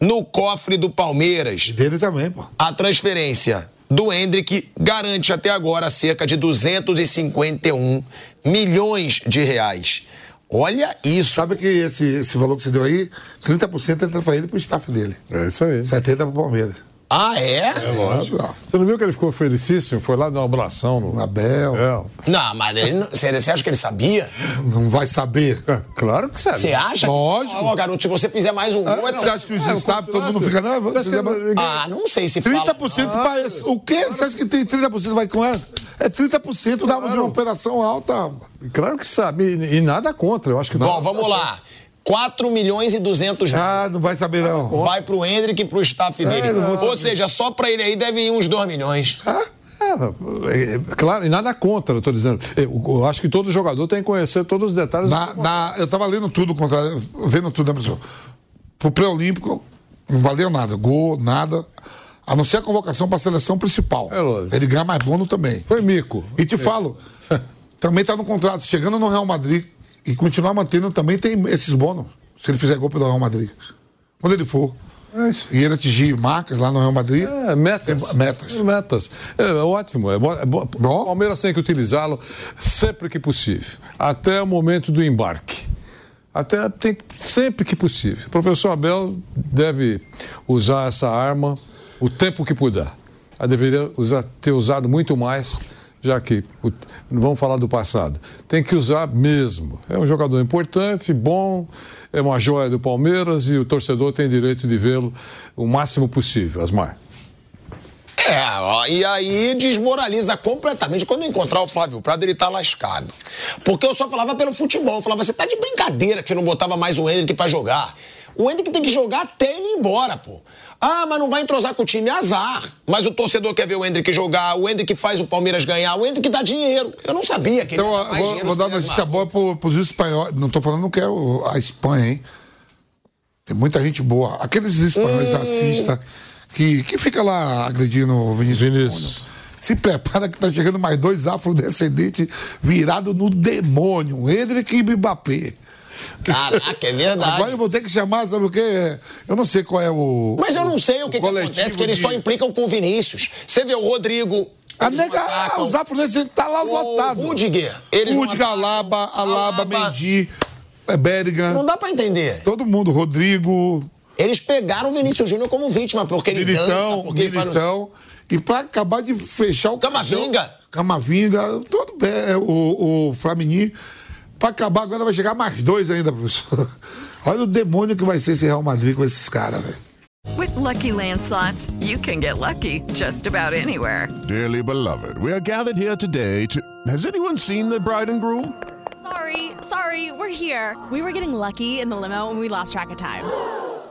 No cofre do Palmeiras. Dele também, pô. A transferência do Hendrick garante até agora cerca de 251 milhões de reais. Olha isso. Sabe que esse, esse valor que você deu aí, 30% entra pra ele e pro staff dele. É isso aí. 70% pro Palmeiras. Ah, é? É lógico. Você não viu que ele ficou felicíssimo? Foi lá dar um abração no. Abel. É. Não, mas ele não- você acha que ele sabia? Não vai saber. É, claro que sabe. Você acha? Lógico. Ó, garoto, se você fizer mais um gol, é Você acha que os staff, todo mundo fica, não? Você acha que ninguém- Ah, não sei se fala. 30% vai. O quê? Você acha que tem 30% vai com ela? É 30% da, de uma operação alta. Claro que sabe. E, e nada contra. Eu acho que Bom, vamos lá. 4 milhões e 200 mil. Ah, não vai saber não. Vai pro Hendrick e pro staff dele. não vou Ou seja, só pra ele aí deve ir uns 2 milhões. É, é, claro, e nada contra, eu tô dizendo. Eu, eu acho que todo jogador tem que conhecer todos os detalhes. Na, na- eu tava lendo tudo, contra, vendo tudo, né, professor? Pro pré-olímpico, não valeu nada. Gol, nada. A não ser a convocação pra seleção principal. É lógico. Ele ganha mais bônus também. Foi mico. E te falo, também tá no contrato. Chegando no Real Madrid e continuar mantendo, também tem esses bônus. Se ele fizer gol pelo Real Madrid. Quando ele for. É. E ele atingir marcas lá no Real Madrid. É, metas. Tem metas. Metas. É, é ótimo. É é bo- O Palmeiras tem que utilizá-lo sempre que possível. Até o momento do embarque. Até tem, sempre que possível. O professor Abel deve usar essa arma o tempo que puder. Ela deveria usar- ter usado muito mais, já que não vamos falar do passado. Tem que usar mesmo. É um jogador importante, bom, é uma joia do Palmeiras e o torcedor tem direito de vê-lo o máximo possível, Asmar. É, ó, e aí desmoraliza completamente. Quando eu encontrar o Flávio Prado, ele tá lascado. Porque eu só falava pelo futebol. Eu falava, você tá de brincadeira que você não botava mais o Hendrick pra jogar. O Hendrick tem que jogar até ele ir embora, pô. Ah, mas não vai entrosar com o time, azar. Mas o torcedor quer ver o Hendrick jogar, o Hendrick faz o Palmeiras ganhar, o Hendrick dá dinheiro. Eu não sabia que ele Então, eu mais vou, dinheiro vou dar uma notícia boa pro, pros espanhóis. Não tô falando que é o- a Espanha, hein? Tem muita gente boa. Aqueles espanhóis Hum. racistas que, que fica lá agredindo o Vinícius. Vinícius. Se prepara que tá chegando mais dois afrodescendentes virados no demônio. Hendrick e Mbappé. Caraca, é verdade. Agora eu vou ter que chamar, sabe o quê? Eu não sei qual é o. Mas eu não sei o que, que coletivo acontece, que eles de- só implicam com o Vinícius. Você vê o Rodrigo. A eles nega, atacam. os afrodescendentes tá lá O lotado. Rudiger, Rudiger. Alaba, Alaba, Alaba. Mendy, é, Berrigan. Não dá pra entender. Todo mundo, Rodrigo, Eles pegaram o Vinícius Júnior como vítima, porque ele dança, Militão, porque ele faz... Militão. E pra acabar de fechar o Camavinga. Camavinga, todo bem, é, o, o Flamini. Pra acabar agora vai chegar mais dois ainda, professor. Olha o demônio que vai ser esse Real Madrid com esses caras, velho. With Lucky Land slots, you can get lucky just about anywhere. Dearly beloved, we are gathered here today to. Has anyone seen the bride and groom? Sorry, sorry, we're here. We were getting lucky in the limo and we lost track of time.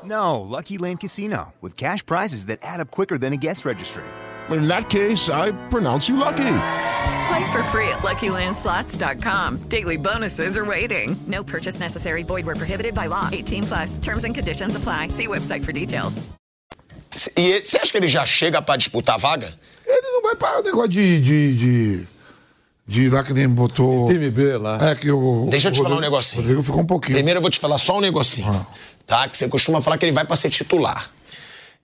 No, Lucky Land Casino, with cash prizes that add up quicker than a guest registry. In that case, I pronounce you lucky. Play for free at LuckyLandSlots.com. Daily bonuses are waiting. No purchase necessary. Void where prohibited by law. 18 plus. Terms and conditions apply. See website for details. E você acha que ele já chega pra disputar a vaga? Ele não vai para o negócio de, de, de, de lá que nem botou. Time B lá. É que o. Deixa eu te o falar um Rodrigo- negocinho. Rodrigo ficou um pouquinho. Primeiro eu vou te falar só um negocinho, tá? Que você costuma falar que ele vai pra ser titular.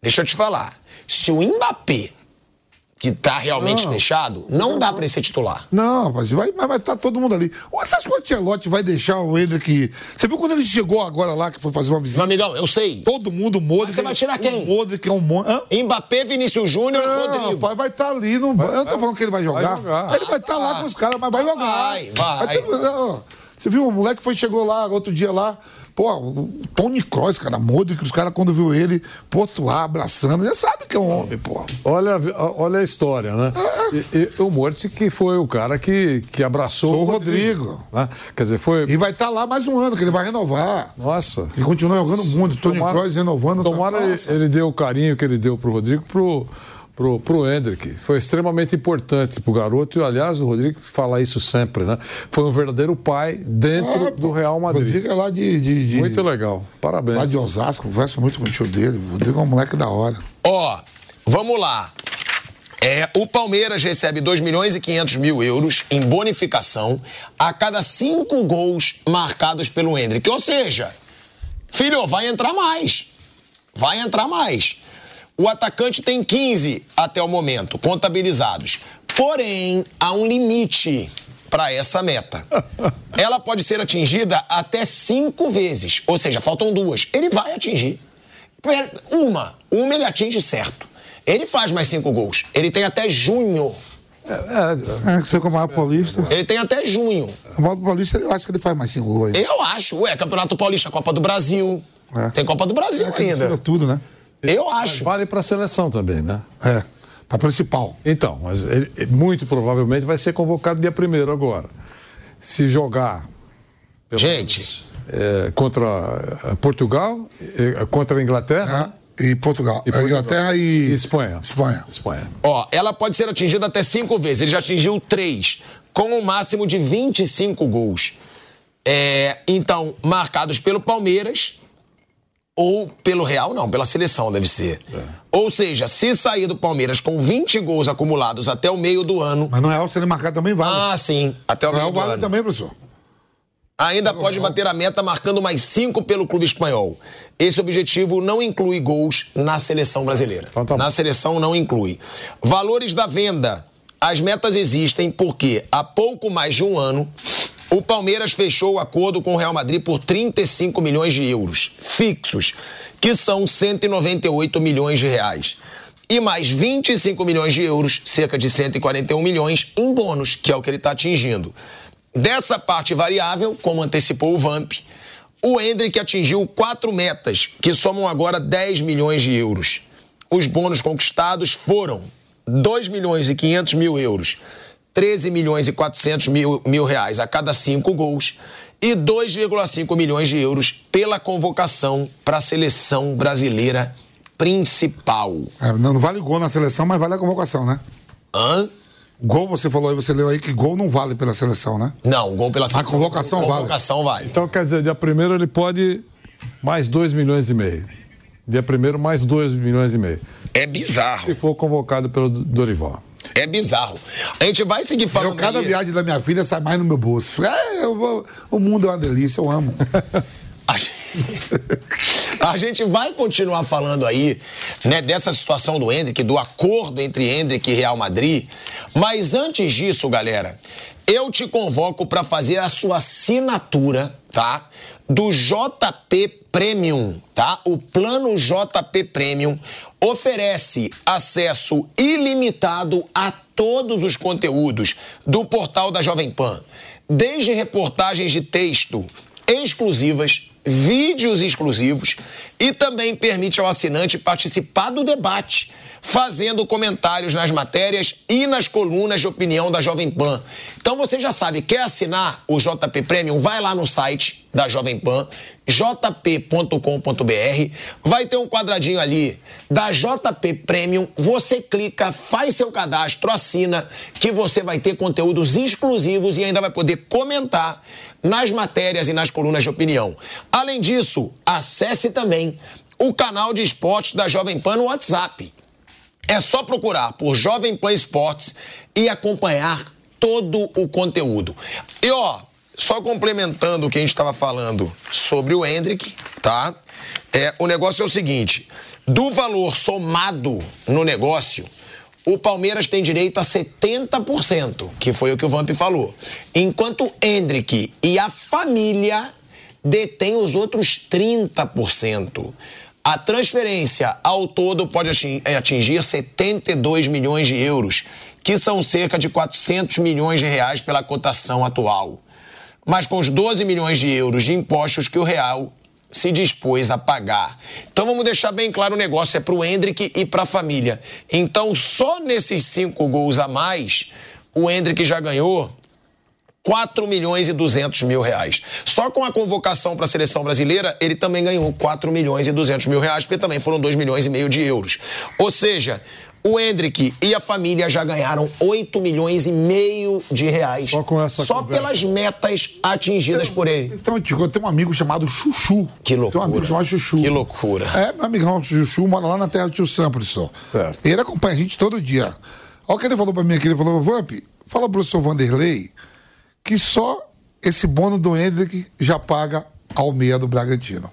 Deixa eu te falar. Se o Mbappé, que tá realmente Não. fechado, não dá pra ele ser titular. Não, rapaz, vai, mas vai estar todo mundo ali. Você acha que o Ancelotti vai deixar o Hendrick. Você viu quando ele chegou agora lá, que foi fazer uma visita? Meu amigão, eu sei. Todo mundo, o Modric. Você vai tirar quem? O Modric é um monte. Hã? Mbappé, Vinícius Júnior e Não, Rodrigo. rapaz, vai estar ali. Não, eu não tô falando que ele vai jogar. jogar. Ele vai estar lá com os caras, mas vai jogar. Vai, vai. ter- não, Você viu, o moleque foi, chegou lá outro dia lá. Pô, o Tony Kroos, cara, Modric, os caras quando viu ele, tu abraçando, já sabe que é um homem, pô. Olha, a- olha a história, né? E, e o Morte que foi o cara que, que abraçou Sou o Rodrigo. né? Quer dizer, foi. E vai estar lá mais um ano, que ele vai renovar. Nossa. Ele continua jogando muito. Tony Tomara- Kroos renovando. tá- Tomara ele, Nossa. ele deu o carinho que ele deu pro Rodrigo pro, pro, pro Hendrick. Foi extremamente importante pro garoto. E, aliás, o Rodrigo fala isso sempre, né? Foi um verdadeiro pai dentro Ah, do Real Madrid. Rodrigo é lá de, de- de- Muito legal. Parabéns. Lá de Osasco, converso muito com o tio dele. O Rodrigo é um moleque da hora. Ó, vamos lá. É, o Palmeiras recebe 2 milhões e 500 mil euros em bonificação a cada cinco gols marcados pelo Hendrick. Ou seja, filho, vai entrar mais. Vai entrar mais. O atacante tem 15 até o momento, contabilizados. Porém, há um limite para essa meta. Ela pode ser atingida até cinco vezes. Ou seja, faltam duas. Ele vai atingir. Uma. Uma ele atinge certo. Ele faz mais cinco gols. Ele tem até junho. É, você como é paulista. Ele tem até junho. O Valdo Paulista, eu acho que ele faz mais cinco gols. Eu acho. Ué, Campeonato Paulista, Copa do Brasil. É. Tem Copa do Brasil É ainda. tudo, né? Eu acho. Vale para a seleção também, né? É, para principal. Então, mas ele, muito provavelmente vai ser convocado dia primeiro agora. Se jogar. Gente. menos, é, contra eh, Portugal, eh, contra a Inglaterra. E Portugal. E É, Inglaterra e... Espanha. Espanha. Espanha. Ó, ela pode ser atingida até cinco vezes. Ele já atingiu três, com um máximo de 25 gols. É, então, marcados pelo Palmeiras ou pelo Real, não, pela seleção deve ser. Ou seja, se sair do Palmeiras com 20 gols acumulados até o meio do ano. Mas no Real, se ele marcar também vale. Ah, sim, até o No meio Real do vale ano. também, professor. Ainda pode bater a meta marcando mais cinco pelo clube espanhol. Esse objetivo não inclui gols na seleção brasileira. Na seleção não inclui. Valores da venda. As metas existem porque há pouco mais de um ano o Palmeiras fechou o acordo com o Real Madrid por 35 milhões de euros fixos, que são 198 milhões de reais. E mais 25 milhões de euros, cerca de 141 milhões, em bônus, que é o que ele está atingindo. Dessa parte variável, como antecipou o Vamp, o Hendrick atingiu quatro metas, que somam agora 10 milhões de euros. Os bônus conquistados foram 2 milhões e 500 mil euros, 13 milhões e 400 mil, mil reais a cada cinco gols e 2,5 milhões de euros pela convocação para a seleção brasileira principal. É, não, vale gol na seleção, mas vale a convocação, né? Hã? Gol, você falou aí, você leu aí que gol não vale pela seleção, né? Não, gol pela A seleção. convocação vale. Convocação vale. Então, quer dizer, dia primeiro ele pode mais 2 milhões e meio. Dia primeiro, mais 2 milhões e meio. É bizarro. Se for convocado pelo Dorival. É bizarro. A gente vai seguir falando. Eu, cada aí- viagem da minha filha sai mais no meu bolso. É, eu o mundo é uma delícia, eu amo. A gente, a gente vai continuar falando aí, né, dessa situação do Hendrick, do acordo entre Hendrick e Real Madrid. Mas antes disso, galera, eu te convoco para fazer a sua assinatura, tá? Do JP Premium, tá? O plano JP Premium oferece acesso ilimitado a todos os conteúdos do portal da Jovem Pan, desde reportagens de texto exclusivas, vídeos exclusivos e também permite ao assinante participar do debate, fazendo comentários nas matérias e nas colunas de opinião da Jovem Pan. Então você já sabe, quer assinar o JP Premium? Vai lá no site da Jovem Pan, jp.com.br, vai ter um quadradinho ali da JP Premium, você clica, faz seu cadastro, assina, que você vai ter conteúdos exclusivos e ainda vai poder comentar nas matérias e nas colunas de opinião. Além disso, acesse também o canal de esportes da Jovem Pan no WhatsApp. É só procurar por Jovem Pan Esportes e acompanhar todo o conteúdo. E ó, só complementando o que a gente estava falando sobre o Hendrick, tá? É, o negócio é o seguinte: do valor somado no negócio, o Palmeiras tem direito a 70%, que foi o que o Vamp falou. Enquanto Hendrick e a família detêm os outros 30%. A transferência ao todo pode eh, atingir 72 milhões de euros, que são cerca de 400 milhões de reais pela cotação atual. Mas com os 12 milhões de euros de impostos que o Real se dispôs a pagar. Então vamos deixar bem claro o negócio é para o Hendrick e para a família. Então só nesses cinco gols a mais, o Hendrick já ganhou 4 milhões e 200 mil reais. Só com a convocação para a seleção brasileira, ele também ganhou 4 milhões e 200 mil reais, porque também foram 2 milhões e meio de euros. Ou seja, O Hendrick e a família já ganharam 8 milhões e meio de reais. Só, com essa conversa. pelas metas atingidas por ele. Então, eu tenho um amigo chamado Chuchu. Que loucura. Tem um amigo chamado Chuchu. Que loucura. É, meu amigão Chuchu mora lá na terra do tio Samples só. Certo. Ele acompanha a gente todo dia. Olha o que ele falou pra mim aqui. Ele falou, Vamp, fala pro professor Vanderlei que só esse bônus do Hendrick já paga ao meia do Bragantino.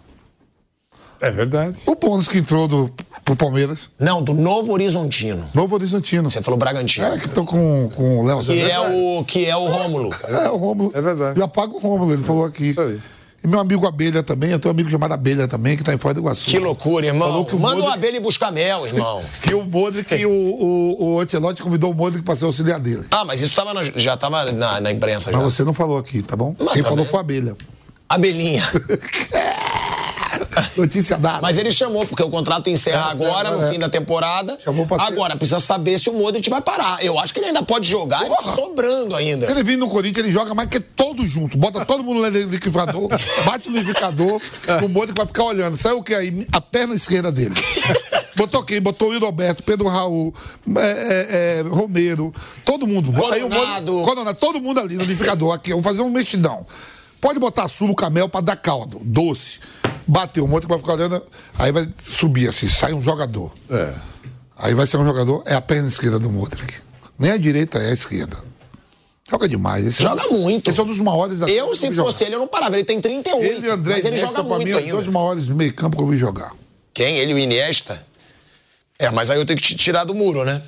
É verdade. O bônus que entrou do, pro Palmeiras. Não, do Novo Horizontino. Novo Horizontino. Você falou Bragantino. É, que estão com, com o Léo. Que é o, que é o Rômulo. É, o Rômulo. É verdade. Já paga o Rômulo, ele falou aqui. Isso aí. E meu amigo Abelha também, eu tenho um amigo chamado Abelha também, que tá em Foz do Iguaçu. Que loucura, irmão. Falou que o Manda o Modric- abelha ir buscar mel, irmão. Que o Modric, que o, o, o Ancelotti convidou o Modric para ser auxiliar dele. Ah, mas isso tava na- já tava na, na imprensa já. Mas você não falou aqui, tá bom? Mas Quem também. falou foi a Abelha. Abelhinha. Notícia dada. Mas ele chamou, porque o contrato encerra É, agora, encerra, no é. fim da temporada. Chamou pra ser- Agora, precisa saber se o Modric vai parar. Eu acho que ele ainda pode jogar e tá Porra. sobrando ainda. Se ele vir no Corinthians, ele joga mais que todos juntos. Bota todo mundo no liquidificador, bate no liquidificador, o Modric vai ficar olhando. Sabe o que aí? A perna esquerda dele. Botou quem? Botou o Will Roberto, Pedro Raul, é, é, é, Romero, todo mundo. Aí o. Modric- Coronado, todo mundo ali no liquidificador. Aqui, vamos fazer um mexidão. Pode botar sumo, camel pra dar caldo, doce. Bateu, o Modric vai ficar olhando, aí vai subir assim, sai um jogador. É. Aí vai ser um jogador, é a perna esquerda do Modric. Nem a direita, é a esquerda. Joga demais. Esse Joga é, muito. Esse é um dos maiores Eu, se que eu vi fosse ele, eu não parava. Ele tem 31. jogar. Ele e André mas ele Iniesta, joga pra mim, muito os ainda. dois maiores do meio campo que eu vi jogar. Quem? Ele e o Iniesta? É, mas aí eu tenho que te tirar do muro, né?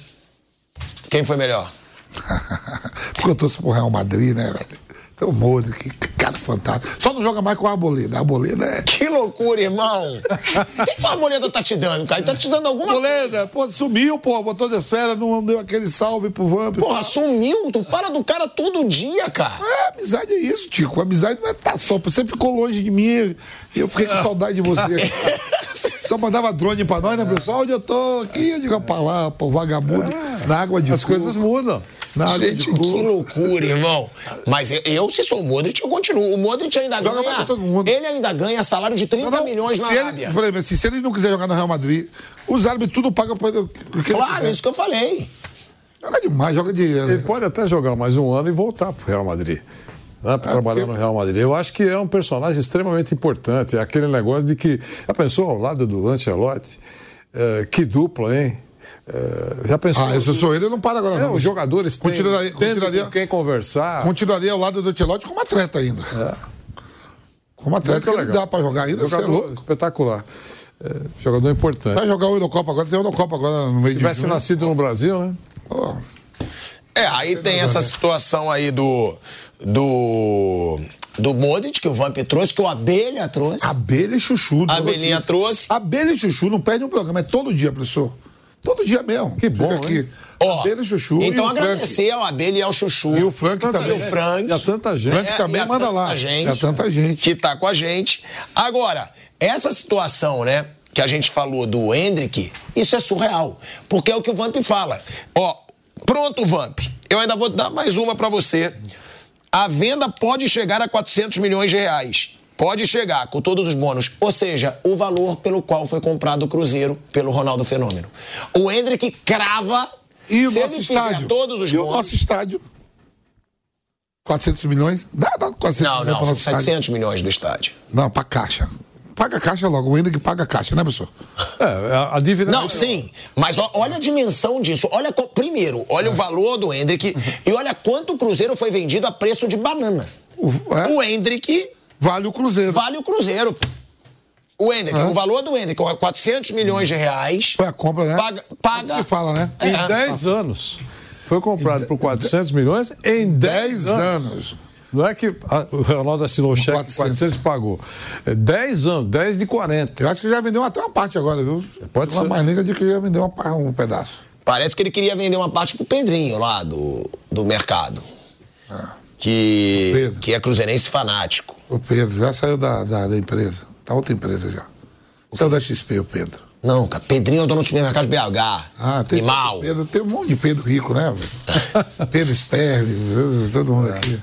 Quem foi melhor? Porque eu torço pro Real Madrid, né, velho? Então o Modric, que cara fantástico. Só não joga mais com a Arboleda. A Arboleda é... Que loucura, irmão! O que, que a Arboleda tá te dando, cara? Ele tá te dando alguma Arboleda, pô, sumiu, pô, botou das férias, não deu aquele salve pro Vamp. Porra, sumiu? Tu fala do cara todo dia, cara. É, amizade é isso, Tico. Amizade não é tá só. Você ficou longe de mim e eu fiquei com saudade de você. Só mandava drone pra nós, né, pessoal? Onde eu tô? Aqui, eu digo pra lá, pô, vagabundo, na água de As coco. coisas mudam. Na água Gente, de que loucura, irmão. Mas eu, eu, se sou o Modric, eu continuo. O Modric ainda Joga ganha. todo mundo. Ele ainda ganha salário de 30 Não, não, milhões na se Arábia. ele, por exemplo, assim, se ele não quiser jogar no Real Madrid, os árbitros tudo pagam pra ele. ele Claro, quiser. isso que eu falei. Joga demais, joga de. Ele pode até jogar mais um ano e voltar pro Real Madrid. Né, para trabalhar no Real Madrid. Eu acho que é um personagem extremamente importante. É aquele negócio de que. Já pensou ao lado do Ancelotti? Eh, que dupla, hein? Eh, já pensou? Ah, se eu sou ele, eu não paro agora. É, não. os jogadores têm, Continuaria- com quem conversar. Continuaria ao lado do Ancelotti como atleta ainda. Como atleta, Muito que ele dá pra jogar ainda. É Jogador espetacular. Eh, jogador importante. Vai jogar o Eurocopa agora, tem Eurocopa agora no meio Se de tivesse nascido no Brasil, né? Pô, É, aí tem essa situação aí do. Do. Do Modric, que o Vamp trouxe, que o Abelha trouxe. Abelha e Chuchu. A Abelhinha trouxe. Abelha e Chuchu não perde um programa, é todo dia, professor. Todo dia mesmo. Que bom, Fica aqui. hein? Ó, Abelha e Chuchu. Então e o Frank. agradecer ao Abelha e ao Chuchu. E o Frank também. E o Frank. E a tanta gente. Frank também e a manda tanta lá. Gente, E a tanta gente. Que tá com a gente. Agora, essa situação, né? Que a gente falou do Hendrick, isso é surreal. Porque é o que o Vamp fala. Ó, pronto, Vamp. Eu ainda vou dar mais uma pra você. A venda pode chegar a 400 milhões de reais. Pode chegar, com todos os bônus. Ou seja, o valor pelo qual foi comprado o Cruzeiro pelo Ronaldo Fenômeno. O Hendrick crava. E o se nosso ele fizer estádio? todos os e o bônus. nosso estádio? 400 milhões? Dá, dá 400 Não, milhões não, pro são nosso estádio. 700 milhões do estádio. Não, pra caixa. Paga a caixa logo, o Hendrick paga a caixa, né, professor? É, a, a dívida. Não, sim, mas ó, olha a dimensão disso. Olha, primeiro, olha o valor do Hendrick e olha quanto o Cruzeiro foi vendido a preço de banana. O, é, O Hendrick vale o Cruzeiro. vale o Cruzeiro. O Hendrick, É. o valor do Hendrick é 400 milhões de reais. Foi a compra, né? Paga. paga Se fala, né? É. Em 10 anos. Foi comprado por 400 milhões em 10 10 anos. anos. Não é que a- o Ronaldo assinou o cheque 400. 400 e pagou. É 10 anos, 10 de 40. Eu acho que já vendeu até uma parte agora, viu? Pode uma ser. mais negra de que já vendeu uma, um pedaço. Parece que ele queria vender uma parte pro Pedrinho lá do, do mercado. Ah. Que, que é cruzeirense fanático. O Pedro já saiu da, da, da empresa. Tá outra empresa já. Saiu da XP, o Pedro. Não, cara, Pedrinho é o dono do supermercado de BH. Ah, tem, Animal. Pedro, tem um monte de Pedro rico, né? velho? Pedro Sperry, todo mundo aqui.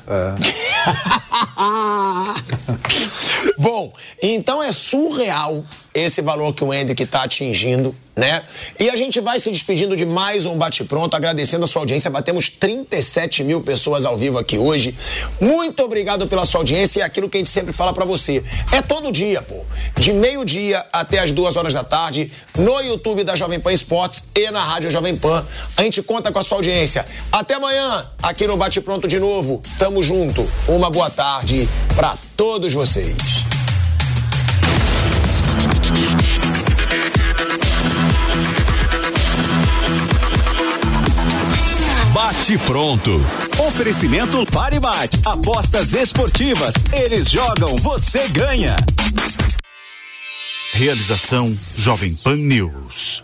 Bom, então é surreal esse valor que o Hendrick está atingindo, né? E a gente vai se despedindo de mais um bate-pronto, agradecendo a sua audiência. Batemos 37 mil pessoas ao vivo aqui hoje. Muito obrigado pela sua audiência e aquilo que a gente sempre fala para você. É todo dia, pô. De meio-dia até as duas horas da tarde, no YouTube da Jovem Pan Esportes e na Rádio Jovem Pan. A gente conta com a sua audiência. Até amanhã, aqui no Bate Pronto de novo. Tamo junto. Uma boa tarde para todos vocês. Bate pronto. Oferecimento Paribate. Apostas esportivas. Eles jogam, você ganha. Realização Jovem Pan News.